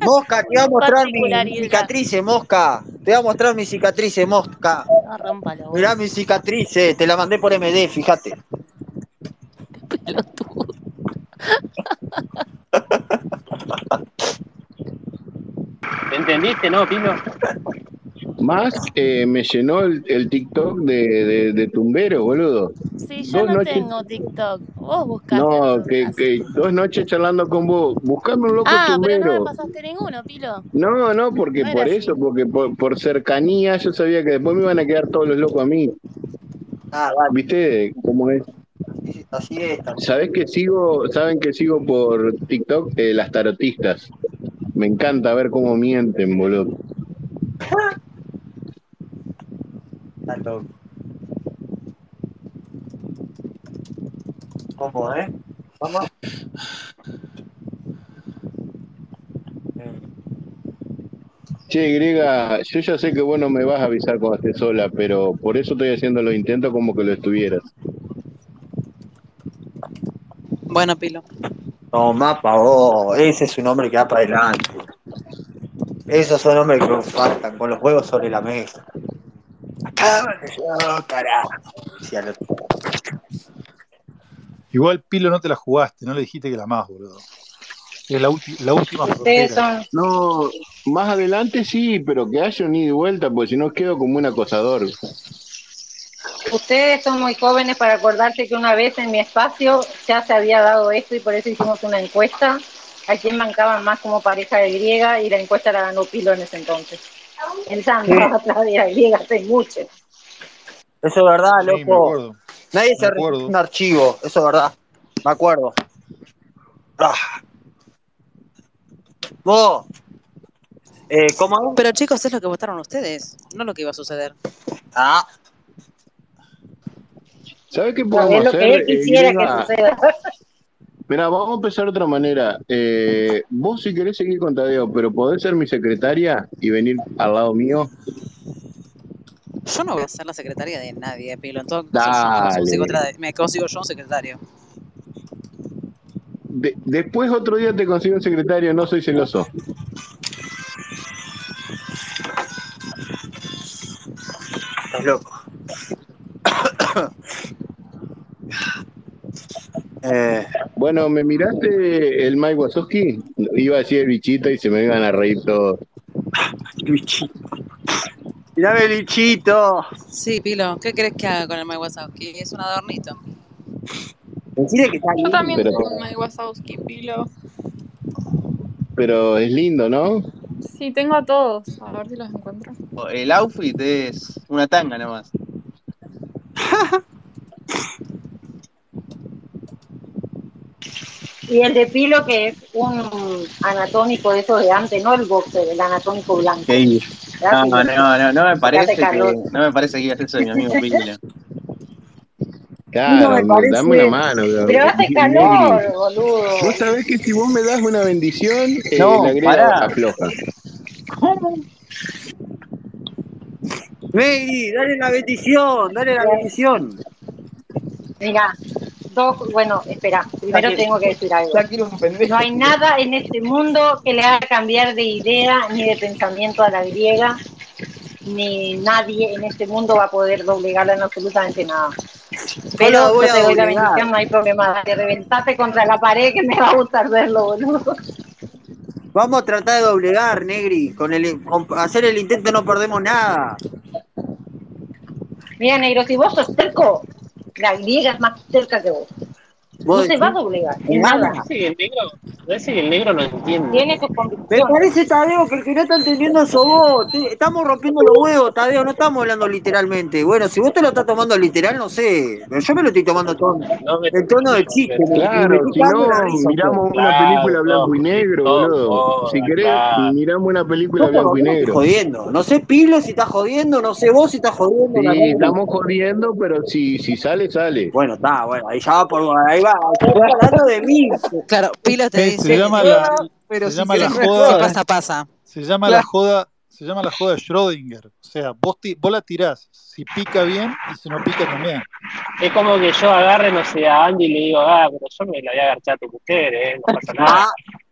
Speaker 3: Mosca, te voy a mostrar mi, mi
Speaker 2: Particularidad.
Speaker 3: cicatrices, mosca. Te voy a mostrar mis cicatrices, mosca.
Speaker 2: No los
Speaker 3: Mirá mis cicatrices, te la mandé por MD, fíjate.
Speaker 2: pelotudo.
Speaker 4: ¿Entendiste, no, Pino?
Speaker 12: Más eh, me llenó el, el TikTok de, de, de Tumbero, boludo.
Speaker 2: Sí, yo
Speaker 12: Dos
Speaker 2: no
Speaker 12: noches.
Speaker 2: tengo TikTok. Vos buscaste
Speaker 12: No, que, que dos noches charlando con vos. Buscame un loco
Speaker 2: Ah, pero no me pasaste ninguno, Pilo.
Speaker 12: No, no, porque
Speaker 2: No
Speaker 12: por
Speaker 2: así.
Speaker 12: eso, porque por, por cercanía yo sabía que después me iban a quedar todos los locos a mí.
Speaker 3: Ah, vale,
Speaker 12: ¿Viste cómo es?
Speaker 3: así- es.
Speaker 12: ¿Sabés que sigo, saben que sigo por TikTok Eh, las tarotistas? Me encanta ver cómo mienten, boludo.
Speaker 3: Loco. ¿Cómo, eh? ¿Cómo?
Speaker 12: Che, Grega, yo ya sé que vos no me vas a avisar cuando estés sola, pero por eso estoy haciendo los intentos como que lo estuvieras.
Speaker 8: Bueno, Pilo.
Speaker 3: No, mapa, vos. Ese es un hombre que va para adelante. Esos son hombres que faltan con los huevos sobre la mesa. Oh, carajo.
Speaker 5: Igual Pilo no te la jugaste, no le dijiste que la más, boludo. Es la, la última frontera.
Speaker 12: No, más adelante sí, pero que haya un ida y vuelta, porque si no quedo como un acosador.
Speaker 1: ustedes son muy jóvenes para acordarse que una vez en mi espacio ya se había dado esto y por eso hicimos una encuesta a quién bancaban más como pareja de griega y la encuesta la ganó Pilo en ese entonces. Él ya andaba atrás de la griega hace mucho.
Speaker 3: Eso es verdad,
Speaker 5: Sí, me
Speaker 3: loco.
Speaker 5: acuerdo.
Speaker 3: Nadie
Speaker 5: Me
Speaker 3: se
Speaker 5: acuerdo.
Speaker 3: repite un archivo, eso es verdad. Me acuerdo. Ah. Vos, eh, ¿cómo?
Speaker 8: Pero chicos, es lo que votaron ustedes, no lo que iba a suceder.
Speaker 3: Ah,
Speaker 12: ¿Sabes qué
Speaker 1: No,
Speaker 12: podemos
Speaker 1: es lo
Speaker 12: hacer?
Speaker 1: que él
Speaker 12: eh,
Speaker 1: quisiera que suceda.
Speaker 12: Mira, vamos a empezar de otra manera. Eh, vos si querés seguir con Tadeo, pero podés ser mi secretaria y venir al lado mío.
Speaker 8: Yo no voy a ser la secretaria de nadie, Pilo. En todo caso, yo me
Speaker 12: Dale.
Speaker 8: consigo, otra- me consigo yo un secretario.
Speaker 12: De- después otro día te consigo un secretario, no soy celoso.
Speaker 3: estás loco. Eh,
Speaker 12: Bueno, ¿me miraste el Mike Wazowski? Iba a decir el bichito y se me iban a reír todos.
Speaker 3: bichito. Mirá el bichito.
Speaker 8: Sí, Pilo, ¿qué crees que haga con el Mike Wazowski? Es un adornito.
Speaker 3: Decirle que está
Speaker 13: Yo también
Speaker 12: Pero-
Speaker 13: tengo un Mike Wazowski, Pilo.
Speaker 12: Pero es lindo, ¿no?
Speaker 13: Sí, tengo a todos. A ver si los encuentro.
Speaker 14: El outfit es una tanga nomás.
Speaker 1: Y el de Pilo, que es un anatómico de esos de antes, no el boxer, el anatómico blanco.
Speaker 14: Sí.
Speaker 1: ¿Verdad,
Speaker 14: No, no, no, no me parece que, no me parece que digas eso de mi amigo Pilo.
Speaker 12: Claro,
Speaker 1: me
Speaker 12: dame una mano.
Speaker 1: Pero hace calor, boludo.
Speaker 12: Vos sabés que si vos me das una bendición, eh,
Speaker 14: No,
Speaker 12: la afloja.
Speaker 3: Negri, dale la bendición, dale la bendición.
Speaker 1: Mira, dos, bueno, espera, primero tengo que decir algo. No hay nada en este mundo que le haga cambiar de idea ni de pensamiento a la griega, ni nadie en este mundo va a poder doblegarla en absolutamente nada. Pero yo te doy la bendición, no hay problema. Dale, reventate contra la pared que me va a gustar verlo, boludo.
Speaker 3: Vamos a tratar de doblegar, Negri. Con el con hacer el intento no perdemos nada.
Speaker 1: Mira, negro, si vos sos terco, la griega es más cerca que vos. No
Speaker 3: Vos
Speaker 1: se va a doblegar, en
Speaker 3: nada.
Speaker 1: nada.
Speaker 4: Parece que el negro, parece que el negro no entiende.
Speaker 1: Tiene sus
Speaker 3: Me parece, Tadeo, que el que no está entendiendo sos vos. Estamos rompiendo los huevos, Tadeo, no estamos hablando literalmente. Bueno, si vos te lo estás tomando literal, no sé. Pero yo me lo estoy tomando todo
Speaker 4: No me-
Speaker 3: en tono de chiste.
Speaker 12: Claro, si no, miramos una
Speaker 4: Claro,
Speaker 12: película blanco y negro,
Speaker 4: no,
Speaker 12: boludo. Si querés,
Speaker 4: claro.
Speaker 12: miramos una película blanco y negro.
Speaker 3: jodiendo. No sé Pilo si está jodiendo, no sé vos si estás jodiendo.
Speaker 12: Sí, estamos jodiendo, pero si, si sale, sale.
Speaker 3: Bueno, está, bueno, ahí ya va por ahí va, estoy hablando de mí.
Speaker 8: Claro, Pilo te dice,
Speaker 5: se llama
Speaker 8: "Eh,
Speaker 5: la,
Speaker 8: pero
Speaker 5: se
Speaker 8: si
Speaker 5: llama la
Speaker 8: querés,
Speaker 5: joda,
Speaker 8: pasa, pasa.
Speaker 5: se llama la joda, se llama la joda de Schrödinger. O sea, vos, ti- vos la tirás, si pica bien y si no pica también.
Speaker 4: Es como que yo agarre, no sé, a Andy y le digo, ah, pero yo me la voy a agarchar a tu mujer, ¿eh? No pasa nada.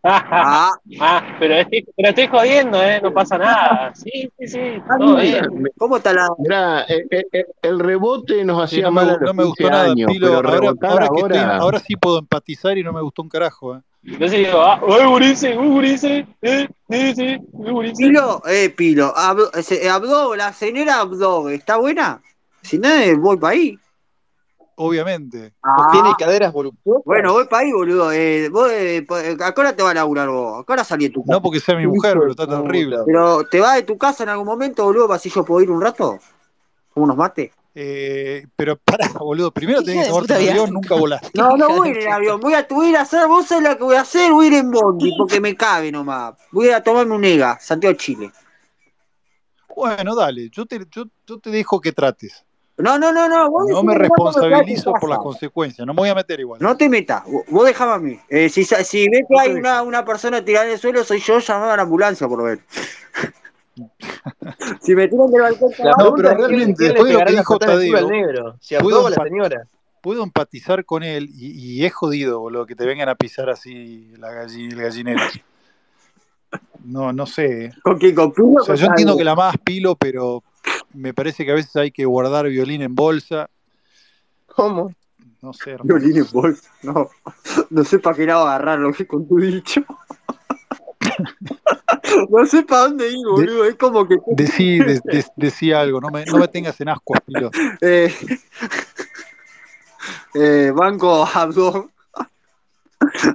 Speaker 3: Ah,
Speaker 4: Ah, pero estoy, pero estoy jodiendo, ¿eh? No pasa nada. Sí, sí, sí, todo bien.
Speaker 3: ¿Cómo está la.?
Speaker 12: Mirá, eh, eh, eh, el rebote nos
Speaker 5: Sí,
Speaker 12: hacía
Speaker 5: no me,
Speaker 12: mal
Speaker 5: no me
Speaker 12: 15
Speaker 5: gustó nada,
Speaker 12: años,
Speaker 5: Pilo.
Speaker 12: pero
Speaker 5: Ahora,
Speaker 12: rebotar
Speaker 5: ahora, que estoy,
Speaker 12: ahora...
Speaker 5: ahora sí puedo empatizar y no me gustó un carajo. ¿eh?
Speaker 4: Entonces digo, ah, uy, Gurice, uy, Gurice, eh, sí, sí, uy, Gurice.
Speaker 3: Pilo, eh, Pilo, Abdo, la señora Abdo, ¿está buena? Si no, eh, voy para ahí.
Speaker 5: Obviamente.
Speaker 3: Ah,
Speaker 14: ¿Tiene caderas voluptuosas?
Speaker 3: bueno, voy para ahí, boludo. Eh, vos, eh, eh, ¿A qué hora te vas a laburar vos? ¿A qué hora salí de tu casa?
Speaker 5: No porque sea mi mujer, pero está terrible.
Speaker 3: Pero, ¿te vas de tu casa en algún momento, boludo, para si yo puedo ir un rato? ¿Como unos mates?
Speaker 5: Eh, pero pará, boludo. Primero tenés que tomarte un avión, nunca volaste.
Speaker 3: No, no voy a ir en avión, voy a, voy a ir a hacer, vos sabés lo que voy a hacer, voy a ir en Bondi, porque me cabe nomás. Voy a tomarme un EGA, Santiago Chile.
Speaker 5: Bueno, dale, yo te, yo, yo te dejo que trates.
Speaker 3: No, no, no, no, vos
Speaker 5: No me responsabilizo por las consecuencias, no me voy a meter igual.
Speaker 3: No te metas, vos- dejame a mí. Eh, si, si ves que hay una, una persona tirada en el suelo, soy yo, llamaba a la ambulancia por lo menos. si me tiran del balcón
Speaker 14: La
Speaker 3: abajo,
Speaker 5: No, pero realmente, después de lo que dijo Tadeo,
Speaker 14: negro, si
Speaker 5: puedo,
Speaker 14: la señora.
Speaker 5: puedo empatizar con él y, y es jodido, boludo, que te vengan a pisar así la galli- el gallinero. No, no sé.
Speaker 3: ¿Con quién? ¿Con Pilo
Speaker 5: O sea, yo entiendo que la más pilo, pero me parece que a veces hay que guardar violín en bolsa.
Speaker 14: ¿Cómo?
Speaker 5: No sé, hermano.
Speaker 3: Violín en bolsa, no. No sé para qué lado agarrarlo, que con tu dicho. no sé para dónde ir,
Speaker 5: De-
Speaker 3: boludo. Es como que.
Speaker 5: decí, de- de- decí algo, no me, no me tengas en ascuas, pilo.
Speaker 3: eh, eh, banco Abdón.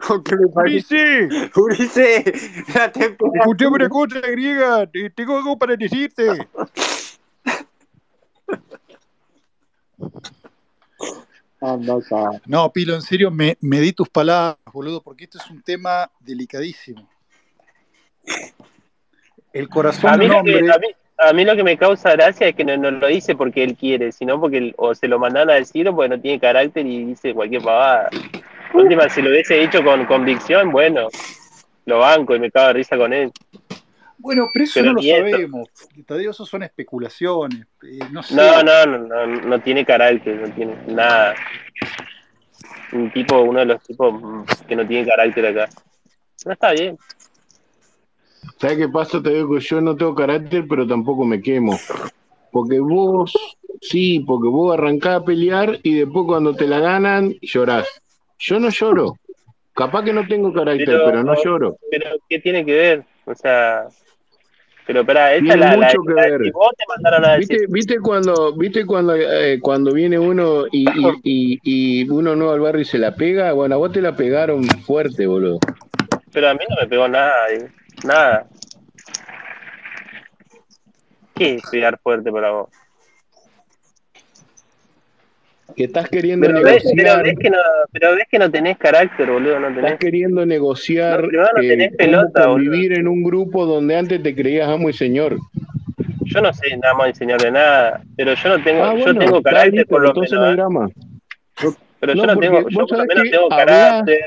Speaker 3: Aunque me parece.
Speaker 5: Ulises,
Speaker 3: Ulises,
Speaker 5: escuchame una cosa, griega, te- tengo algo para decirte. No, Pilo, en serio, me, me di tus palabras, boludo, porque esto es un tema delicadísimo. El corazón
Speaker 4: A
Speaker 5: de
Speaker 4: mí,
Speaker 5: un
Speaker 4: lo que,
Speaker 5: hombre,
Speaker 4: a, mí, a mí lo que me causa gracia es que no, no lo dice porque él quiere, sino porque o se lo mandan a decir o porque no tiene carácter y dice cualquier pavada. Última, si lo hubiese dicho con convicción, bueno, lo banco y me cago de risa con él.
Speaker 5: bueno, pero eso
Speaker 4: Pero
Speaker 5: no lo sabemos. Tadeo, eso son especulaciones. eh, no sé.
Speaker 4: No, no, no, no, no tiene carácter, no tiene nada. Un tipo, uno de los tipos que no tiene carácter acá. No está bien.
Speaker 12: ¿Sabes qué pasa? Te digo que yo no tengo carácter, pero tampoco me quemo. Porque vos, sí, porque vos arrancás a pelear y después cuando te la ganan, llorás. Yo no lloro. Capaz que no tengo carácter,
Speaker 4: Pero,
Speaker 12: pero no lloro.
Speaker 4: pero ¿qué tiene que ver? O sea, pero espera,
Speaker 12: Tiene
Speaker 4: es la, la,
Speaker 12: mucho que
Speaker 4: la-
Speaker 12: ver.
Speaker 4: vos te mandaron a decir,
Speaker 12: ¿Viste, viste cuando, viste cuando, eh, cuando viene uno y, y, y, y uno nuevo al barrio y se la pega? Bueno, a vos te la pegaron fuerte, boludo.
Speaker 4: pero a mí no me pegó nada, eh, nada. ¿Qué es pegar fuerte para vos?
Speaker 12: Que estás queriendo
Speaker 4: Pero ves, pero
Speaker 12: negociar,
Speaker 4: ves que no, pero ves que no tenés carácter, boludo, no
Speaker 12: estás
Speaker 4: tenés.
Speaker 12: queriendo
Speaker 4: No,
Speaker 12: negociar
Speaker 4: no tenés pelota,
Speaker 12: convivir en un grupo donde antes te creías amo y señor.
Speaker 4: Yo no sé nada más enseñarle nada, pero yo no tengo,
Speaker 12: Ah,
Speaker 4: yo tengo carácter
Speaker 12: listo,
Speaker 4: por lo menos,
Speaker 12: no
Speaker 4: ¿eh?
Speaker 12: drama.
Speaker 4: Pero yo
Speaker 12: No,
Speaker 4: tengo, yo por lo menos tengo carácter,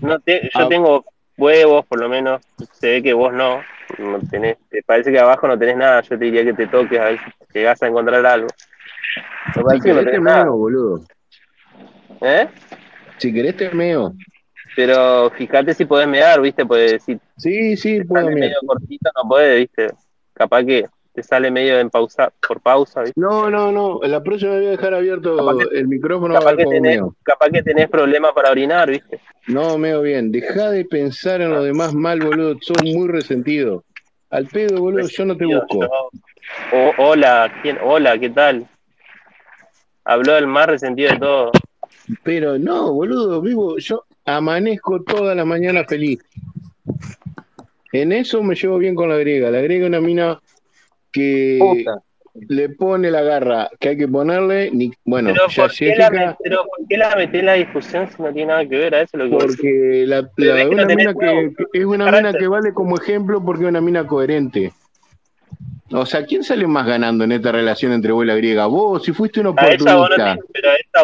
Speaker 4: no te, yo tengo huevos, por lo menos, se ve que vos no, no tenés, te parece que abajo no tenés nada, yo te diría que te toques a ver si llegás a encontrar algo.
Speaker 12: Si
Speaker 4: parece que no
Speaker 12: te
Speaker 4: tenés nada,
Speaker 12: meo, boludo.
Speaker 4: ¿eh?
Speaker 12: Si querés te meo.
Speaker 4: Pero fíjate si podés mear, ¿viste? Pues si
Speaker 12: Sí, sí, puedo mear.
Speaker 4: medio cortito, no podés, ¿viste? Capaz que te sale medio en pausa, por pausa, ¿viste?
Speaker 12: No, no, no. La próxima voy a dejar abierto
Speaker 4: que,
Speaker 12: el micrófono
Speaker 4: capaz que tenés,
Speaker 12: meo.
Speaker 4: capaz que tenés problemas para orinar, ¿viste?
Speaker 12: No, meo bien. Deja de pensar en lo demás mal, boludo. Sos muy resentido. Al pedo, boludo, yo no te
Speaker 4: yo.
Speaker 12: busco.
Speaker 4: O- hola, ¿quién? Hola, ¿qué tal? Habló del más resentido de todo.
Speaker 12: Pero no, boludo, vivo, yo amanezco toda la mañana feliz. En eso me llevo bien con la griega. La griega es una mina que
Speaker 14: Puta.
Speaker 12: le pone la garra que hay que ponerle. Ni, bueno,
Speaker 4: Pero
Speaker 12: ya
Speaker 4: ¿por qué la, met- pero ¿por qué la metés en la discusión si no tiene nada que ver? A eso es lo que
Speaker 12: porque la, la- una mina que, es una mina que vale como ejemplo porque es una mina coherente. O sea, ¿quién sale más ganando en esta relación entre vos y la griega? Vos, si fuiste un oportunista.
Speaker 4: te,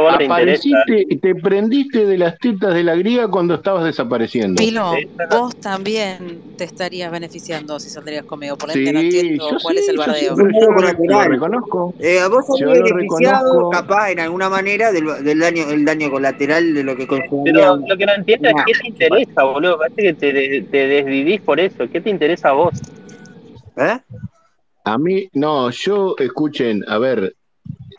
Speaker 4: no te.
Speaker 12: Apareciste y te prendiste de las tetas de la griega cuando estabas desapareciendo.
Speaker 4: No-
Speaker 8: vos también te estarías beneficiando si saldrías conmigo. Por ende, no
Speaker 12: Sí,
Speaker 8: entiendo cuál es el bardeo.
Speaker 12: pero yo lo, reconozco.
Speaker 3: Eh, vos
Speaker 12: lo
Speaker 3: beneficiado,
Speaker 12: reconozco.
Speaker 3: capaz, en alguna manera, del, del daño, el daño colateral de lo que consumiría
Speaker 4: Pero lo que no entiendo es qué te interesa, boludo. Parece que te, te desvivís por eso. ¿Qué te interesa a vos?
Speaker 3: ¿Eh?
Speaker 12: A mí, no, yo, escuchen, a ver,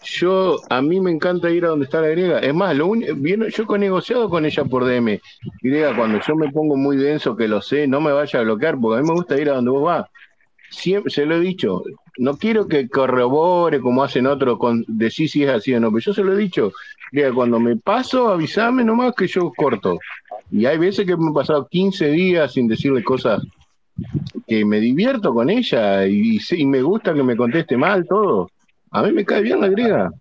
Speaker 12: yo, a mí me encanta ir a donde está la griega. Es más, lo bien, yo he negociado con ella por DM. Griega, cuando yo me pongo muy denso, que lo sé, no me vaya a bloquear, porque a mí me gusta ir a donde vos vas. Siempre, se lo he dicho, no quiero que corrobore como hacen otros, con decir si es así o no, pero yo se lo he dicho. Griega, cuando me paso, avísame nomás que yo corto. Y hay veces que me he pasado 15 días sin decirle cosas que me divierto con ella y, y me gusta que me conteste mal todo. A mí me cae bien la griega.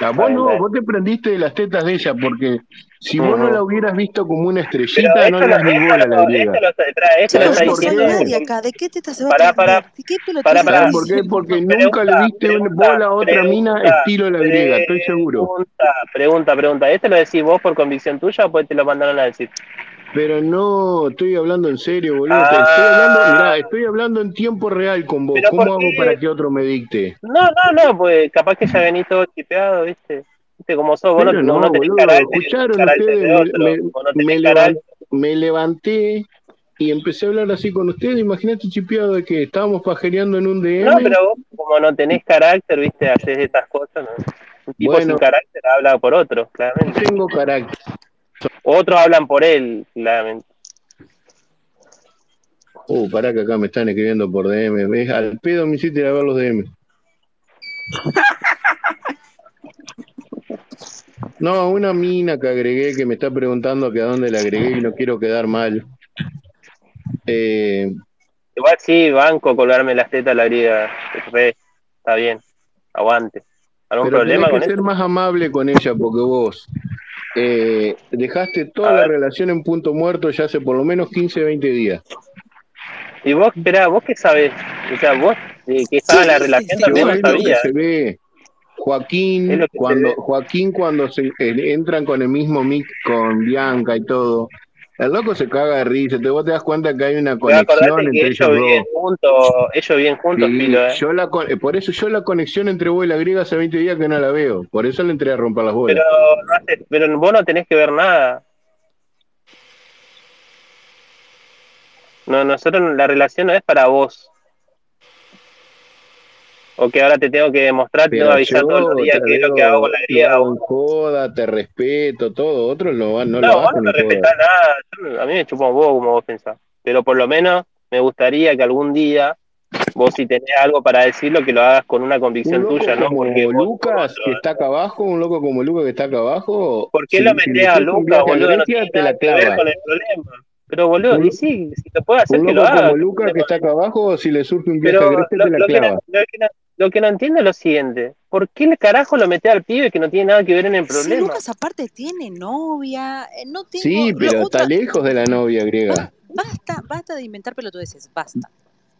Speaker 12: A vos no, vos te prendiste de las tetas de ella porque si vos no la hubieras visto como una estrellita, no le das ni bola a la griega.
Speaker 8: ¿De qué teta se va a pelotudo
Speaker 4: pará.
Speaker 12: ¿Sabes por qué? Porque nunca le
Speaker 4: Pregunta,
Speaker 12: diste una
Speaker 4: pregunta,
Speaker 12: bola a otra mina estilo la griega, estoy seguro.
Speaker 4: pregunta, pregunta, pregunta. ¿Esto lo decís vos por convicción tuya o pues te lo mandaron a decir?
Speaker 12: Pero no, estoy hablando en serio, boludo. Estoy hablando,
Speaker 4: Ah,
Speaker 12: mirá, estoy hablando en tiempo real con vos. ¿Cómo
Speaker 4: ¿por
Speaker 12: hago para que otro me dicte?
Speaker 4: No, no, no, pues capaz que ya venís todo chipeado, ¿viste? ¿Viste cómo sos? Vos no,
Speaker 12: Pero
Speaker 4: no,
Speaker 12: no,
Speaker 4: no carácter,
Speaker 12: escucharon ustedes, me,
Speaker 4: otro. no
Speaker 12: levanté y empecé a hablar así con ustedes. Imagínate, chipeado, de que estábamos pajereando en un
Speaker 4: No,
Speaker 12: DM.
Speaker 4: pero vos como no tenés carácter, ¿viste? Haces estas cosas, ¿no? Un tipo sin
Speaker 12: Bueno,
Speaker 4: carácter habla por otro, claramente.
Speaker 12: tengo carácter.
Speaker 4: Otros hablan por él, claramente.
Speaker 12: Uh, pará que acá me están escribiendo por DM. ¿Ves? Al pedo me hiciste ir a ver los DM. No, una mina que agregué que me está preguntando que a dónde la agregué y no quiero quedar mal. Eh,
Speaker 4: Igual sí, banco colgarme las tetas a la. Re, está bien. Aguante. ¿Algún
Speaker 12: pero tenés
Speaker 4: problema
Speaker 12: que
Speaker 4: con
Speaker 12: ser
Speaker 4: eso?
Speaker 12: más amable con ella porque vos eh, dejaste toda la relación en punto muerto ya hace por lo menos 15, 20 días.
Speaker 4: Y vos, esperá, ¿vos qué sabés? O sea, vos eh, que estaba en la relación también no sabías.
Speaker 12: se ve. Joaquín, cuando
Speaker 4: ve.
Speaker 12: Joaquín cuando se eh, entran con el mismo mic con Bianca y todo, el loco se caga de risa, te vos te das cuenta que hay una conexión
Speaker 4: que
Speaker 12: entre
Speaker 4: ellos
Speaker 12: ellos
Speaker 4: juntos, ellos viven juntos,
Speaker 12: Sí,
Speaker 4: Pilo, ¿eh?
Speaker 12: yo la eh, por eso yo la conexión entre vos y la griega hace 20 días que no la veo, por eso le entré a romper las bolas.
Speaker 4: Pero, no hace- pero vos no tenés que ver nada. No, nosotros la relación no es para vos. O que ahora te tengo que demostrar, te que
Speaker 12: Pero
Speaker 4: avisar todos los días qué es lo que hago con la
Speaker 12: lo
Speaker 4: griega.
Speaker 12: hago joda, te respeto, todo, otros lo, no
Speaker 4: No,
Speaker 12: lo
Speaker 4: no
Speaker 12: hacen en joda.
Speaker 4: respetás nada. No- a mí me chupa un huevo como vos pensás. Pero por lo menos me gustaría que algún día vos si tenés algo para decirlo, que lo hagas con una
Speaker 12: Un
Speaker 4: convicción
Speaker 12: loco
Speaker 4: tuya, no
Speaker 12: como
Speaker 4: porque vos
Speaker 12: Lucas,
Speaker 4: otro.
Speaker 12: que está acá abajo, un loco como Lucas que está acá abajo,
Speaker 4: ¿Por qué
Speaker 12: si,
Speaker 4: lo
Speaker 12: si
Speaker 4: metés
Speaker 12: le
Speaker 4: a
Speaker 12: surge un
Speaker 4: Luca,
Speaker 12: viaje a
Speaker 4: boludo? No tiene
Speaker 12: te
Speaker 4: nada
Speaker 12: la
Speaker 4: que ver con el problema. Pero boludo,
Speaker 12: Un,
Speaker 4: y sí, si te puede hacer
Speaker 12: un
Speaker 4: que lo
Speaker 12: loco
Speaker 4: haga.
Speaker 12: como
Speaker 4: ¿qué
Speaker 12: Lucas que está acá abajo, si le surge un viaje a Grecia,
Speaker 4: lo,
Speaker 12: te la
Speaker 4: lo no,
Speaker 12: clava.
Speaker 4: lo, que no, lo que no entiendo es lo siguiente. ¿Por qué el carajo lo metés al pibe que no tiene nada que ver en el problema?
Speaker 8: Lucas aparte tiene novia, eh, no tengo...
Speaker 12: Sí, pero está
Speaker 8: otra...
Speaker 12: lejos de la novia griega.
Speaker 8: Ba- basta, basta de inventar pelotudeces, basta.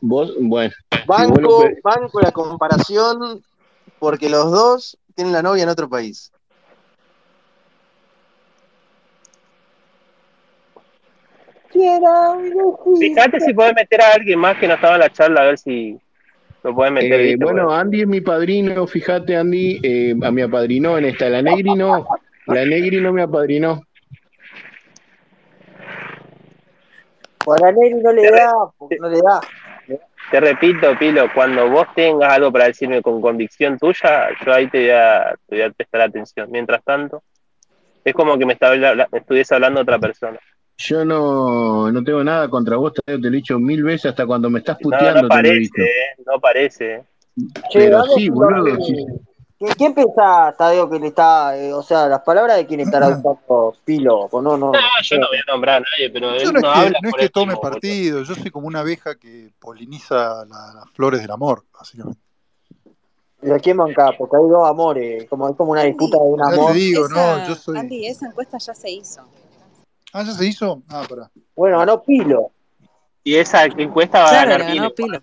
Speaker 12: Vos, bueno, si vos lo
Speaker 14: Banco, banco la comparación porque los dos tienen la novia en otro país.
Speaker 4: Fíjate si podés meter a alguien más que no estaba en la charla, a ver si lo podés meter,
Speaker 12: Eh, bueno, Andy es mi padrino, fíjate, Andy, eh, a mi apadrinó en esta. La Negri no, la Negri no me apadrinó.
Speaker 1: Por la Nelly no le da, no le da.
Speaker 4: te repito, Pilo, cuando vos tengas algo para decirme con convicción tuya, yo ahí te voy a, te voy a prestar atención. Mientras tanto, es como que me, está me estuviese hablando otra persona.
Speaker 12: Yo no, no tengo nada contra vos, te lo he dicho mil veces, hasta cuando me estás
Speaker 4: No,
Speaker 12: puteando
Speaker 4: no
Speaker 12: te lo he
Speaker 4: parece,
Speaker 12: dicho.
Speaker 4: ¿eh? No parece.
Speaker 12: Pero sí, boludo, sí.
Speaker 1: ¿Quién, pensás, Tadeo, que le está, eh, o sea, las palabras de quién estará usando Pilo? No, no,
Speaker 4: No, yo no voy a nombrar a nadie, pero
Speaker 5: Yo
Speaker 4: él
Speaker 5: no es que,
Speaker 4: habla
Speaker 5: no es
Speaker 4: por
Speaker 5: que
Speaker 4: él
Speaker 5: tome partido, yo soy como una abeja que poliniza la- las flores del amor, básicamente.
Speaker 1: ¿Y a quién banca? Porque hay dos amores, como, es como una disputa de un amor.
Speaker 5: digo, no, yo soy.
Speaker 8: Andy, esa encuesta ya se hizo.
Speaker 5: Ah, ya se hizo. Ah, pará.
Speaker 1: Bueno, ganó Pilo.
Speaker 4: Y esa encuesta va a ganar Pilo.
Speaker 8: Pilo.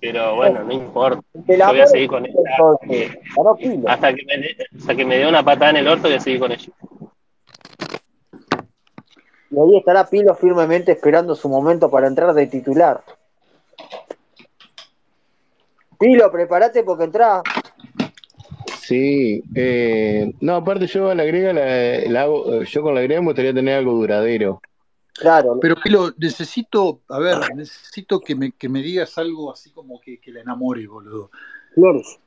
Speaker 4: Pero bueno, no importa. Yo voy a seguir con ella.
Speaker 3: entonces. Ganó Pilo.
Speaker 4: Hasta que, me dé, hasta que me dé una patada en el orto, voy a seguir con ella.
Speaker 3: Y ahí estará Pilo firmemente esperando su momento para entrar de titular. Pilo, prepárate porque entrá.
Speaker 12: Sí, eh, no, aparte yo a la griega la, la hago, yo con la griega me gustaría tener algo duradero.
Speaker 3: Claro.
Speaker 5: Pero Pilo, necesito, a ver, necesito que me, que me digas algo así como que, que la enamore, boludo.
Speaker 3: Flores.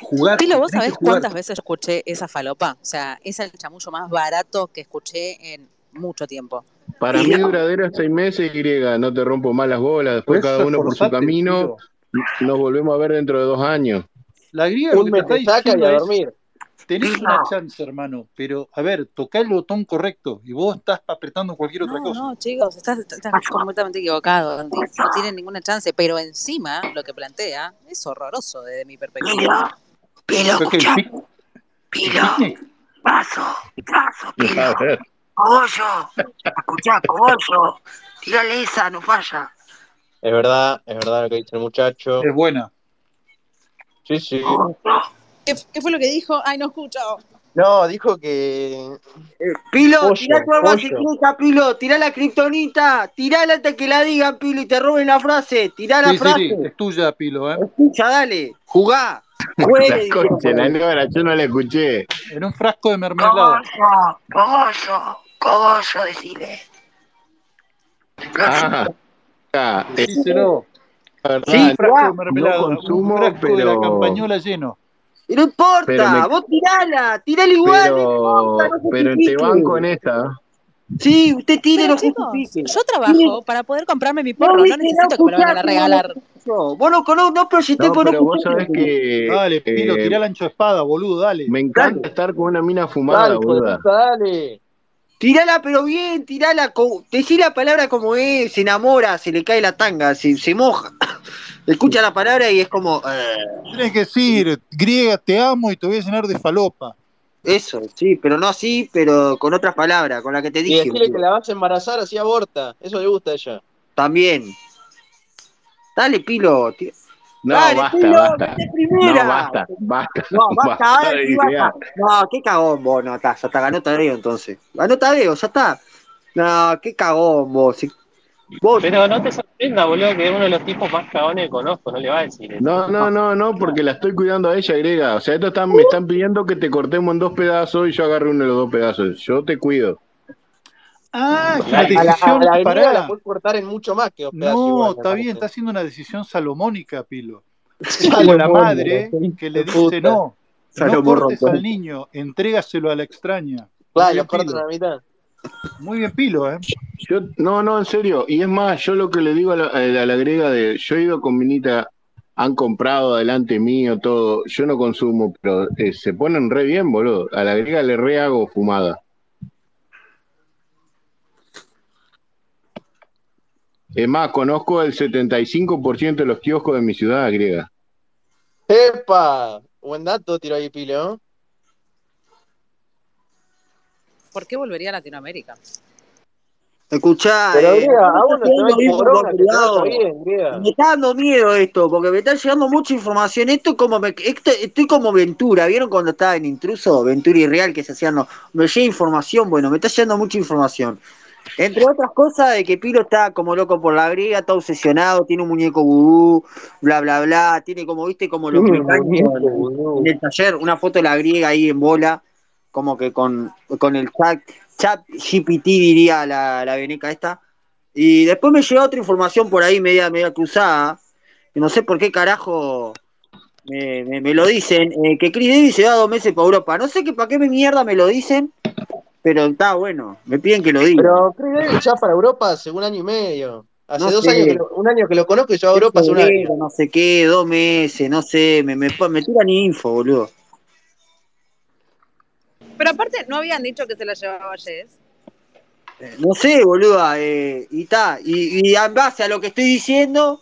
Speaker 5: Jugar,
Speaker 8: Pilo, ¿vos sabés cuántas veces escuché esa falopa? O sea, es el chamullo más barato que escuché en mucho tiempo.
Speaker 12: Para mí duradero es seis meses, griega, no te rompo más las bolas, después cada uno por su camino, nos volvemos a ver dentro de dos años.
Speaker 5: La griega lo
Speaker 14: Un
Speaker 5: que te está
Speaker 14: saca y
Speaker 5: diciendo
Speaker 14: a
Speaker 5: es,
Speaker 14: dormir.
Speaker 5: tenés una chance, hermano, pero a ver, tocá el botón correcto y vos estás apretando cualquier otra
Speaker 8: No,
Speaker 5: cosa.
Speaker 8: no, chicos, estás, estás completamente equivocado. No tienen ninguna chance, pero encima lo que plantea es horroroso desde mi perspectiva.
Speaker 1: Pilo, Pilo,
Speaker 5: el picnic,
Speaker 1: paso, paso, Pilo.
Speaker 12: A ver,
Speaker 1: Cogollo, escuchá, cogollo. Tírale esa, no falla.
Speaker 14: Es verdad, es verdad lo que dice el muchacho.
Speaker 5: es buena.
Speaker 14: Sí, sí.
Speaker 8: ¿Qué, qué fue lo que dijo? Ay, no escucho.
Speaker 14: No, dijo que.
Speaker 3: Eh, Pilo,
Speaker 14: Pollo,
Speaker 3: tirá tu arma secreta, Pilo, tirá la kriptonita, tirala antes que la digan, Pilo, y te roben la frase, tirá la
Speaker 5: Sí, sí,
Speaker 3: frase.
Speaker 5: sí, es tuya, Pilo, ¿eh?
Speaker 3: Escucha, dale, jugá, juegue,
Speaker 12: la concha, la negra, yo no la escuché.
Speaker 5: En un frasco de mermelada.
Speaker 1: Cogollo, cogollo, cogollo, decile.
Speaker 12: Ah, ah, eh,
Speaker 5: Decíselo.
Speaker 12: La verdad,
Speaker 3: Sí,
Speaker 5: frasco
Speaker 12: no
Speaker 5: un
Speaker 12: consumo,
Speaker 5: frasco de la campañola lleno.
Speaker 3: Y no importa,
Speaker 12: me-
Speaker 3: vos tirala, tirala igual, no
Speaker 12: pero,
Speaker 3: importa, no
Speaker 12: pero te banco en esta.
Speaker 3: Sí, usted tire,
Speaker 8: yo trabajo para poder comprarme mi porro, no necesito que me lo vengan a regalar.
Speaker 3: no, vos no, no, no proyecté
Speaker 12: No,
Speaker 3: por no
Speaker 12: pero vos sabés que
Speaker 5: Dale, Pilo,
Speaker 12: eh,
Speaker 5: tirá el ancho de espada, boludo, dale.
Speaker 12: me encanta estar con una mina fumada,
Speaker 14: Dale, puta, dale.
Speaker 3: Tirala, pero bien, tirala. Decí la palabra como es, se enamora, se le cae la tanga, se, se moja. Escucha la palabra y es como. eh,
Speaker 5: Tienes que decir, griega, te amo y te voy a llenar de falopa.
Speaker 3: eso, sí, pero no así, pero con otras palabras, con la que te
Speaker 14: Y
Speaker 3: dije.
Speaker 14: decirle que la vas a embarazar, así aborta. Eso le gusta a ella.
Speaker 3: También. Dale, Pilo. ti-
Speaker 12: No,
Speaker 3: Dale,
Speaker 12: basta, basta. No, basta, basta.
Speaker 3: No, basta, ahora
Speaker 12: de
Speaker 3: sí
Speaker 12: idea.
Speaker 3: basta. No, qué cagón vos, no, está, ya está, ganó Tadeo entonces. Ganó Tadeo, ya está. No, qué cagón vos. si- Vos,
Speaker 4: Pero no te sorprenda, boludo, que es uno de los tipos más cagones que conozco, no le va a decir eso.
Speaker 12: No, no, no, no, porque la estoy cuidando a ella, Grega. O sea, estos están, me están pidiendo que te cortemos en dos pedazos y yo agarre uno de los dos pedazos. Yo te cuido.
Speaker 5: Ah, es una
Speaker 14: A la, a
Speaker 5: decisión,
Speaker 14: la la
Speaker 5: pará.
Speaker 14: puedes cortar en mucho más que.
Speaker 5: No,
Speaker 14: igual,
Speaker 5: está bien, está haciendo una decisión salomónica, Pilo. Como la madre que le dice, no, no
Speaker 3: Salomón
Speaker 5: cortes al niño, entrégaselo a la extraña.
Speaker 14: Claro, lo cortan a la mitad.
Speaker 5: Muy bien, Pilo, ¿eh?
Speaker 12: Yo, no, no, en serio. Y es más, yo lo que le digo a la, a la Grega de, yo he ido con Minita, han comprado delante mío todo. Yo no consumo, pero eh, se ponen re bien, boludo. A la Grega le re hago fumada. Es más, conozco el 75% de los kioscos de mi ciudad, Griega.
Speaker 14: ¡Epa! Buen dato tiró ahí Pilo.
Speaker 8: ¿Por qué volvería a Latinoamérica?
Speaker 3: escuchá,
Speaker 14: Pero
Speaker 3: eh,
Speaker 14: griega, a
Speaker 3: me
Speaker 14: vos
Speaker 3: está
Speaker 14: no te corona, bien, griega.
Speaker 3: Me dando miedo esto, porque me está llegando mucha información. Esto es como me, esto- estoy como Ventura, ¿vieron cuando estaba en Intruso? Ventura y Real que se hacían, no, me llega información, bueno, me está llegando mucha información. Entre otras cosas, de que Pilo está como loco por la griega, está obsesionado, tiene un muñeco vudú, bla, bla, bla, tiene como, viste, como los mecánicos en, el taller, una foto de la griega ahí en bola, como que con, con el chat, chat GPT diría la, la veneca esta. Y después me llegó otra información por ahí media, media cruzada, que no sé por qué carajo me, me- me lo dicen, eh, que Chris Davis se va dos meses para Europa. No sé que para qué me mierda me lo dicen, pero está bueno, me piden que lo diga.
Speaker 14: Pero Chris Davis ya para Europa hace un año y medio. Hace
Speaker 3: No
Speaker 14: dos
Speaker 3: sé.
Speaker 14: años, que lo- un año que lo conozco y va a Europa hace un año.
Speaker 3: No sé qué, dos meses, no sé, me, me, me tiran info, boludo.
Speaker 8: Pero aparte, ¿no habían dicho que se la llevaba Jess?
Speaker 3: Eh, No sé, boluda, eh, y está, y, y en base a lo que estoy diciendo,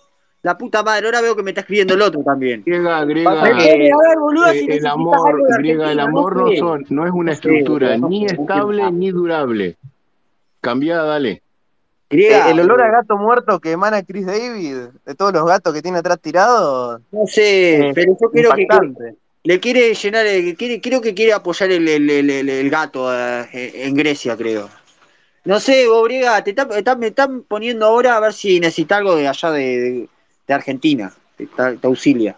Speaker 3: la puta madre, ahora veo que me está escribiendo el otro también.
Speaker 12: Griega, griega,
Speaker 3: pone, a ver, boluda,
Speaker 12: eh,
Speaker 3: si
Speaker 12: el amor, griega, el amor
Speaker 3: no
Speaker 12: son, es una estructura ni estable ni durable. Cambiada, dale.
Speaker 3: Griega,
Speaker 14: Eh, el olor a gato muerto que emana Chris David, de todos los gatos que tiene atrás tirados,
Speaker 3: no sé,
Speaker 14: eh,
Speaker 3: pero yo creo que, que
Speaker 14: impactante.
Speaker 3: le quiere llenar, el- quiere, creo que quiere apoyar el, el- el- el- el gato eh, en Grecia, creo. No sé, Bobriga, te, está- está- me están poniendo ahora a ver si necesita algo de allá de, de- de Argentina. Te, te auxilia.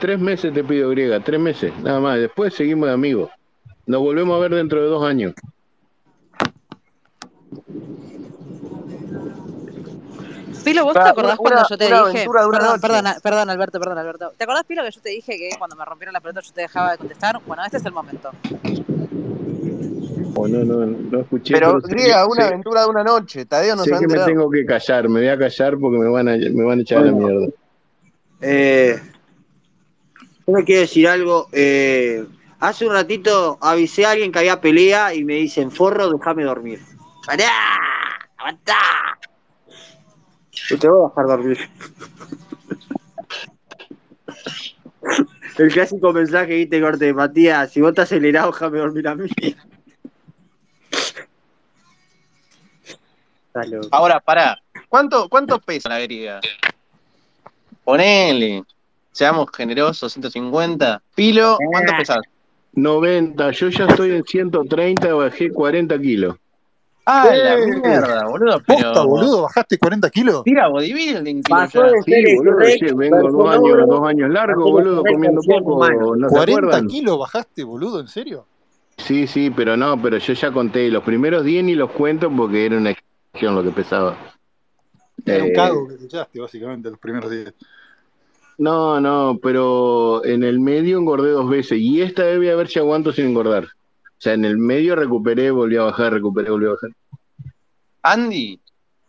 Speaker 12: Tres meses te pido, griega, tres meses, nada más. Después seguimos de amigos. Nos volvemos a ver dentro de dos años.
Speaker 8: Pilo, ¿vos te acordás
Speaker 14: una-
Speaker 8: cuando yo te dije? Perdón, perdón, perdón, Alberto, perdón, Alberto. ¿Te acordás, Pilo, que yo te dije que cuando me rompieron la pelota yo te dejaba de contestar? Bueno, este es el momento.
Speaker 12: O no, no, no escuché.
Speaker 14: Pero, griega,
Speaker 12: que-
Speaker 14: una aventura de una noche, Tadeo no
Speaker 12: sé
Speaker 14: se va a
Speaker 12: que me tengo que callar, me voy a callar porque me van a, me van a echar a la mierda.
Speaker 3: Eh, yo me quiero decir algo. eh, hace un ratito avisé a alguien que había pelea y me dicen, forro, déjame dormir. ¡Pará! ¡Aguantá! Yo te voy a dejar dormir. El clásico mensaje, viste, corte, Matías, si vos estás acelerado, déjame dormir a mí.
Speaker 14: Ahora, pará. ¿Cuánto, ¿Cuánto pesa la griega? Ponele. Seamos generosos, 150. Pilo, ¿cuánto
Speaker 3: Ah.
Speaker 14: pesás?
Speaker 12: 90, yo ya estoy en 130, bajé 40 kilos.
Speaker 14: Ah, la
Speaker 5: Eh,
Speaker 14: mierda, boludo.
Speaker 5: Posta,
Speaker 14: Pero.
Speaker 5: boludo, bajaste 40 kilos.
Speaker 14: Tira bodybuilding,
Speaker 3: Pasó
Speaker 12: Sí, boludo, che, vengo dos años, dos años largos, boludo, comiendo poco,
Speaker 3: humano.
Speaker 12: ¿no se
Speaker 5: 40
Speaker 12: acuerdan?
Speaker 5: kilos bajaste, boludo, ¿en serio?
Speaker 12: Sí, sí, pero no, pero yo ya conté, los primeros 10 ni los cuento porque era una excepción lo que pesaba.
Speaker 5: Era un
Speaker 12: Eh,
Speaker 5: cago que te echaste, básicamente, los primeros días.
Speaker 12: no, no, pero en el medio engordé dos veces y esta vez voy a ver si aguanto sin engordar. O sea, en el medio recuperé, volví a bajar, recuperé, volví a bajar.
Speaker 14: Andy,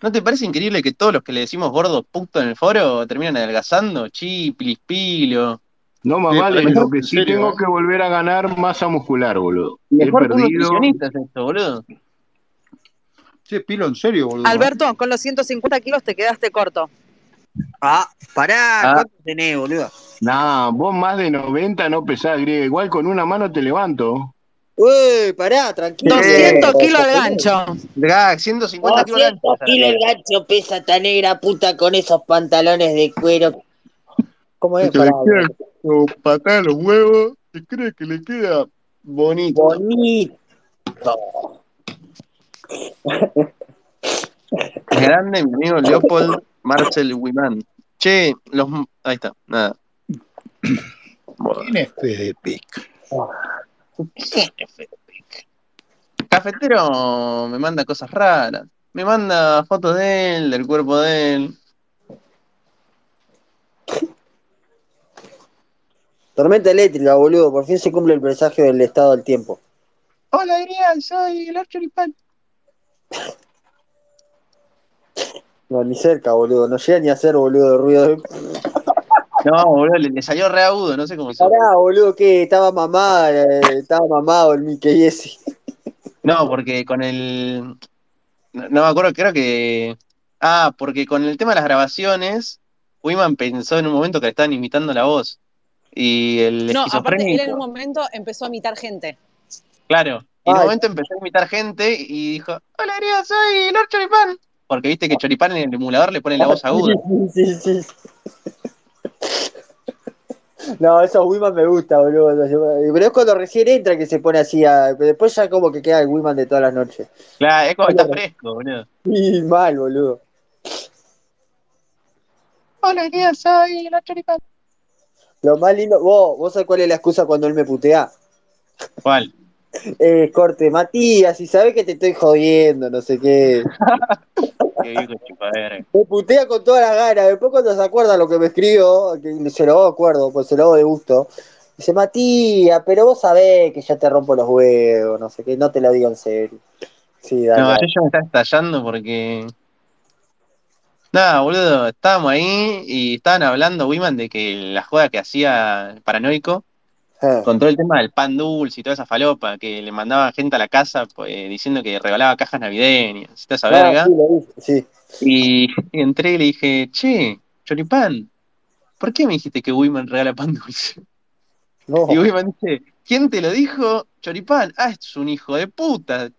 Speaker 14: ¿no te parece increíble que todos los que le decimos gordo puto en el foro terminan adelgazando? Chi, pilis, pilo.
Speaker 12: No,
Speaker 5: Sí,
Speaker 12: más vale,
Speaker 5: pero
Speaker 12: lo que sí
Speaker 5: serio,
Speaker 12: tengo
Speaker 5: ¿eh?
Speaker 12: que volver a ganar masa muscular, boludo. He
Speaker 14: Mejor que un
Speaker 12: perdido.
Speaker 14: esto, boludo.
Speaker 5: Che, pilo, en serio, boludo. ¿eh?
Speaker 8: Alberto, con los 150 kilos te quedaste corto.
Speaker 3: Ah, pará,
Speaker 14: Ah.
Speaker 3: ¿cuánto tenés, boludo?
Speaker 12: Nah, vos más de 90 no pesás, griega. Igual con una mano te levanto.
Speaker 3: Uy, pará, tranquilo.
Speaker 8: 200 kilos al gancho.
Speaker 14: Gag, 150 kilos de
Speaker 3: 200 kilos el gancho pesa esta negra puta con esos pantalones de cuero. ¿Cómo es? Pará,
Speaker 14: patada a los huevos y cree que le queda bonito.
Speaker 3: bonito.
Speaker 14: Grande mi amigo Leopold Marcel Wiman. Che, los. Ahí está, nada.
Speaker 5: ¿Quién es Fede Pic?
Speaker 14: ¿quién es Fede Pic? Cafetero me manda cosas raras. Me manda fotos de él, del cuerpo de él.
Speaker 3: Tormenta eléctrica, boludo. Por fin se cumple el presagio del estado del tiempo.
Speaker 14: Hola, Adrián, soy el Choripán.
Speaker 3: No, ni cerca, boludo. No llega ni a hacer, boludo, de ruido. de-
Speaker 14: No, boludo, le, le salió re agudo, no sé cómo se.
Speaker 3: Pará, boludo, que estaba mamada, eh, estaba mamado el Mickey ese.
Speaker 14: No, porque con el. No, no me acuerdo, creo que. Ah, porque con el tema de las grabaciones, Wiman pensó en un momento que le estaban imitando la voz. Y el
Speaker 8: No, aparte él en un momento empezó a imitar gente.
Speaker 14: Claro. Y en un momento empezó a imitar gente y dijo: Hola, Adrián, soy Lord Choripán. Porque viste que Choripán en el emulador le ponen la voz aguda.
Speaker 3: Sí, sí, sí. No, esos Wiman me gusta, boludo. Pero es cuando recién entra que se pone así. a- Después ya como que queda el Wiman de todas las noches.
Speaker 14: Claro, es como que está
Speaker 3: Claro.
Speaker 14: fresco, boludo.
Speaker 3: Y mal, boludo.
Speaker 14: Hola, Adrián, soy Lord Choripán.
Speaker 3: Lo más lindo, vos, vos sabés cuál es la excusa cuando él me putea.
Speaker 14: ¿Cuál?
Speaker 3: Eh, corte, Matías, y sabés que te estoy jodiendo, no sé qué.
Speaker 14: Qué viejo chupadera.
Speaker 3: Me putea con toda la gana. Después cuando se acuerda lo que me escribo, que se lo hago de acuerdo, pues se lo hago de gusto. Dice, Matías, pero vos sabés que ya te rompo los huevos, no sé qué, no te lo digo en serio. Sí, dale.
Speaker 14: No, yo me estaba estallando porque. Nada, boludo, estábamos ahí y estaban hablando, Wiman, de que la joda que hacía Paranoico,
Speaker 3: Eh.
Speaker 14: con todo el tema del pan dulce y toda esa falopa, que le mandaba gente a la casa pues, diciendo que regalaba cajas navideñas, toda esa
Speaker 3: Ah,
Speaker 14: verga.
Speaker 3: sí, lo dije, sí.
Speaker 14: Y, y entré y le dije, che, Choripán, ¿por qué me dijiste que Wiman regala pan dulce?
Speaker 3: No.
Speaker 14: Y Wiman dice, ¿quién te lo dijo? Choripán, ah, es un hijo de puta.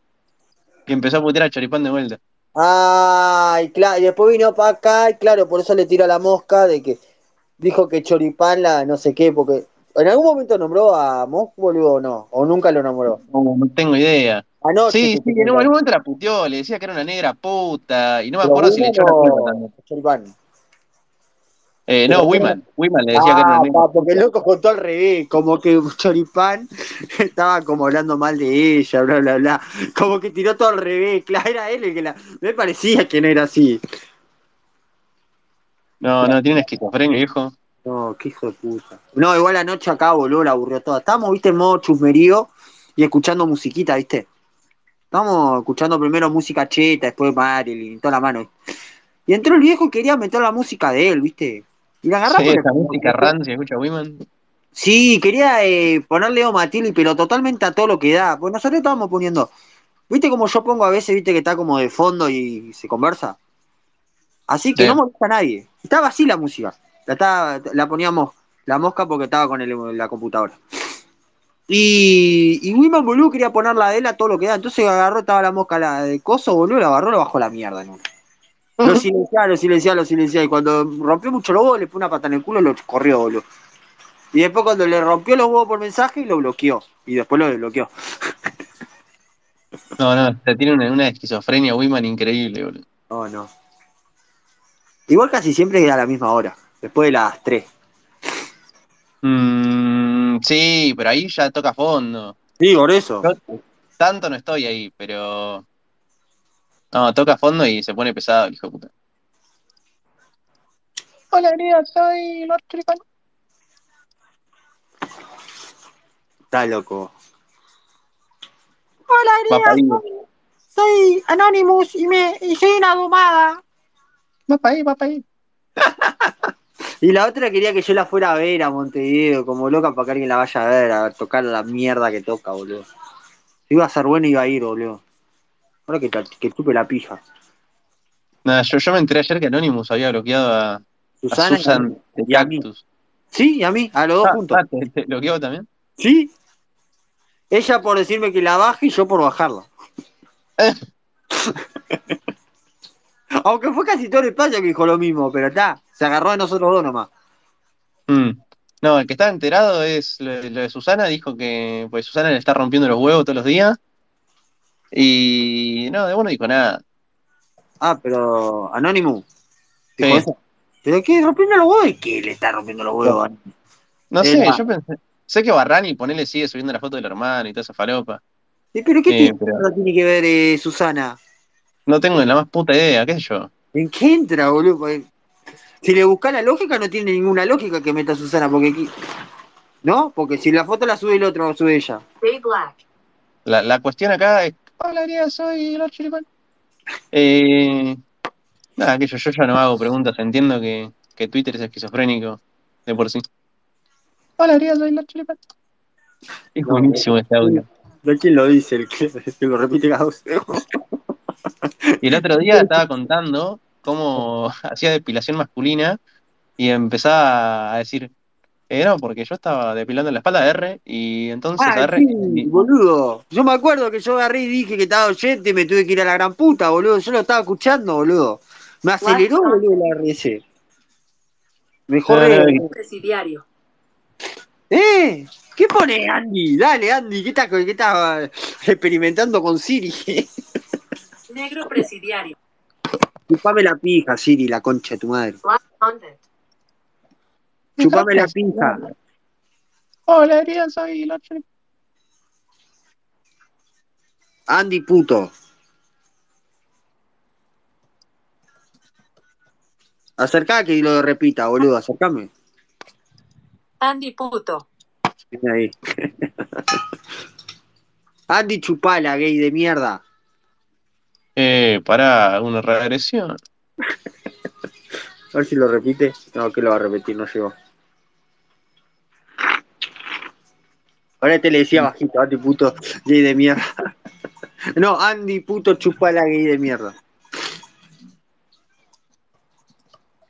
Speaker 14: Y empezó a putear a Choripán de vuelta.
Speaker 3: Ay, claro, y después vino para acá y claro, por eso le tira la mosca de que dijo que Choripán la no sé qué, porque en algún momento nombró a Mosca, boludo, o no, o nunca lo nombró.
Speaker 14: No, no tengo idea.
Speaker 3: Anoche.
Speaker 14: Sí, sí, en un momento la puteó, le decía que era una negra puta, y no me acuerdo si le echó la culpa también. Eh, no, Wiman, Wiman le decía que era una
Speaker 3: Ah,
Speaker 14: negra
Speaker 3: pa, porque el loco contó al revés, como que Choripán estaba como hablando mal de ella, bla, bla, bla. Como que tiró todo al revés, claro, era él el que la. Me parecía que no era así.
Speaker 14: No, no, tiene una esquizofrenia, viejo.
Speaker 3: No, qué hijo de puta. No, igual anoche acá, boludo, la aburrió toda. Estábamos, viste, en modo chusmerío y escuchando musiquita, viste. Estábamos escuchando primero música cheta, después Marilyn, toda la mano. Y entró el viejo y quería meter la música de él, viste. Y la agarramos.
Speaker 14: Sí, esa música rancia, escucha Wiman.
Speaker 3: Sí, quería eh, ponerle Leo Matilde, pero totalmente a todo lo que da. Pues nosotros estábamos poniendo. ¿Viste como yo pongo a veces, viste, que está como de fondo y se conversa? Así que
Speaker 14: Sí.
Speaker 3: no molesta a nadie. Estaba así la música. La, estaba- la poníamos la mosca porque estaba con el- la computadora. Y, y Wiman, boludo, quería poner la de él a todo lo que da. Entonces agarró, estaba la mosca la de coso, boludo, la agarró, lo bajó la mierda. ¿no? Lo silenciaba, lo silenciaba, lo silenciaba. Y cuando rompió mucho los huevos, le pone una pata en el culo y lo corrió, boludo. Y después cuando le rompió los huevos por mensaje, lo bloqueó. Y después lo desbloqueó.
Speaker 14: No, no, te tiene una, una esquizofrenia Wiman increíble, boludo.
Speaker 3: No, no. Igual casi siempre era a la misma hora. Después de las 3.
Speaker 14: Mm, sí, pero ahí ya toca fondo.
Speaker 3: Sí, por eso.
Speaker 14: Yo tanto no estoy ahí, pero. No, toca fondo y se pone pesado el hijo de puta. Hola, querida, soy Lord Choripán.
Speaker 3: Está loco.
Speaker 10: Hola, Ariel, soy, soy Anonymous y, me, y soy una domada.
Speaker 14: va pa' ahí, va pa' ahí.
Speaker 3: Y la otra quería que yo la fuera a ver a Montevideo, como loca para que alguien la vaya a ver, a tocar la mierda que toca, boludo. Si iba a ser bueno, iba a ir, boludo. Ahora que, que chupe la pija.
Speaker 14: Nada, yo, yo me enteré ayer que Anonymous había bloqueado a,
Speaker 3: Susana a
Speaker 14: Susan de
Speaker 3: Y a mí.
Speaker 14: Cactus.
Speaker 3: Sí, y a mí, a los dos
Speaker 14: Ah,
Speaker 3: juntos.
Speaker 14: ah, ¿te, te bloqueó también?
Speaker 3: Sí. Ella por decirme que la baje y yo por bajarla. Aunque fue casi todo el espacio que dijo lo mismo, pero está, se agarró de nosotros dos nomás.
Speaker 14: Mm. No, el que está enterado es lo, lo de Susana, dijo que pues Susana le está rompiendo los huevos todos los días. Y no, de bueno no dijo nada.
Speaker 3: Ah, pero Anonymous. Dijo
Speaker 14: Sí.
Speaker 3: eso. ¿Pero qué? ¿Rompiendo los huevos? ¿Y qué le está rompiendo los huevos?
Speaker 14: No sé, yo pensé, sé que Barrani, ponele, sigue subiendo la foto del hermano y toda esa falopa.
Speaker 3: ¿Y pero qué
Speaker 14: Eh,
Speaker 3: tiene,
Speaker 14: pero-
Speaker 3: tiene que ver eh, Susana?
Speaker 14: No tengo la más puta idea, qué sé yo.
Speaker 3: ¿En qué entra, boludo? Si le buscas la lógica, no tiene ninguna lógica que meta Susana, porque aquí. ¿No? Porque si la foto la sube el otro, sube ella.
Speaker 14: La, la cuestión acá es, hola, Ariel, soy Lord Choripán. Eh, nada, que yo, yo ya no hago preguntas, entiendo que, que Twitter es esquizofrénico de por sí. Hola, Ariel, soy Lord Choripán. Es
Speaker 3: No,
Speaker 14: buenísimo este audio.
Speaker 3: ¿De quién lo dice? El que, el que lo repite cada dos
Speaker 14: Y el otro día estaba contando cómo hacía depilación masculina y empezaba a decir, eh, no, porque yo estaba depilando la espalda de R y entonces
Speaker 3: Ah,
Speaker 14: R.
Speaker 3: sí, boludo. Yo me acuerdo que yo agarré y dije que estaba oyente y me tuve que ir a la gran puta, boludo. Yo lo estaba escuchando, boludo. Me aceleró, boludo, la RS. Mejor
Speaker 14: no.
Speaker 15: Presidiario.
Speaker 3: ¿Eh? ¿Qué pone Andy? Dale, Andy, ¿qué estás qué está experimentando con Siri?
Speaker 15: Negro presidiario.
Speaker 3: Chupame la pija, Siri, la concha de tu madre. Chupame la pija.
Speaker 14: Hola, Ariel, soy Lord Choripán.
Speaker 3: Andy puto. Acercá que lo repita, boludo, acercame.
Speaker 15: Andy puto.
Speaker 3: Ahí. Andy chupala, gay de mierda.
Speaker 14: Eh, para una regresión.
Speaker 3: A ver si lo repite. No, que lo va a repetir, no llegó. Ahora te le decía bajito, Andy puto, gay de mierda. No, Andy puto chupala, gay de mierda.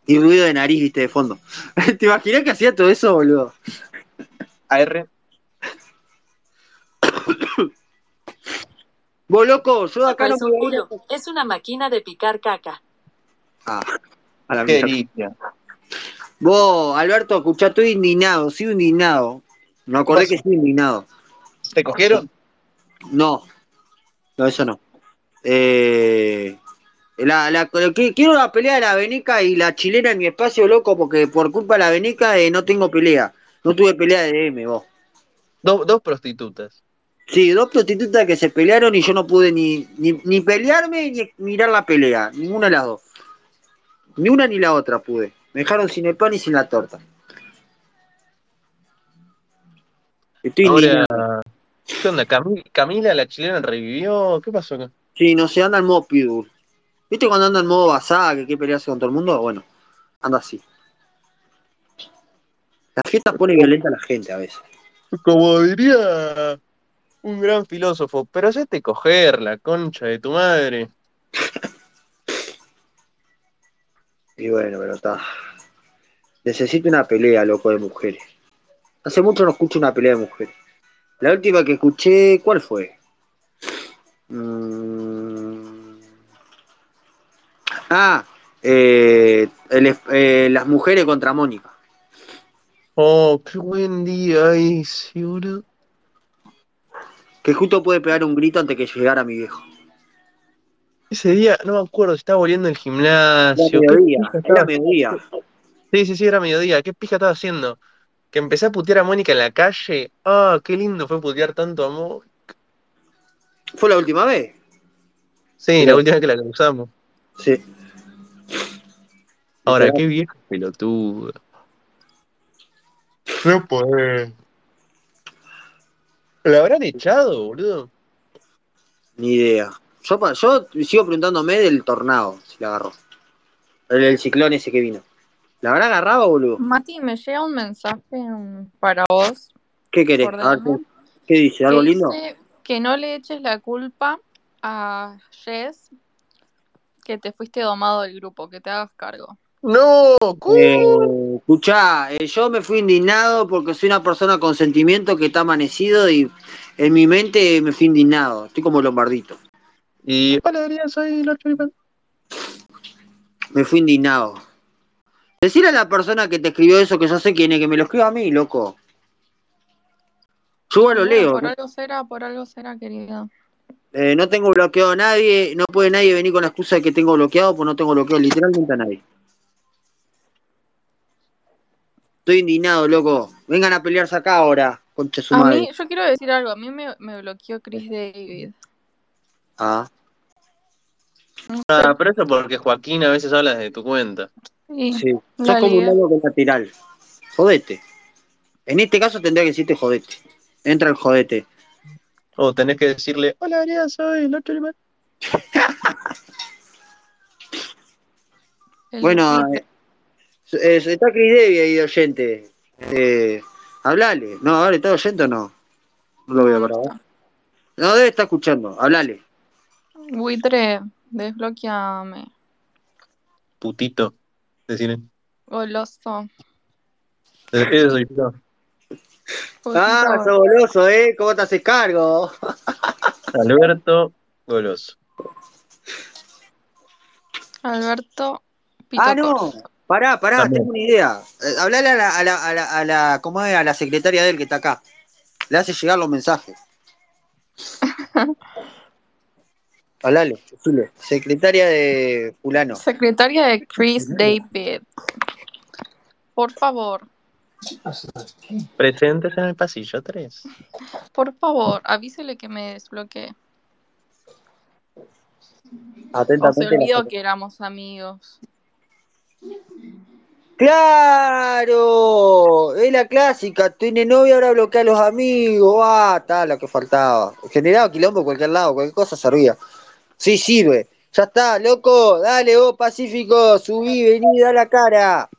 Speaker 3: Y ruido de nariz, viste, de fondo. ¿Te imaginas que hacía todo eso, boludo?
Speaker 14: AR.
Speaker 3: Vos, loco, yo de acá no
Speaker 15: Es una máquina de picar caca.
Speaker 3: Ah, a la
Speaker 14: Qué.
Speaker 3: Vos, Alberto, escuchá, estoy indignado, sigo indignado. Me acordé que estoy indignado.
Speaker 14: ¿Te cogieron?
Speaker 3: No, no, eso no. Eh, la, la- que- quiero la pelea de la Veneca y la chilena en mi espacio, loco, porque por culpa de la Veneca eh, no tengo pelea. No tuve pelea de DM, vos.
Speaker 14: Do- dos prostitutas.
Speaker 3: Sí, dos prostitutas que se pelearon y yo no pude ni, ni, ni pelearme ni mirar la pelea. Ninguna de las dos. Ni una ni la otra pude. Me dejaron sin el pan y sin la torta. Estoy
Speaker 14: Ahora. ¿qué onda? Cami- Camila, la chilena, revivió. ¿Qué pasó acá?
Speaker 3: Sí, no sé, anda en modo pitbull. ¿Viste cuando anda en modo basada que quiere pelearse con todo el mundo? Bueno, anda así. La fiesta pone violenta a la gente a veces.
Speaker 14: Como diría un gran filósofo, pero hacete coger la concha de tu madre.
Speaker 3: Y bueno, pero está. Necesito una pelea, loco, de mujeres. Hace mucho no escucho una pelea de mujeres. La última que escuché, ¿cuál fue? Mm. Ah, eh, el eh, las mujeres contra Mónica.
Speaker 14: Oh, qué buen día ese, boludo.
Speaker 3: Que justo puede pegar un grito antes que llegara mi viejo.
Speaker 14: Ese día, no me acuerdo, si estaba volviendo al
Speaker 3: Era
Speaker 14: gimnasio. ¿Qué
Speaker 3: mediodía, era mediodía.
Speaker 14: Sí, sí, sí, era mediodía. ¿Qué pija estaba haciendo? Que empecé a putear a Mónica en la calle. Ah, qué lindo fue putear tanto a Mónica.
Speaker 3: ¿Fue la última vez?
Speaker 14: Sí, la última vez que la cruzamos.
Speaker 3: Sí.
Speaker 14: Ahora, qué viejo pelotudo. No podés. ¿La habrán echado, boludo?
Speaker 3: Ni idea. Yo, pa- yo sigo preguntándome del tornado, si la agarró. El, el ciclón ese que vino. ¿La habrá agarrado, boludo?
Speaker 13: Mati, me llega un mensaje mm, para vos
Speaker 3: ¿Qué querés? A ver, ¿qué, qué dice? ¿Algo
Speaker 13: que
Speaker 3: lindo?
Speaker 13: dice que no le eches la culpa a Jess que te fuiste domado del grupo, que te hagas cargo.
Speaker 14: ¡No!
Speaker 3: Eh, escuchá, eh, yo me fui indignado porque soy una persona con sentimiento que está amanecido y en mi mente me fui indignado. Estoy como Lombardito.
Speaker 14: Y hola, Adrián, soy Lord Choripan.
Speaker 3: Me fui indignado. Decirle a la persona que te escribió eso que yo sé quién es, que me lo escriba a mí, loco. Yo lo leo.
Speaker 13: por
Speaker 3: ¿no?
Speaker 13: algo será, por algo será, querido.
Speaker 3: Eh, no tengo bloqueado a nadie, no puede nadie venir con la excusa de que tengo bloqueado, pues no tengo bloqueado literalmente a nadie. Estoy indignado, loco. Vengan a pelearse acá ahora, concha su
Speaker 13: A
Speaker 3: madre.
Speaker 13: mí, yo quiero decir algo, a mí me, me bloqueó Chris David.
Speaker 3: Ah,
Speaker 14: Ah, pero eso porque Joaquín a veces habla de tu cuenta.
Speaker 13: Sí,
Speaker 3: sí. Sos como un loco lateral. Jodete. En este caso tendría que decirte jodete. Entra el jodete.
Speaker 14: O tenés que decirle, hola, Adrián, soy.
Speaker 13: El
Speaker 3: Bueno,
Speaker 13: Twitter.
Speaker 3: eh, eh, está Chris Devi ahí de oyente. Eh, hablale. No, ahora está oyente o no. No lo veo para
Speaker 13: está.
Speaker 3: No, debe estar escuchando. Hablale.
Speaker 13: Buitre, desbloqueame.
Speaker 14: Putito. Decirle.
Speaker 13: Goloso.
Speaker 14: Eh, Eso soy yo.
Speaker 3: Ah, sos goloso, ¿eh? ¿Cómo te haces cargo?
Speaker 14: Alberto Goloso.
Speaker 13: Alberto Pito
Speaker 3: Ah, no.
Speaker 13: Corso.
Speaker 3: Pará, pará,
Speaker 14: También.
Speaker 3: tengo una idea. Eh, hablale a la, a la, a la, a la- ¿cómo es? A la secretaria de él que está acá. Le hace llegar los mensajes. Hablale. Secretaria de fulano.
Speaker 13: Secretaria de Chris David. Por favor,
Speaker 14: Presentes en el pasillo 3.
Speaker 13: por favor, avísele que me desbloquee. O se
Speaker 3: Atentamente.
Speaker 13: olvidó que éramos amigos.
Speaker 3: ¡Claro! Es la clásica. Tiene novia, ahora bloquea a los amigos. Ah, está, lo que faltaba. Generaba quilombo cualquier lado, cualquier cosa servía. Sí, sirve. Ya está, loco. Dale, vos, Pacífico. Subí, vení, da la cara.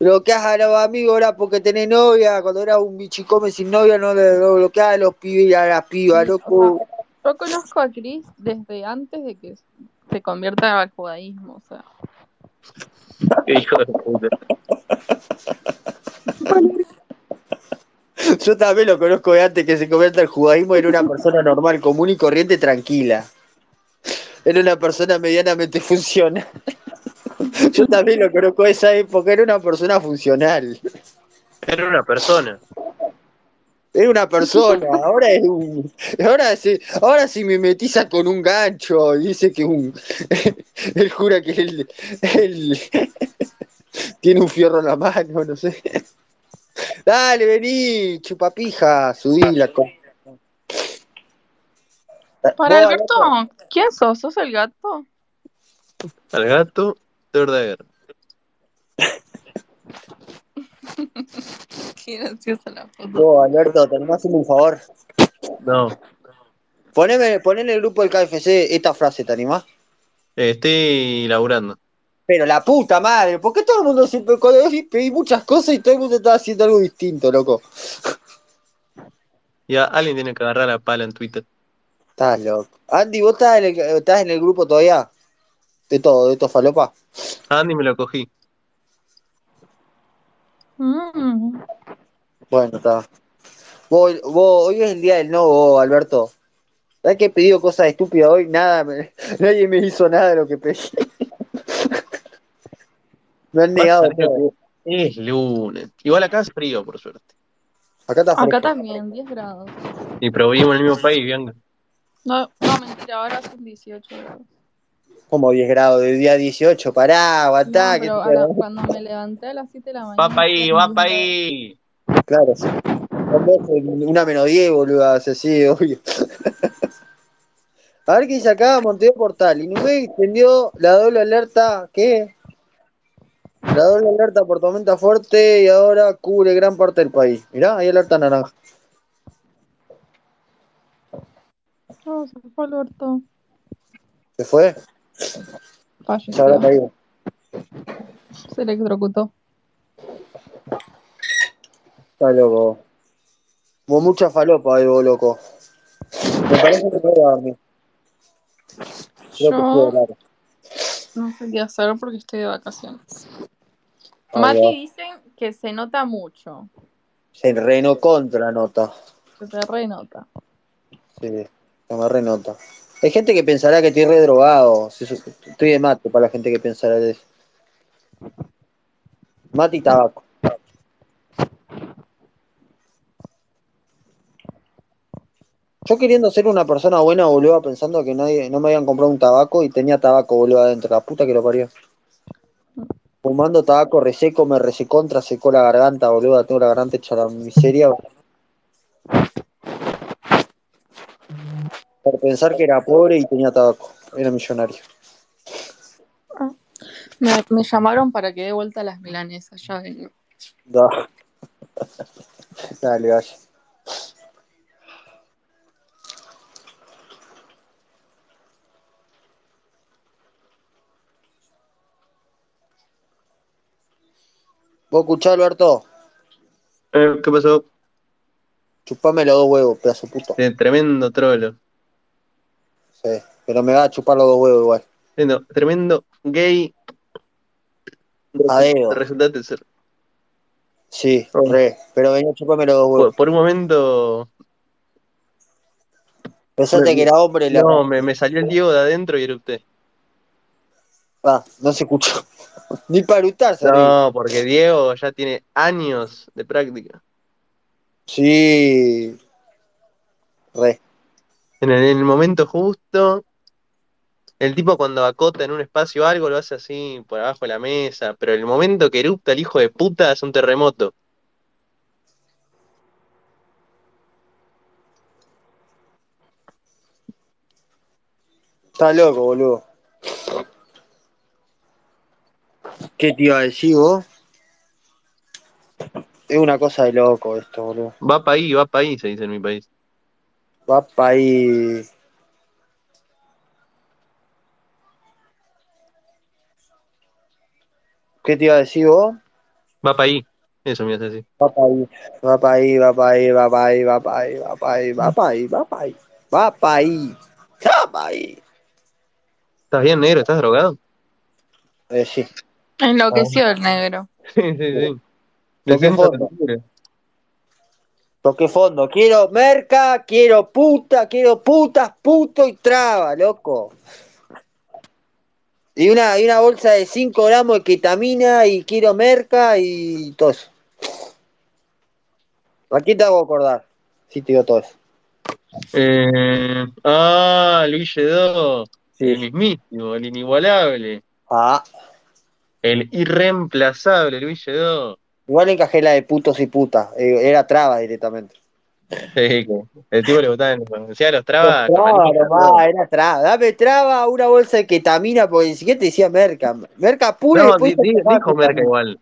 Speaker 3: Bloqueás a los amigos ahora porque tenés novia. Cuando era un bichicome sin novia, no le bloqueás a los pibes a las pibas, loco.
Speaker 13: Yo conozco a Chris desde antes de que se convierta al judaísmo. O sea,
Speaker 14: hijo de puta.
Speaker 3: Yo también lo conozco de antes que se convierta el judaísmo en una persona normal, común y corriente, tranquila. Era una persona medianamente funcional. Yo también lo conozco de esa época, era una persona funcional.
Speaker 14: Era una persona.
Speaker 3: Era una persona, ahora es un. Ahora sí, ahora sí me metiza con un gancho y dice que un. Él jura que él, él tiene un fierro en la mano, no sé. Dale, vení, chupapija, subila. con-
Speaker 13: Para
Speaker 3: Vos,
Speaker 13: Alberto, ¿quién sos? ¿Sos el gato?
Speaker 14: Al gato, Verdaguer.
Speaker 13: Qué graciosa la foto.
Speaker 3: Vos, Alberto, ¿te animás a hacerme un favor?
Speaker 14: No,
Speaker 3: Poneme, poné en el grupo del KFC esta frase, ¿te animás?
Speaker 14: eh, estoy laburando.
Speaker 3: Pero la puta madre, ¿por qué todo el mundo siempre cuando pedí muchas cosas y todo el mundo está haciendo algo distinto, loco?
Speaker 14: Ya, alguien tiene que agarrar la pala en Twitter.
Speaker 3: Estás loco. Andy, ¿vos estás en el, estás en el grupo todavía? De todo, de todo falopa.
Speaker 14: Andy me lo cogí.
Speaker 13: Mm.
Speaker 3: Bueno, está. Vos, vos, hoy es el día del no, vos, Alberto. ¿Sabes que he pedido cosas estúpidas hoy? Nada, me- nadie me hizo nada de lo que pedí. me han negado.
Speaker 14: Es lunes. Igual acá hace frío, por suerte.
Speaker 3: Acá está
Speaker 13: Acá
Speaker 3: fresco.
Speaker 13: también, 10 grados.
Speaker 14: Y pero vivimos en el mismo país, Bianca.
Speaker 13: No, no, mentira, ahora son 18 grados.
Speaker 3: Como 10 grados, de día 18. Pará,
Speaker 13: No,
Speaker 3: que
Speaker 13: pero
Speaker 3: te-
Speaker 13: a la- cuando me levanté a las 7 de la mañana.
Speaker 14: Va pa' ahí, va
Speaker 13: mil
Speaker 14: pa'
Speaker 13: grados.
Speaker 14: ahí.
Speaker 3: Claro, sí. En una menos 10, boludo, así, obvio. A ver qué dice acá, Montevideo Portal. Inumé extendió la doble alerta, ¿qué? La doble alerta por tormenta fuerte y ahora cubre gran parte del país. Mirá, hay alerta naranja.
Speaker 13: No, se fue Alberto.
Speaker 3: ¿Se fue? Se
Speaker 13: Falleció.
Speaker 3: caído.
Speaker 13: Se electrocutó.
Speaker 3: Está loco. Hubo mucha falopa ahí, vos, loco. Me parece que voy a dormir. Creo que
Speaker 13: Yo
Speaker 3: hablar.
Speaker 13: no sé qué hacer porque estoy de vacaciones.
Speaker 3: Ahí
Speaker 13: Mati
Speaker 3: va.
Speaker 13: dicen que se nota mucho.
Speaker 3: Se reno contra nota.
Speaker 13: Que se renota.
Speaker 3: Sí, se me renota. Hay gente que pensará que estoy re drogado. Sí, sí, Estoy de mate para la gente que pensará de eso. Mate y tabaco. Yo queriendo ser una persona buena, boludo, pensando que nadie, no me habían comprado un tabaco y tenía tabaco, boludo, adentro. La puta que lo parió. Fumando tabaco reseco, me resecontra, secó la garganta, boludo. Tengo la garganta hecha la miseria. Por pensar que era pobre y tenía tabaco. Era millonario.
Speaker 13: Me, me llamaron para que dé vuelta a las milanesas. Ya vengo.
Speaker 3: Da. Dale, vaya. ¿Vos escuchás, Alberto?
Speaker 14: Eh, ¿Qué pasó?
Speaker 3: Chupame los dos huevos, pedazo de puto.
Speaker 14: Eh, tremendo trolo.
Speaker 3: Sí, pero me va a chupar los dos huevos igual.
Speaker 14: Tremendo, tremendo gay.
Speaker 3: A dedo.
Speaker 14: Resultaste ser.
Speaker 3: Sí,
Speaker 14: Oh.
Speaker 3: re. Pero venía a chuparme los dos huevos.
Speaker 14: por un momento.
Speaker 3: Pensaste
Speaker 14: me-
Speaker 3: que era hombre. la-
Speaker 14: No, me, me salió el Diego de adentro y era usted.
Speaker 3: Ah, no se escuchó. Ni para eructar.
Speaker 14: No, porque Diego ya tiene años de práctica.
Speaker 3: Sí. Re.
Speaker 14: En el, en el momento justo, el tipo cuando acota en un espacio algo lo hace así por abajo de la mesa, pero el momento que erupta el hijo de puta es un terremoto.
Speaker 3: Está loco, boludo. ¿Qué te iba a decir vos? Es una cosa de loco esto, boludo.
Speaker 14: Va pa' ahí, va pa' ahí, se dice en mi país.
Speaker 3: Va pa' ahí. ¿Qué te iba a decir vos?
Speaker 14: Va pa' ahí. Eso me hace así.
Speaker 3: Va pa' ahí, va pa' ahí, va pa' ahí, va pa' ahí, va pa' ahí, va pa' ahí, va pa' ahí, va pa' ahí, va pa' ahí, va pa' ahí.
Speaker 14: ¿Estás bien, negro? ¿Estás drogado?
Speaker 3: Eh, sí.
Speaker 13: Enloqueció el negro.
Speaker 14: Sí, sí, sí.
Speaker 3: ¿Con qué forma? Toqué fondo. Quiero merca, quiero puta, quiero putas, puto y traba, loco. Y una, y una bolsa de 5 gramos de ketamina y quiero merca y todo eso. ¿A quién te hago acordar? Sí, te digo todo eso.
Speaker 14: Eh, ah, Luis Lledó. El mismísimo, el inigualable.
Speaker 3: Ah.
Speaker 14: El irreemplazable Luis Lledó.
Speaker 3: Igual encajé la de putos y putas. eh, Era traba directamente.
Speaker 14: Sí, el tipo le gustaba, decía los trabas.
Speaker 3: Traba nomás, era traba. Dame traba, una bolsa de ketamina, porque ni siquiera te decía merca. Merca pura
Speaker 14: No,
Speaker 3: después
Speaker 14: dijo Merca igual.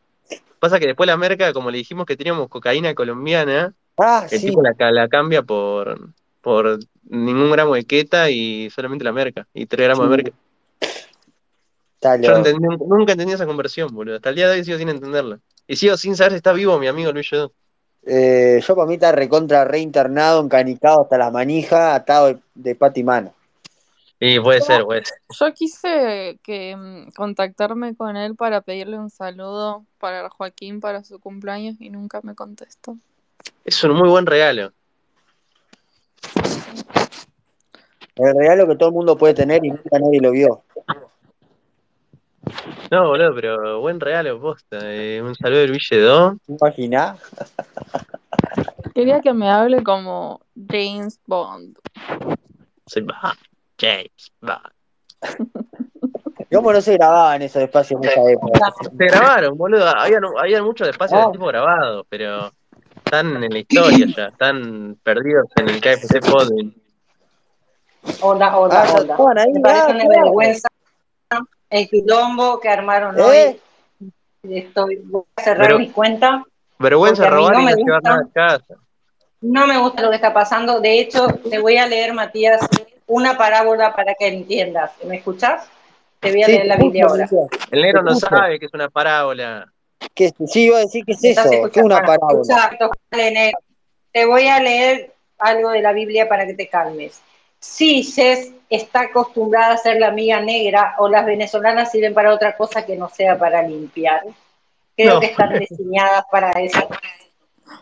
Speaker 14: Pasa que después la Merca, como le dijimos que teníamos cocaína colombiana,
Speaker 3: Ah,
Speaker 14: el
Speaker 3: sí.
Speaker 14: tipo la, ca- la cambia por, por ningún gramo de queta y solamente la Merca. Y 3 gramos de. Merca. Yo entendí- nunca entendí esa conversión, boludo. Hasta el día de hoy sigo sin entenderla. Y sigo sin saber si está vivo mi amigo Luis Lledó.
Speaker 3: Eh, yo para mí está recontra reinternado, encanicado hasta las manijas, atado de, de pata y mano.
Speaker 14: Y puede ser, puede ser.
Speaker 13: Yo quise que mm, contactarme con él para pedirle un saludo para Joaquín para su cumpleaños y nunca me contestó.
Speaker 14: Es un muy buen regalo.
Speaker 3: El regalo que todo el mundo puede tener y nunca nadie lo vio.
Speaker 14: No, boludo, pero buen regalo, posta. Eh, un saludo de Luis Lledó.
Speaker 3: Imagina.
Speaker 13: Quería que me hable como James Bond.
Speaker 14: Soy Bond. James Bond.
Speaker 3: ¿Cómo no se grababan esos espacios en esa época?
Speaker 14: Se grabaron, boludo. Habían, habían muchos espacios
Speaker 3: Ah.
Speaker 14: de tipo grabados, pero están en la historia ya. Están perdidos en el KFC Podel.
Speaker 1: Hola, hola,
Speaker 3: Ah, ahí,
Speaker 1: Me parece
Speaker 3: ah,
Speaker 1: una vergüenza el quilombo que armaron
Speaker 3: ¿Eh?
Speaker 1: hoy. Estoy, voy a cerrar
Speaker 14: Pero-
Speaker 1: mi cuenta.
Speaker 14: Vergüenza robar
Speaker 1: no
Speaker 14: y
Speaker 1: me
Speaker 14: no llevar
Speaker 1: gusta.
Speaker 14: nada a casa.
Speaker 1: No me gusta lo que está pasando. De hecho, te voy a leer, Matías, una parábola para que entiendas. ¿Me escuchas? Te voy a
Speaker 3: Sí,
Speaker 1: leer la Biblia ahora.
Speaker 14: El negro no sabe que es una parábola.
Speaker 3: ¿Qué, sí, iba a decir que es
Speaker 1: ¿Me estás
Speaker 3: eso, es una parábola.
Speaker 1: escucha, tócale, negro. Te voy a leer algo de la Biblia para que te calmes. Sí, Jess está acostumbrada a ser la amiga negra o las venezolanas sirven para otra cosa que no sea para limpiar. Creo
Speaker 14: No.
Speaker 1: que están diseñadas para eso.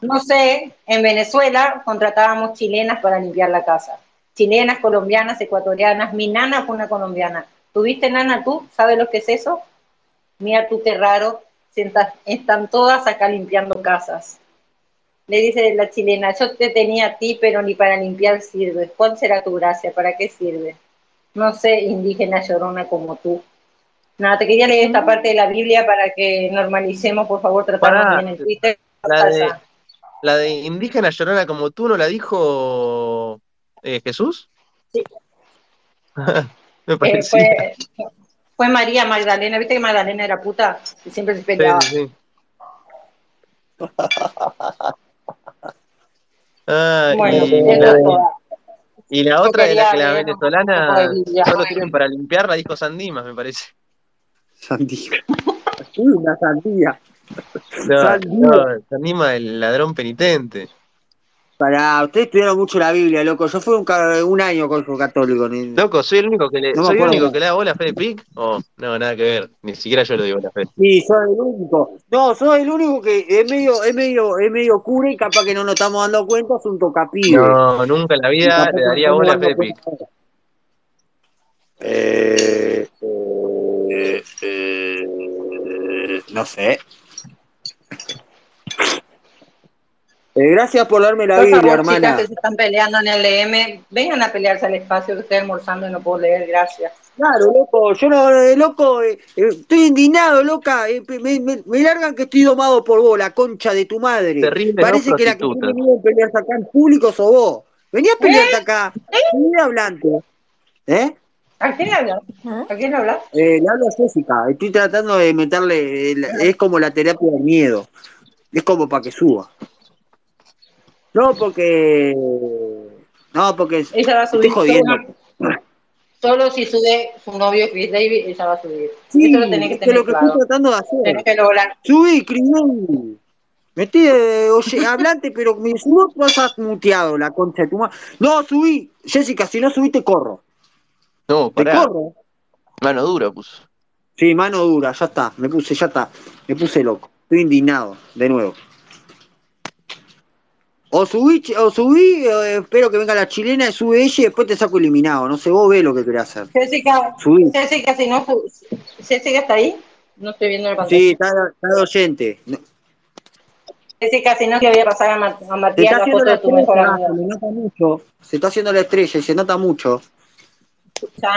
Speaker 1: No sé, en Venezuela contratábamos chilenas para limpiar la casa. Chilenas, colombianas, ecuatorianas. Mi nana fue una colombiana. ¿Tuviste nana tú? ¿Sabes lo que es eso? Mira tú qué raro. Están todas acá limpiando casas. Le dice la chilena, yo te tenía a ti, pero ni para limpiar sirve. ¿Cuál será tu gracia? ¿Para qué sirve? No sé, indígena llorona como tú. Nada, te quería leer esta parte de la Biblia para que normalicemos, por favor, tratarnos
Speaker 14: Pará,
Speaker 1: bien en Twitter.
Speaker 14: la de, la de indígena llorona como tú no la dijo eh, Jesús.
Speaker 1: Sí.
Speaker 14: Me
Speaker 1: Eh, fue, fue María Magdalena, viste que Magdalena era puta y siempre se peleaba.
Speaker 14: sí, sí. Ah,
Speaker 1: Bueno,
Speaker 14: y, la, y la otra de la que venezolanas
Speaker 1: Biblia.
Speaker 14: solo sirven para limpiar, la dijo Sandimas, me parece.
Speaker 3: Sandía. Uy, una sandía.
Speaker 14: No,
Speaker 3: Sandía.
Speaker 14: no, Sandima el ladrón penitente.
Speaker 3: Para, ustedes estudiaron mucho la Biblia, loco. Yo fui un, un año colegio católico. ni-
Speaker 14: Loco, soy el único que le,
Speaker 3: No
Speaker 14: soy el único que le da bola a Fede Pic. Oh, no, nada que ver. Ni siquiera yo le digo bola a Fede.
Speaker 3: Sí, soy el único. No, soy el único que es medio, es medio, es medio cura y capaz que no nos estamos dando cuenta, es un tocapibe.
Speaker 14: No, nunca en la vida le daría bola a Fede Pic.
Speaker 3: ahora. Eh, eh, eh, no sé. Eh, gracias por darme la
Speaker 1: Por
Speaker 3: Biblia,
Speaker 1: favor, chicas
Speaker 3: hermana.
Speaker 1: que se están peleando en el DM, vengan a pelearse al espacio que estoy almorzando y no puedo leer, gracias.
Speaker 3: Claro, loco, yo no, eh, loco, eh, eh, estoy indignado, loca, eh, me, me- me largan que estoy domado por vos, la concha de tu madre.
Speaker 14: Terrible, ¿no?
Speaker 3: Parece que la que miedo a pelearse acá en público sos vos. Vení a pelearte acá, vení hablante. ¿Eh?
Speaker 1: ¿A quién le hablas? ¿A quién le hablas?
Speaker 3: Eh, le hablo a Jessica, estoy tratando de meterle, es como la terapia del miedo, es como para que suba. No, porque... No, porque
Speaker 1: Ella va a
Speaker 3: estoy
Speaker 1: subir
Speaker 3: jodiendo.
Speaker 1: solo, solo si sube su novio Chris David, ella va a subir.
Speaker 3: Sí,
Speaker 1: Eso lo tenés que
Speaker 3: es
Speaker 1: tener
Speaker 3: lo que
Speaker 1: claro.
Speaker 3: estoy tratando de hacer.
Speaker 1: Tenés que lograr.
Speaker 3: Subí, Crismel. Metí, eh, oye, hablante, pero mi si vos vas muteado, la concha de tu madre. No, subí. Jessica, si no subí, te corro.
Speaker 14: No,
Speaker 3: Te
Speaker 14: pará.
Speaker 3: corro.
Speaker 14: Mano dura puso.
Speaker 3: Sí, mano dura, ya está. Me puse, ya está. Me puse loco. Estoy indignado, de nuevo. O subí, o subí, eh, espero que venga la chilena, sube ella y después te saco eliminado. No sé, vos ve lo que querés hacer.
Speaker 1: Jessica,
Speaker 3: Subí.
Speaker 1: Jessica, si no, Jessica está ahí. No estoy viendo la pantalla.
Speaker 3: Sí, está, está oyente. No-
Speaker 1: Jessica, si no, le voy a pasar a, Ma- a Matías la foto de tu mejor
Speaker 3: se nota mucho. Se está haciendo la estrella y se nota mucho.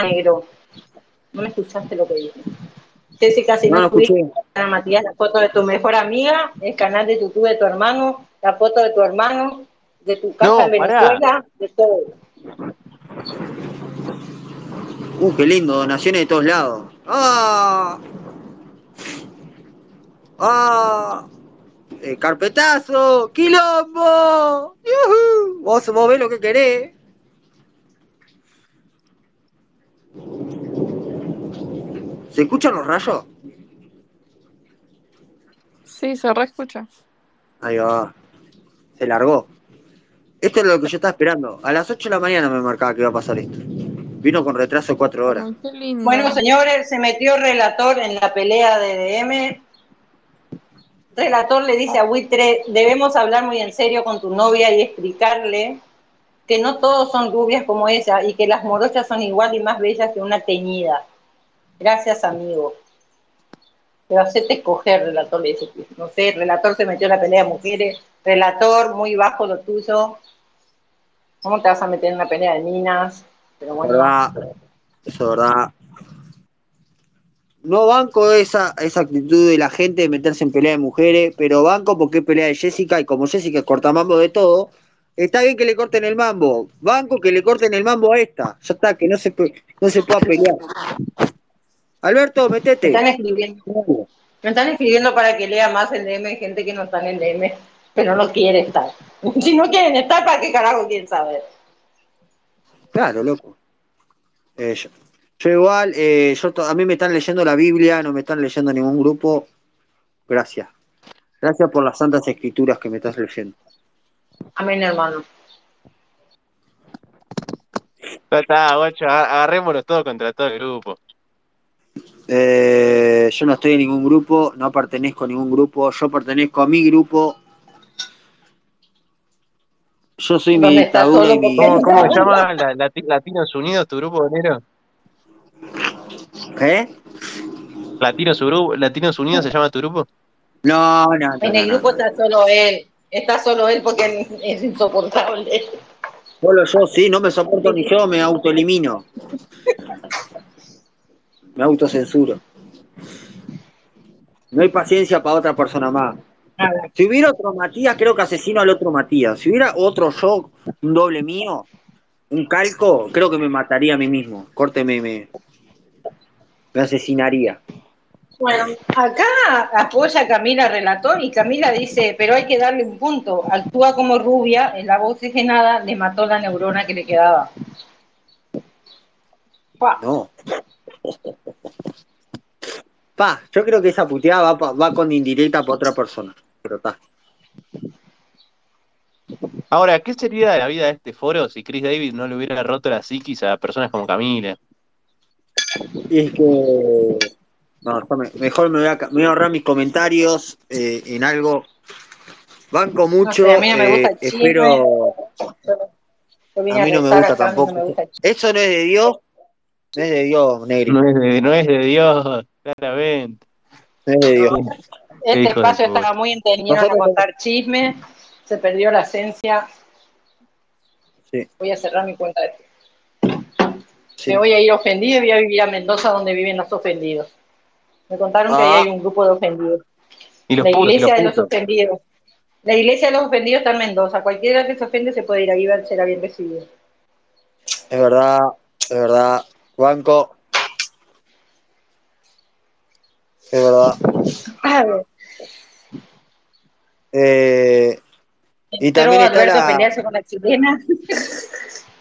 Speaker 1: Negro. No me escuchaste lo que dije. Jessica, si
Speaker 3: No
Speaker 1: no, subiste
Speaker 3: escuché.
Speaker 1: a Matías la foto de tu mejor amiga, el canal de YouTube de tu hermano, la foto de tu hermano, de tu casa
Speaker 14: No,
Speaker 1: en
Speaker 14: pará.
Speaker 1: Venezuela, de todo.
Speaker 3: Uh, qué lindo, donaciones de todos lados. ¡Ah! ¡Ah! Eh, ¡Carpetazo! ¡Quilombo! ¡Yujú! Vos, vos ves lo que querés. ¿Se escuchan los rayos?
Speaker 13: Sí, se reescucha.
Speaker 3: Ahí va. Se largó. Esto es lo que yo estaba esperando. A las 8 de la mañana me marcaba que iba a pasar esto. Vino con retraso de 4 horas.
Speaker 13: Ay.
Speaker 1: Bueno, señores, se metió relator en la pelea de DM. Relator le dice a Buitre, debemos hablar muy en serio con tu novia y explicarle que no todos son rubias como ella y que las morochas son igual y más bellas que una teñida. Gracias, amigo. Pero hacete escoger, relator, le dice. No sé, relator se metió en la pelea de mujeres. Relator, muy bajo lo tuyo. ¿Cómo te vas a meter en una pelea de minas? Pero bueno.
Speaker 3: Eso es verdad. No banco esa, esa actitud de la gente de meterse en pelea de mujeres, pero banco porque es pelea de Jessica y como Jessica corta mambo de todo, está bien que le corten el mambo. Banco que le corten el mambo a esta. Ya está, que no se, no se pueda pelear. Alberto,
Speaker 1: Me
Speaker 3: metete.
Speaker 1: están escribiendo. Me están escribiendo para que lea más el DM, gente que no está en el DM, pero no quiere estar. Si no quieren estar, ¿para qué carajo quieren saber?
Speaker 3: Claro, loco. Eh, yo, yo igual, eh, yo a mí me están leyendo la Biblia, no me están leyendo ningún grupo. Gracias. Gracias por las santas escrituras que me estás leyendo.
Speaker 1: Amén, hermano.
Speaker 14: Ya está, guacho, aga- agarrémonos todos contra todo el grupo.
Speaker 3: Eh, yo no estoy en ningún grupo, no pertenezco a ningún grupo, yo pertenezco a mi grupo. Yo soy mi
Speaker 1: ¿Dónde estás
Speaker 3: dictadura y mi...
Speaker 14: ¿Cómo, cómo se llama? La- Lati- Latinos Unidos, tu grupo, Nero.
Speaker 3: ¿Qué?
Speaker 14: Latinos, Latinos Unidos se llama tu grupo.
Speaker 3: No, no, no,
Speaker 1: En el
Speaker 3: no,
Speaker 1: grupo
Speaker 3: no.
Speaker 1: está solo él. Está solo él porque es insoportable.
Speaker 3: Solo yo, sí, no me soporto ni yo, me autoelimino. Me autocensuro. No hay paciencia para otra persona más. Si hubiera otro Matías, creo que asesino al otro Matías. Si hubiera otro yo, un doble mío, un calco, creo que me mataría a mí mismo. Córteme, me, me asesinaría.
Speaker 1: Bueno, acá apoya a Camila Relator y Camila dice, pero hay que darle un punto. Actúa como rubia, en la voz oxigenada le mató la neurona que le quedaba.
Speaker 3: No. Pa, yo creo que esa puteada va, con indirecta para otra persona. Pero está.
Speaker 14: Ahora, ¿qué sería de la vida de este foro si Chris David no le hubiera roto la psiquis a personas como Camila?
Speaker 3: Y es que. No, mejor me voy, a, ca- me voy a ahorrar mis comentarios eh, en algo. Banco mucho.
Speaker 1: No a mí no me gusta
Speaker 3: eh,
Speaker 1: el
Speaker 3: espero. A mí no me gusta tampoco. Eso no es de Dios. No es de Dios, Negri.
Speaker 14: No es de, no es de Dios, claramente.
Speaker 3: No es de Dios.
Speaker 1: Este espacio estaba muy entendido a contar chisme, se perdió la esencia.
Speaker 3: Sí.
Speaker 1: Voy a cerrar mi cuenta de
Speaker 3: Sí.
Speaker 1: Me voy a ir ofendido y voy a vivir a Mendoza donde viven los ofendidos. Me contaron que
Speaker 3: Ah.
Speaker 1: ahí hay un grupo de ofendidos.
Speaker 14: Y los
Speaker 1: la
Speaker 14: putos, y
Speaker 1: iglesia
Speaker 14: los
Speaker 1: de los
Speaker 14: putos.
Speaker 1: ofendidos. La iglesia de los ofendidos está en Mendoza. Cualquiera que se ofende se puede ir ahí y será bien recibido.
Speaker 3: Es verdad, es verdad. Banco. Es verdad. Eh, y también está la.
Speaker 1: pelearse con la chilena.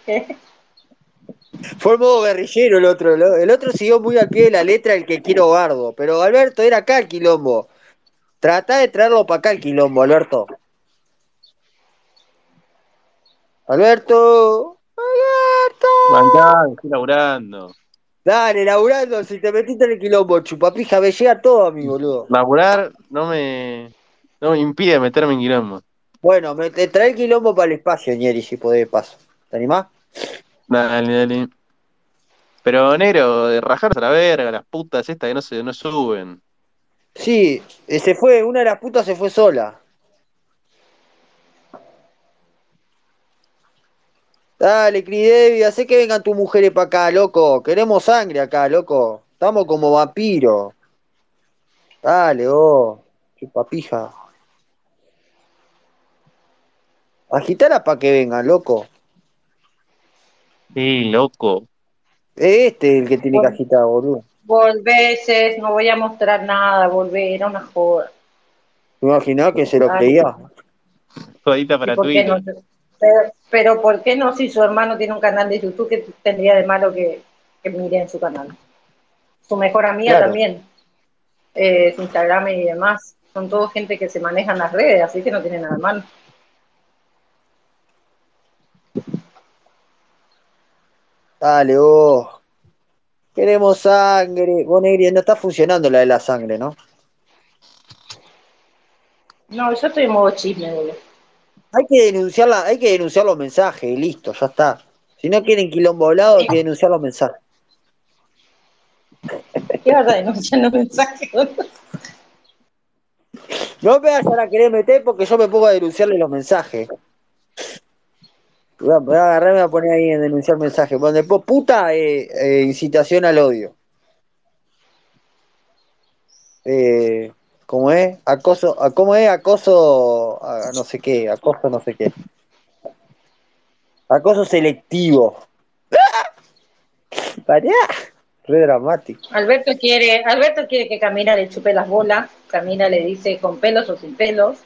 Speaker 3: Fue modo guerrillero el otro. El otro siguió muy al pie de la letra el que quiero bardo. Pero Alberto era acá el quilombo. Trata de traerlo para acá el quilombo, Alberto. Alberto.
Speaker 14: Bancá, estoy laburando.
Speaker 3: Dale, laburando, si te metiste en el quilombo, chupapija, me llega todo a mí, boludo.
Speaker 14: Laburar no me, no me impide meterme en quilombo.
Speaker 3: Bueno, me te trae el quilombo para el espacio, Ñeri, si podés, paso. ¿Te animás?
Speaker 14: Dale, dale. Pero, negro, de rajarse a la verga, las putas estas que no se no suben.
Speaker 3: Sí, se fue, una de las putas se fue sola. Dale, Cridevi, hace que vengan tus mujeres para acá, loco. Queremos sangre acá, loco. Estamos como vampiros. Dale, oh. Chupapija. Agitala para que vengan, loco.
Speaker 14: Sí, loco.
Speaker 3: Es este el que tiene que agitar, boludo.
Speaker 1: Volveses, no voy a mostrar nada, volver, era una joda.
Speaker 3: ¿Me imaginás que se lo
Speaker 1: Ay.
Speaker 3: creía?
Speaker 14: Jodita para
Speaker 1: ¿Y por qué
Speaker 14: Twitter.
Speaker 1: no? Pero, pero ¿por qué no si su hermano tiene un canal de YouTube que tendría de malo que, que miren su canal? Su mejor amiga
Speaker 3: Claro.
Speaker 1: también. Eh, su Instagram y demás. Son todo gente que se maneja en las redes, así que no tiene nada de malo.
Speaker 3: Dale, oh. Queremos sangre. Vos, Negri, no está funcionando la de la sangre, ¿no?
Speaker 1: No, yo estoy en modo chisme, boludo.
Speaker 3: Hay que denunciarla, hay que denunciar los mensajes y listo, ya está. Si no quieren quilombo hablado, hay que denunciar los mensajes.
Speaker 1: ¿Qué vas a denunciar los mensajes?
Speaker 3: No me vayas a querer meter porque yo me pongo a denunciarle los mensajes. Voy a, voy a agarrar voy a poner ahí en denunciar mensajes. Cuando después puta, eh, eh, incitación al odio. Eh, ¿Cómo es? Acoso, ¿cómo es? Acoso, a no sé qué, acoso no sé qué. Acoso selectivo. Pará. Re dramático.
Speaker 1: Alberto quiere, Alberto quiere que Camila le chupe las bolas. Camila le dice con pelos o sin pelos.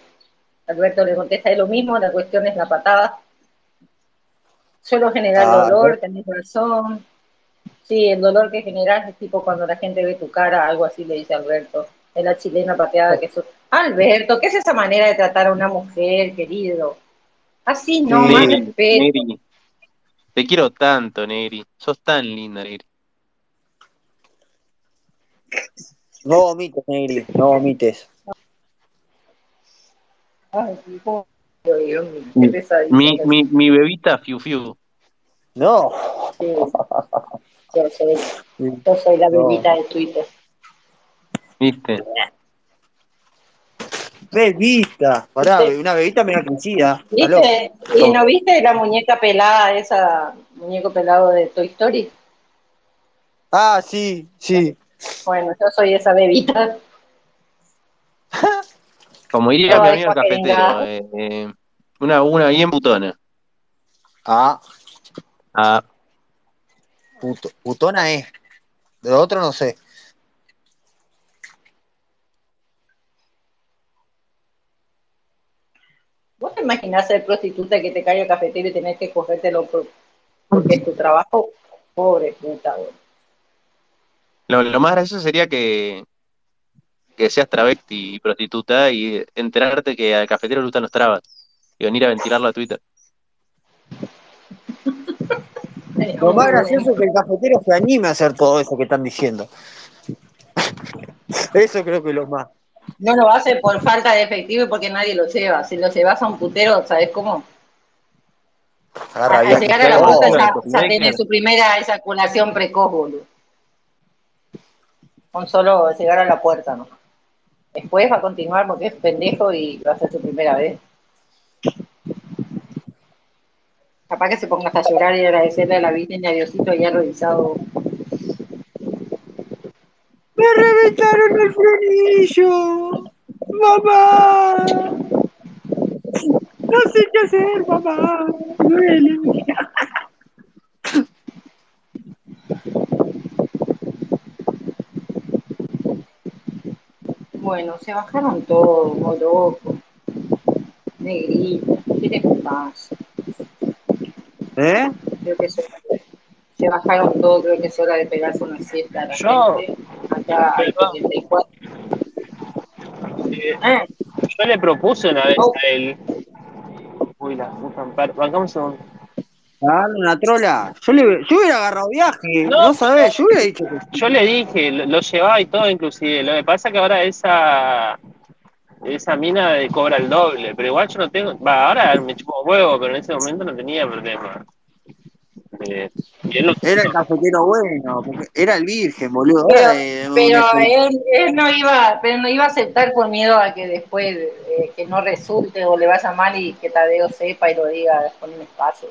Speaker 1: Alberto le contesta es lo mismo, la cuestión es la patada. Suelo generar
Speaker 3: Ah,
Speaker 1: dolor, tenés razón. Sí, el dolor que generas es tipo cuando la gente ve tu cara, algo así le dice Alberto. Es la chilena pateada que sos. Alberto, ¿qué es esa manera de tratar a una mujer, querido? Así no, más
Speaker 14: Negri,
Speaker 1: respeto.
Speaker 14: Negri. Te quiero tanto, Negri. Sos tan linda, Negri.
Speaker 3: No vomites, Negri, no vomites.
Speaker 1: Ay, Dios mío, qué pesadilla.
Speaker 14: Mi, mi, mi bebita Fiu Fiu.
Speaker 3: No.
Speaker 1: Sí, yo soy, yo soy la
Speaker 3: No.
Speaker 1: bebita de Twitter.
Speaker 14: ¿Viste?
Speaker 3: Bebita. Pará,
Speaker 1: ¿Viste?
Speaker 3: una bebita media crecida.
Speaker 1: ¿Viste? ¿Y no viste la muñeca pelada, esa muñeco pelado de Toy Story?
Speaker 3: Ah, sí, sí.
Speaker 1: Bueno, yo soy esa bebita.
Speaker 14: Como mi amigo el cafetero. eh, eh, una, una bien putona.
Speaker 3: Ah,
Speaker 14: Ah,
Speaker 3: puto, putona es. De otro no sé.
Speaker 1: ¿Vos te imaginás ser prostituta y que te caiga el cafetero y tener que cogértelo por- porque es tu trabajo? Pobre puta,
Speaker 14: lo, lo más gracioso sería que, que seas travesti y prostituta y enterarte que al cafetero le gustan los trabas y venir a ventilarlo a Twitter.
Speaker 3: Lo más gracioso es que el cafetero se anime a hacer todo eso que están diciendo. Eso creo que es lo más.
Speaker 1: No lo hace por falta de efectivo y porque nadie lo lleva. Si lo llevas a un putero, ¿sabes cómo?
Speaker 3: Agarra
Speaker 1: Al llegar a la puerta ya, tiene su primera eyaculación precoz, boludo. Con solo llegar a la puerta, ¿no? Después va a continuar porque es pendejo y va a ser su primera vez. Capaz que se ponga hasta a llorar y agradecerle a la Virgen y a Diosito y a revisado.
Speaker 3: ¡Me reventaron el frenillo! ¡Mamá! No sé qué hacer, mamá. Duele.
Speaker 1: Bueno, se bajaron todos, loco. Negrita, ¿qué te pasa?
Speaker 3: ¿Eh?
Speaker 1: Creo que se, se bajaron todos, creo que es hora de pegarse una siesta a la
Speaker 4: Yo-
Speaker 1: gente. Acá hay 74.
Speaker 4: Eh, yo le propuse una vez
Speaker 1: Oh.
Speaker 4: a él. Uy, la puta. Bancame un segundo.
Speaker 3: Ah, una trola. Yo, le, yo hubiera agarrado viaje.
Speaker 4: No.
Speaker 3: No, sabés, yo hubiera dicho que
Speaker 4: Yo le dije, lo, lo llevaba y todo inclusive. Lo que pasa es que ahora esa esa mina cobra el doble, pero igual yo no tengo, va, ahora me chupo huevo, pero en ese momento no tenía problema. Eh, y él no
Speaker 3: Era el cafetero bueno, porque era el virgen, boludo.
Speaker 1: Pero, él, él no iba, pero no iba a aceptar por miedo a que después eh, que no resulte o le vaya mal y que Tadeo sepa y lo diga después en un espacio.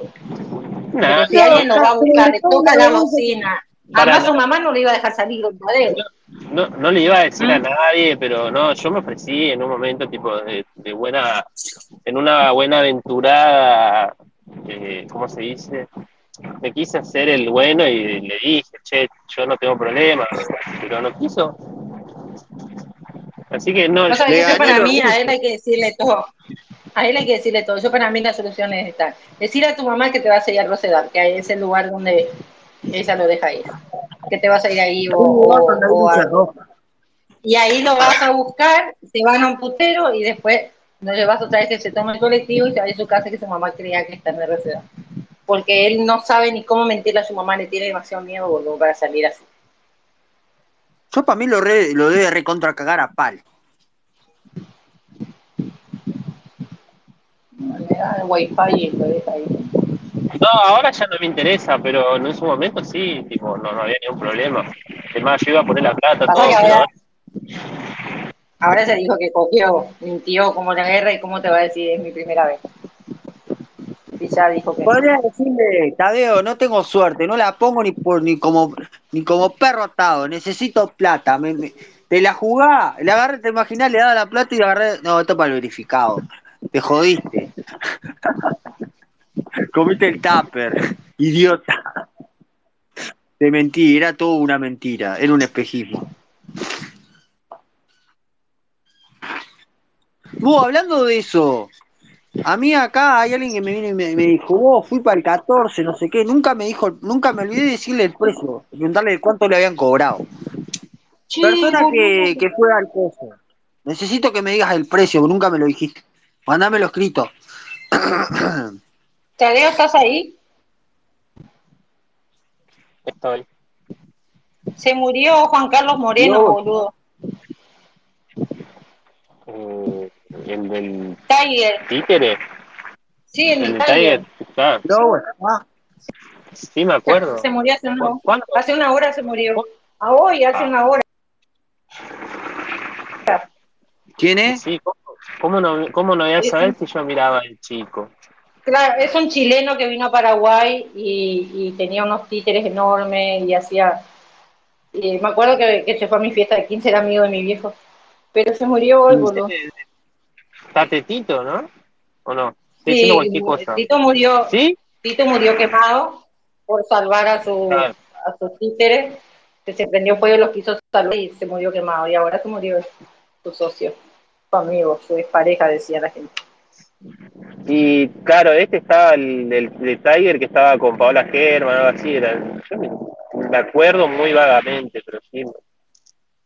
Speaker 1: Pero si
Speaker 4: Nah,
Speaker 1: alguien lo va a buscar, le toca la bocina. Además su mamá no le iba a dejar salir con Tadeo.
Speaker 4: no, no le iba a decir
Speaker 1: ¿Mm?
Speaker 4: a nadie, pero no, yo me ofrecí en un momento tipo de, de buena, en una buena aventurada, eh, ¿cómo se dice? Me quise hacer el bueno y le dije, che, yo no tengo problema, pero no quiso. Así que no,
Speaker 1: No sabes
Speaker 4: le
Speaker 1: que yo para
Speaker 4: el
Speaker 1: mí a él hay que decirle todo. A él hay que decirle todo. Yo para mí la solución es esta. Decirle a tu mamá que te vas a ir a Rosedal, que es el lugar donde ella lo deja ir. Que te vas a ir ahí o, o- o. Y ahí lo vas a buscar, te van a un putero y después lo llevas otra vez que se tome el colectivo y se va a su casa que su mamá creía que está en Rosedal. Porque él no sabe ni cómo mentirle a su mamá, le tiene demasiado miedo boludo, para salir así.
Speaker 3: Yo para mí lo, re- lo debe recontra cagar a pal.
Speaker 1: Le da el wifi y lo deja ahí.
Speaker 4: No, ahora ya no me interesa, pero en su momento sí, tipo, no, no había ningún problema. Además, yo iba a poner la plata, todo,
Speaker 1: ahora, ahora se dijo que cogió, mintió como la guerra y cómo te va a decir es mi primera vez.
Speaker 3: Podría decirle, Tadeo, no tengo suerte, no la pongo ni por ni como ni como perro atado, necesito plata. Te la jugá, le agarré, te imaginás, le daba la plata y le agarré. No, esto es para el verificado. Te jodiste. Comiste el tupper, idiota. Te mentí, era todo una mentira, era un espejismo. Vos, hablando de eso, a mí acá hay alguien que me vino y me, me dijo, vos fui para el 14, no sé qué, nunca me dijo, nunca me olvidé de decirle el precio, preguntarle cuánto le habían cobrado.
Speaker 1: Che,
Speaker 3: Persona que, que fue al coso. Necesito que me digas el precio, porque nunca me lo dijiste. Mándamelo escrito.
Speaker 1: Tadeo, ¿estás ahí?
Speaker 4: estoy.
Speaker 1: Se murió Juan Carlos Moreno,
Speaker 3: No.
Speaker 1: boludo.
Speaker 4: Eh, el del
Speaker 1: Tiger.
Speaker 4: títere,
Speaker 1: Sí, el
Speaker 4: el
Speaker 1: de
Speaker 4: de
Speaker 1: Tiger.
Speaker 3: No, bueno, ah,
Speaker 4: sí me acuerdo.
Speaker 1: Se murió hace una,
Speaker 4: ¿Cu- ¿Cuándo?
Speaker 1: hace una hora, se murió. A hoy, hace
Speaker 4: Ah.
Speaker 1: una hora.
Speaker 3: ¿Quién es?
Speaker 4: Sí, ¿cómo, cómo no, cómo no voy a saber si yo miraba al chico?
Speaker 1: Claro, es un chileno que vino a Paraguay y, y tenía unos títeres enormes y hacía... y me acuerdo que, que se fue a mi fiesta de 15, era amigo de mi viejo. Pero se murió hoy, boludo.
Speaker 4: Está tetito, ¿no? ¿O no? Estoy
Speaker 1: Sí,
Speaker 4: cualquier cosa.
Speaker 1: Tito murió,
Speaker 4: ¿Sí?
Speaker 1: Tito murió quemado por salvar a, su,
Speaker 4: Claro.
Speaker 1: a sus títeres, que se prendió fuego y los quiso salvar y se murió quemado. Y ahora se murió su socio, su amigo, su pareja, decía la gente.
Speaker 4: Y claro, este estaba el del de Tiger que estaba con Paola Germán, algo así. Era, yo me, me acuerdo muy vagamente, pero sí.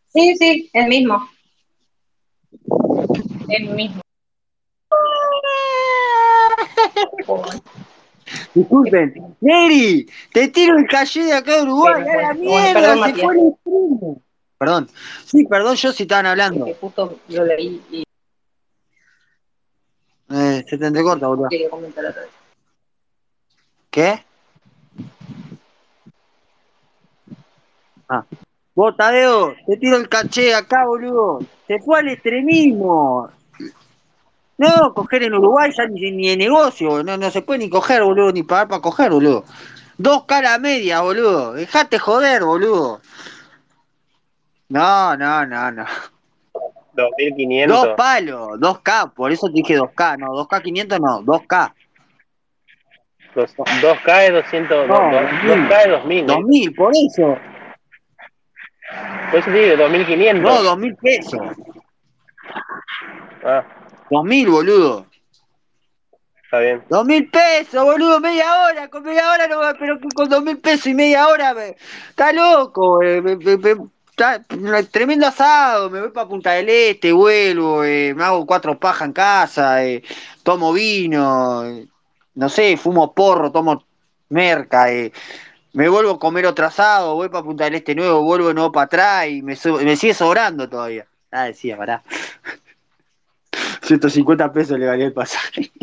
Speaker 1: Sí, sí, el mismo. El mismo.
Speaker 3: Disculpen. Neri, te tiro el calle de acá de Uruguay.
Speaker 1: Pero
Speaker 3: ¡A la
Speaker 1: bueno,
Speaker 3: mierda!
Speaker 1: perdón,
Speaker 3: se
Speaker 1: Matías.
Speaker 3: fue el stream. Perdón. Sí, perdón, yo si estaban hablando.
Speaker 1: Que justo lo leí y
Speaker 3: Eh, se te entrecorta, boludo.
Speaker 1: quería comentar otra vez.
Speaker 3: ¿Qué? Ah. Vos, Tadeo, te tiro el caché acá, boludo. Se fue al extremismo. No, coger en Uruguay ya ni, ni de negocio. No, no se puede ni coger, boludo, ni pagar para coger, boludo. Dos caras media, boludo. Dejate joder, boludo. No, no, no, no.
Speaker 4: 2500.
Speaker 3: Dos palos, 2K, por eso te dije 2K, no, 2K 500 no, 2K.
Speaker 4: Dos- 2K es 200,
Speaker 3: No,
Speaker 4: dos-
Speaker 3: 2000.
Speaker 4: 2K es 2000. ¿eh?
Speaker 3: 2000, por eso.
Speaker 4: Por eso te digo, 2500.
Speaker 3: No, 2000 pesos.
Speaker 4: Ah,
Speaker 3: 2000, boludo.
Speaker 4: está bien.
Speaker 3: Dos mil pesos, boludo, media hora, con media hora no va, pero con dos mil pesos y media hora, me- está loco, eh, me- me- me- está- tremendo asado, me voy para Punta del Este, vuelvo, eh, me hago cuatro pajas en casa, eh, tomo vino, eh, no sé, fumo porro, tomo merca, me vuelvo a comer otro asado, voy para Punta del Este nuevo, vuelvo de nuevo para atrás y me, me sigue sobrando todavía. Ah, decía, pará. 150 pesos le valía el pasaje.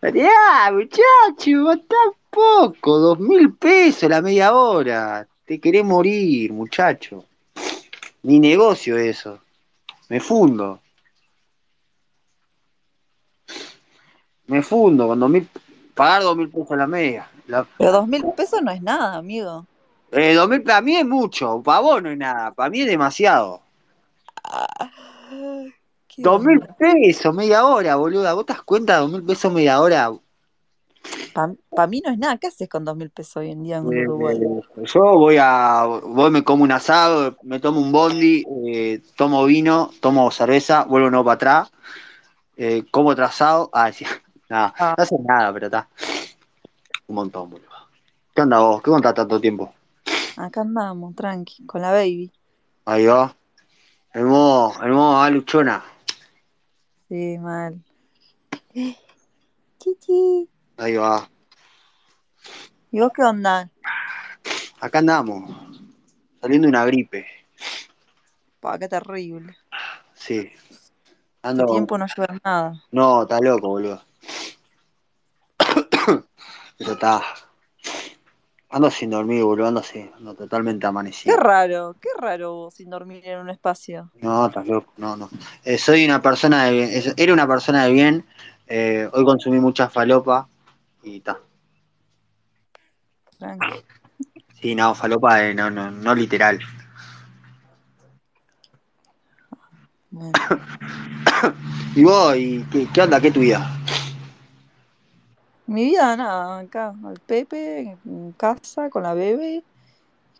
Speaker 3: Ya, muchacho, tampoco, dos mil pesos la media hora. Te querés morir, muchacho. Mi negocio eso. Me fundo. Me fundo con dos mil, pagar dos mil pesos la media. La,
Speaker 16: Pero dos mil pesos no es nada, amigo.
Speaker 3: eh, dos mil para mí es mucho, para vos no es nada, para mí es demasiado.
Speaker 16: ¿Qué
Speaker 3: Dos mil pesos, media hora, boluda. ¿Vos te das cuenta? Dos mil pesos, media hora.
Speaker 16: Para mí no es nada. ¿Qué haces con dos mil pesos hoy en día en Uruguay?
Speaker 3: Eh, yo voy a, voy, me como un asado, me tomo un bondi, eh, tomo vino, tomo cerveza, vuelvo nuevo para atrás, eh, como otro asado. Ah, sí, nada,
Speaker 16: Ah.
Speaker 3: no hace nada, pero está. Un montón, boludo. ¿Qué onda vos? ¿Qué contás tanto tiempo?
Speaker 16: Acá andamos, tranqui, con la baby.
Speaker 3: Ahí va. El modo, el modo, ah, luchona.
Speaker 16: Sí, mal. Chichi.
Speaker 3: Ahí va.
Speaker 16: ¿Y vos qué onda?
Speaker 3: Acá andamos. Saliendo de una gripe.
Speaker 16: Pa, qué terrible.
Speaker 3: Sí.
Speaker 16: Este
Speaker 3: Ando.
Speaker 16: tiempo no ayuda nada.
Speaker 3: No, está loco, boludo. Pero está. Ando sin dormir, boludo. Ando así. Ando totalmente
Speaker 16: Qué
Speaker 3: amanecido.
Speaker 16: raro, qué raro vos sin dormir en un espacio.
Speaker 3: No, estás loco. No, no. Eh, soy una persona de bien. Era una persona de bien. eh, hoy consumí mucha falopa. Y está.
Speaker 16: Tranqui.
Speaker 3: Sí, no, falopa, eh, no, no, no literal.
Speaker 16: Bueno.
Speaker 3: ¿Y vos? ¿Y qué, qué onda? ¿Qué tu vida?
Speaker 16: Mi vida, nada, acá, al Pepe, en casa, con la bebé,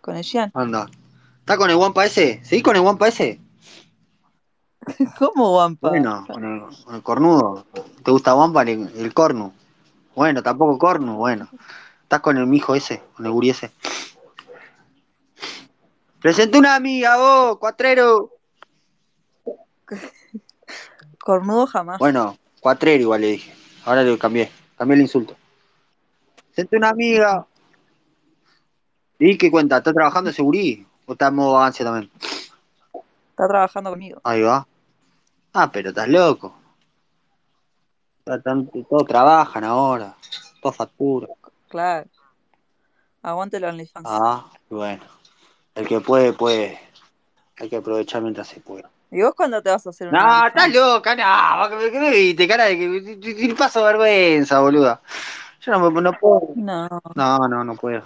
Speaker 16: con el Jean.
Speaker 3: Anda. ¿Estás con el Wampa ese? ¿Seguís con el Wampa ese?
Speaker 16: ¿Cómo, Wampa?
Speaker 3: Bueno, con el, con el cornudo. ¿Te gusta Wampa el, el cornu? Bueno, tampoco cornu, bueno. ¿Estás con el mijo ese? ¿Con el gurí ese? Presenté una amiga, vos, cuatrero.
Speaker 16: Cornudo jamás.
Speaker 3: Bueno, cuatrero igual le dije. Ahora le cambié. Cambié el insulto. Presenté una amiga. ¿Y qué cuenta? ¿Está trabajando de segurí? ¿O está en modo vagancia también?
Speaker 16: Está trabajando conmigo.
Speaker 3: Ahí va. Ah, pero estás loco. Todos trabajan ahora. Todos facturan.
Speaker 16: Claro. Aguante el OnlyFans.
Speaker 3: Ah, bueno. El que puede, puede. Hay que aprovechar mientras se puede.
Speaker 16: ¿Y vos cuándo te vas a hacer un
Speaker 3: No, estás loca, no. ¿Qué, me viste? Cara de que paso vergüenza, boluda. Yo no, no puedo.
Speaker 16: No,
Speaker 3: No, no, no puedo.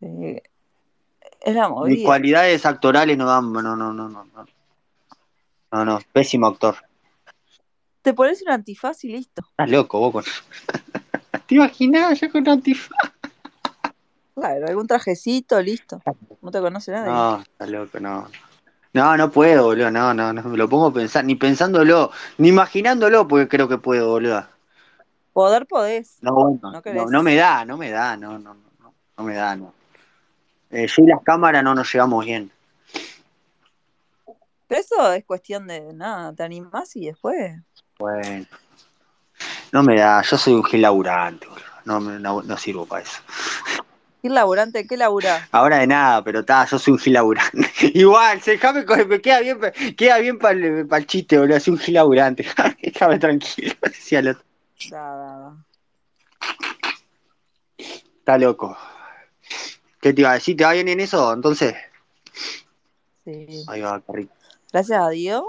Speaker 16: eh, es la
Speaker 3: Mis
Speaker 16: movida.
Speaker 3: cualidades actorales no dan. No, no, no, no. No, no, no. Pésimo actor.
Speaker 16: Te pones un antifaz y listo.
Speaker 3: Estás loco, vos con. ¿Te imaginás yo con antifaz?
Speaker 16: Claro, algún trajecito, listo. No te conoce nadie.
Speaker 3: No, estás loco, no. No, no puedo, boludo. No, no, no. Me lo pongo a pensar. Ni pensándolo, ni imaginándolo, porque creo que puedo, boludo.
Speaker 16: Poder podés.
Speaker 3: No, bueno,
Speaker 16: No
Speaker 3: no, no me da, no me da, no, no, no, no, me da, no. Eh, yo y las cámaras no nos llevamos bien.
Speaker 16: Pero eso es cuestión de nada, te animás y después.
Speaker 3: Bueno, no me da, yo soy un gil laburante, boludo. No, no, no sirvo para eso.
Speaker 16: ¿Qué laburante? ¿Qué laburás?
Speaker 3: Ahora de nada, pero está, yo soy un gil laburante. Igual, se- déjame, me queda bien, queda bien para el, chiste, boludo. Soy un gil laburante. Déjame tranquilo, decía el otro. Está loco. ¿Qué te iba a decir? ¿Te va bien en eso? Entonces,
Speaker 16: Sí.
Speaker 3: ahí va, carrito.
Speaker 16: Gracias a Dios.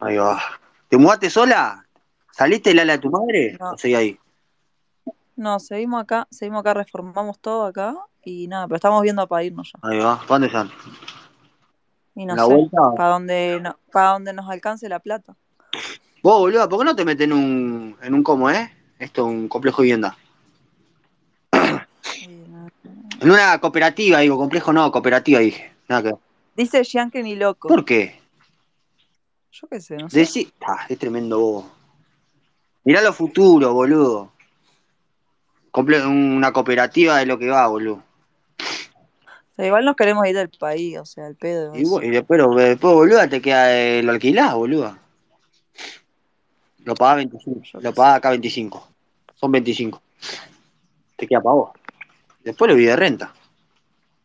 Speaker 3: Ahí va. ¿Te mudaste sola? ¿Saliste del ala de tu madre?
Speaker 16: No.
Speaker 3: ¿O seguí ahí?
Speaker 16: No, seguimos acá, seguimos acá, reformamos todo acá y nada, pero estamos viendo para irnos ya.
Speaker 3: Ahí va. ¿Para dónde están?
Speaker 16: Y no
Speaker 3: ¿La
Speaker 16: sé,
Speaker 3: vuelta?
Speaker 16: para donde, no, para donde nos alcance la plata.
Speaker 3: Vos, boludo, ¿por qué no te metes en un, en un como, eh? Esto, un complejo de vivienda. En una cooperativa, digo, complejo no, cooperativa, dije. Nada que.
Speaker 16: Dice Jean que ni loco.
Speaker 3: ¿Por qué?
Speaker 16: Yo qué sé, no sé.
Speaker 3: Decí... Ah, es tremendo vos. Mirá lo futuro, boludo. Comple- una cooperativa de lo que va, boludo.
Speaker 16: Igual nos queremos ir del país, o sea, el pedo.
Speaker 3: Y, vos- y después, después, boludo, te queda eh, lo alquilás, boludo. Lo pagás 25. Lo pagás acá 25. Son 25. Te queda para vos. Después lo vi de renta.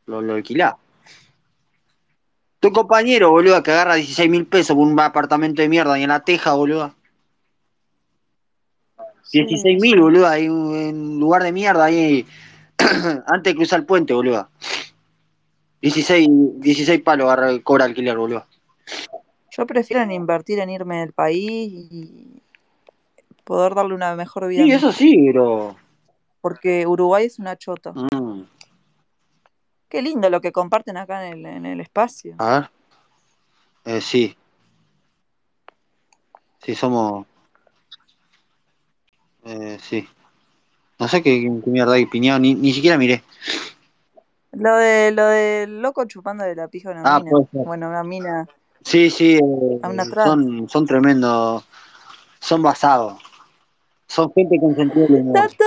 Speaker 3: Lo, lo alquilás. Tu compañero, boludo, que agarra 16 mil pesos por un apartamento de mierda y en la teja, boludo. 16 mil, boludo, ahí en un lugar de mierda ahí. Antes de cruzar el puente, boludo. 16, 16 palos agarra- cobra alquiler, boludo.
Speaker 16: Yo prefiero invertir en irme del país y poder darle una mejor vida a
Speaker 3: Sí, eso sí, pero.
Speaker 16: Porque Uruguay es una chota.
Speaker 3: Mm,
Speaker 16: Qué lindo lo que comparten acá en el, en el espacio.
Speaker 3: a ver. Eh, sí. Sí, somos. Eh, sí. No sé qué, qué mierda hay piñado, ni, ni siquiera miré.
Speaker 16: Lo de lo del loco chupando de la pija a una
Speaker 3: Ah,
Speaker 16: mina. Bueno, una mina
Speaker 3: Sí, sí, eh, son, son tremendos. Son basados. Son gente con sentido.
Speaker 16: ¿Tanto?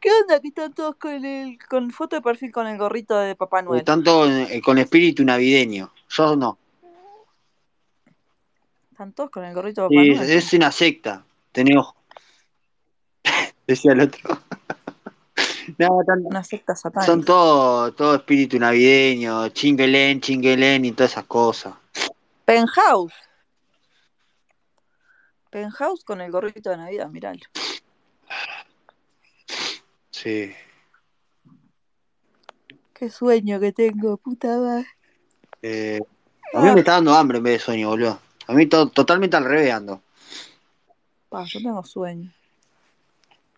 Speaker 16: ¿Qué onda que están todos con el con foto de perfil con el gorrito de Papá Noel?
Speaker 3: Están todos eh, con espíritu navideño. Yo no.
Speaker 16: Están todos con el gorrito de Papá
Speaker 3: Sí,
Speaker 16: Noel.
Speaker 3: es una secta. Tenés ojo. Decía el otro. No, tan-
Speaker 16: Una secta
Speaker 3: son
Speaker 16: satánica.
Speaker 3: todo, todo espíritu navideño, chinguelén, chinguelén y todas esas cosas.
Speaker 16: Penthouse. Penthouse con el gorrito de Navidad, miralo.
Speaker 3: Sí.
Speaker 16: Qué sueño que tengo, puta madre.
Speaker 3: Eh, a mí me está dando hambre en vez de sueño, boludo. A mí to- totalmente al revés ando.
Speaker 16: Pa, yo tengo sueño.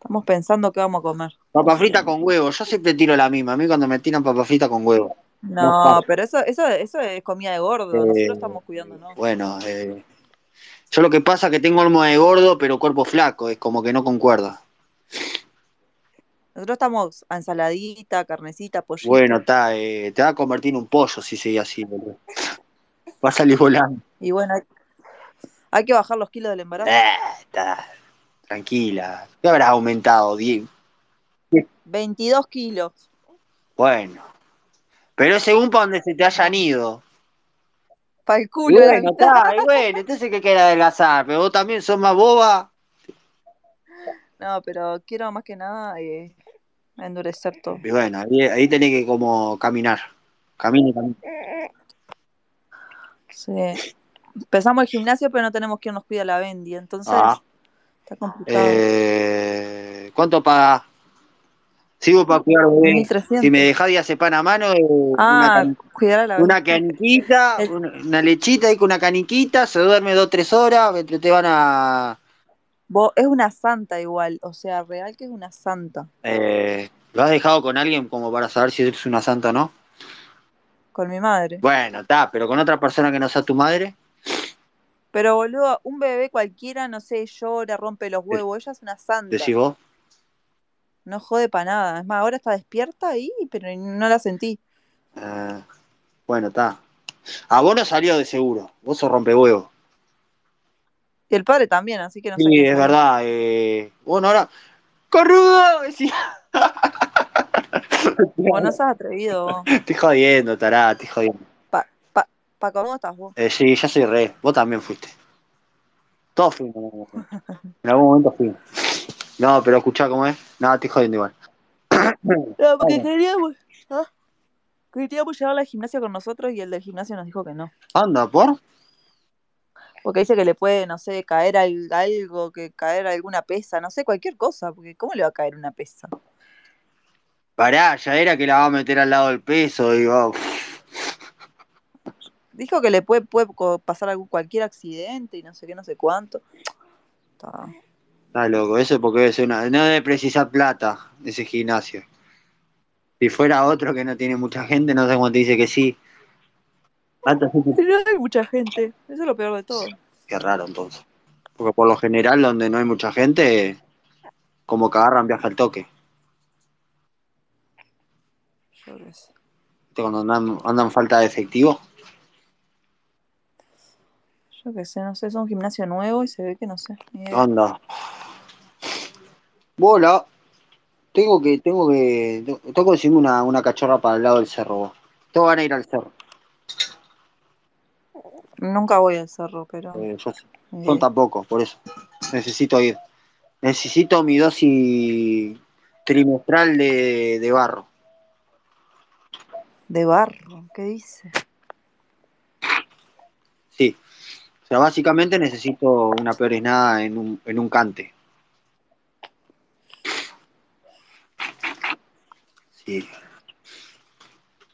Speaker 16: Estamos pensando qué vamos a comer.
Speaker 3: Papa frita con huevo, yo siempre tiro la misma. A mí cuando me tiran papa frita con huevo.
Speaker 16: No, pero eso, eso, eso es comida de gordo.
Speaker 3: Eh,
Speaker 16: Nosotros estamos cuidándonos.
Speaker 3: Bueno, eh, yo lo que pasa es que tengo alma de gordo, pero cuerpo flaco, es como que no concuerda.
Speaker 16: Nosotros estamos a ensaladita, carnecita, pollito.
Speaker 3: Bueno, está, eh, te va a convertir en un pollo si sigue así, boludo. Va a salir volando.
Speaker 16: Y bueno, hay, que bajar los kilos del embarazo.
Speaker 3: Eh, está, tranquila. ¿Qué habrás aumentado? Die-
Speaker 16: 22 kilos.
Speaker 3: Bueno. Pero es según para donde se te hayan ido.
Speaker 16: Para el culo.
Speaker 3: bueno, está, y bueno, entonces que quiere adelgazar, pero vos también sos más boba.
Speaker 16: No, pero quiero más que nada eh, endurecer todo.
Speaker 3: Y bueno, ahí, ahí tenés que como caminar. Camina y camina.
Speaker 16: Sí. Empezamos el gimnasio, pero no tenemos quien nos cuida la Bendy, entonces
Speaker 3: Ah.
Speaker 16: Está complicado.
Speaker 3: Eh, ¿Cuánto paga? Sigo para cuidar bebé.
Speaker 16: 1300.
Speaker 3: Si me dejás diazepam a mano, eh, una,
Speaker 16: Ah,
Speaker 3: can-
Speaker 16: cuidar a la Bendy.
Speaker 3: una caniquita, una, una lechita ahí con una caniquita, se duerme dos tres horas, te van a...
Speaker 16: Vos- es una santa igual, o sea, real que es una santa.
Speaker 3: Eh, ¿Lo has dejado con alguien como para saber si es una santa o no?
Speaker 16: Con mi madre.
Speaker 3: Bueno, está, pero con otra persona que no sea tu madre.
Speaker 16: Pero boludo, un bebé cualquiera, no sé, llora, rompe los huevos. Ella es una santa.
Speaker 3: Decís vos.
Speaker 16: No jode para nada. Es más, ahora está despierta ahí, pero no la sentí.
Speaker 3: Eh, bueno, está. A vos no salió de seguro. Vos sos rompehuevo.
Speaker 16: Y el padre también, así que no sé
Speaker 3: Sí, es verdad. Eh, bueno, ahora. ¡Corrudo! Decía.
Speaker 16: Vos no seas atrevido vos.
Speaker 3: Estoy jodiendo, tará, estoy jodiendo.
Speaker 16: Pa, pa, pa ¿cómo estás vos?
Speaker 3: Eh, sí, ya soy re. Vos también fuiste. Todos fuimos. en algún momento. En algún momento fuimos. No, pero escuchá cómo es. No, estoy jodiendo igual.
Speaker 16: No, porque queríamos, ah, queríamos llevarla al gimnasio con nosotros y el del gimnasio nos dijo que no.
Speaker 3: Anda, ¿por?
Speaker 16: Porque dice que le puede, no sé, caer al- algo, que caer alguna pesa, no sé, cualquier cosa, porque ¿cómo le va a caer una pesa?
Speaker 3: Pará, ya era que la va a meter al lado del peso. Digo,
Speaker 16: Dijo que le puede, puede pasar algún, cualquier accidente y no sé qué, no sé cuánto. Está-
Speaker 3: está loco. Eso es porque debe ser una. No debe precisar plata ese gimnasio. Si fuera otro que no tiene mucha gente, no sé cómo te dice que sí.
Speaker 16: Pero hay mucha gente, eso es lo peor de todo.
Speaker 3: Qué raro entonces. Porque por lo general, donde no hay mucha gente, como que agarran viaje al toque.
Speaker 16: Yo qué sé.
Speaker 3: ¿Viste Cuando andan, andan falta de efectivo.
Speaker 16: Yo qué sé, no sé, es un gimnasio nuevo y se ve que no sé. ni
Speaker 3: ¿Qué
Speaker 16: idea.
Speaker 3: onda? Bola. Tengo que, tengo que, tengo que conseguirme una, una cachorra para el lado del cerro. vos. Todos van a ir al cerro.
Speaker 16: Nunca voy al cerro, pero.
Speaker 3: Eh, yo tampoco, por eso. Necesito ir. Necesito mi dosis trimestral de, de barro.
Speaker 16: De barro, ¿qué dice?
Speaker 3: Sí. Básicamente necesito una peor nada en un, en un cante. Sí.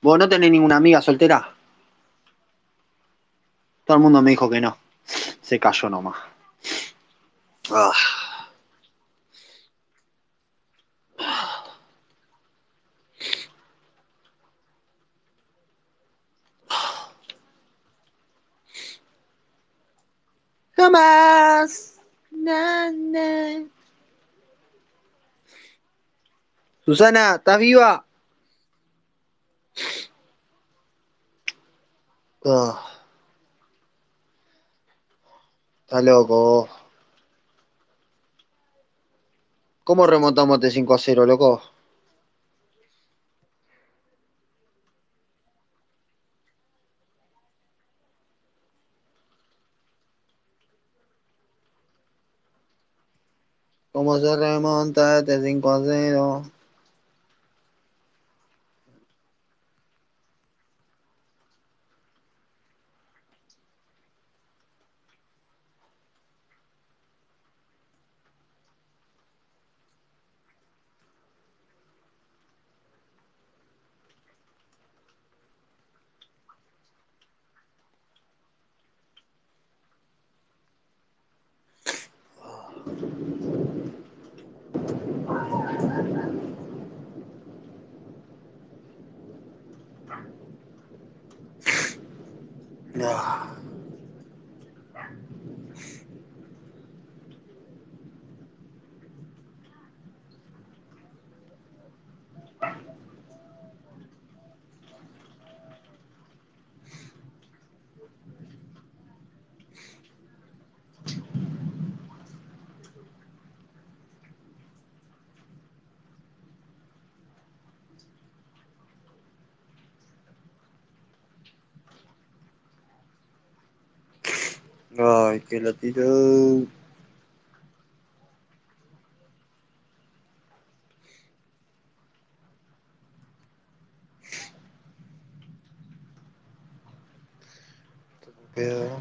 Speaker 3: ¿Vos no tenés ninguna amiga soltera? Todo el mundo me dijo que no. Se cayó nomás. Ah. Susana, ¿estás viva? Ah. Está loco. ¿Cómo remontamos este 5 a 0, loco? ¿Cómo se remonta este 5 a 0? Ah. Ay, que la tiró. Pero...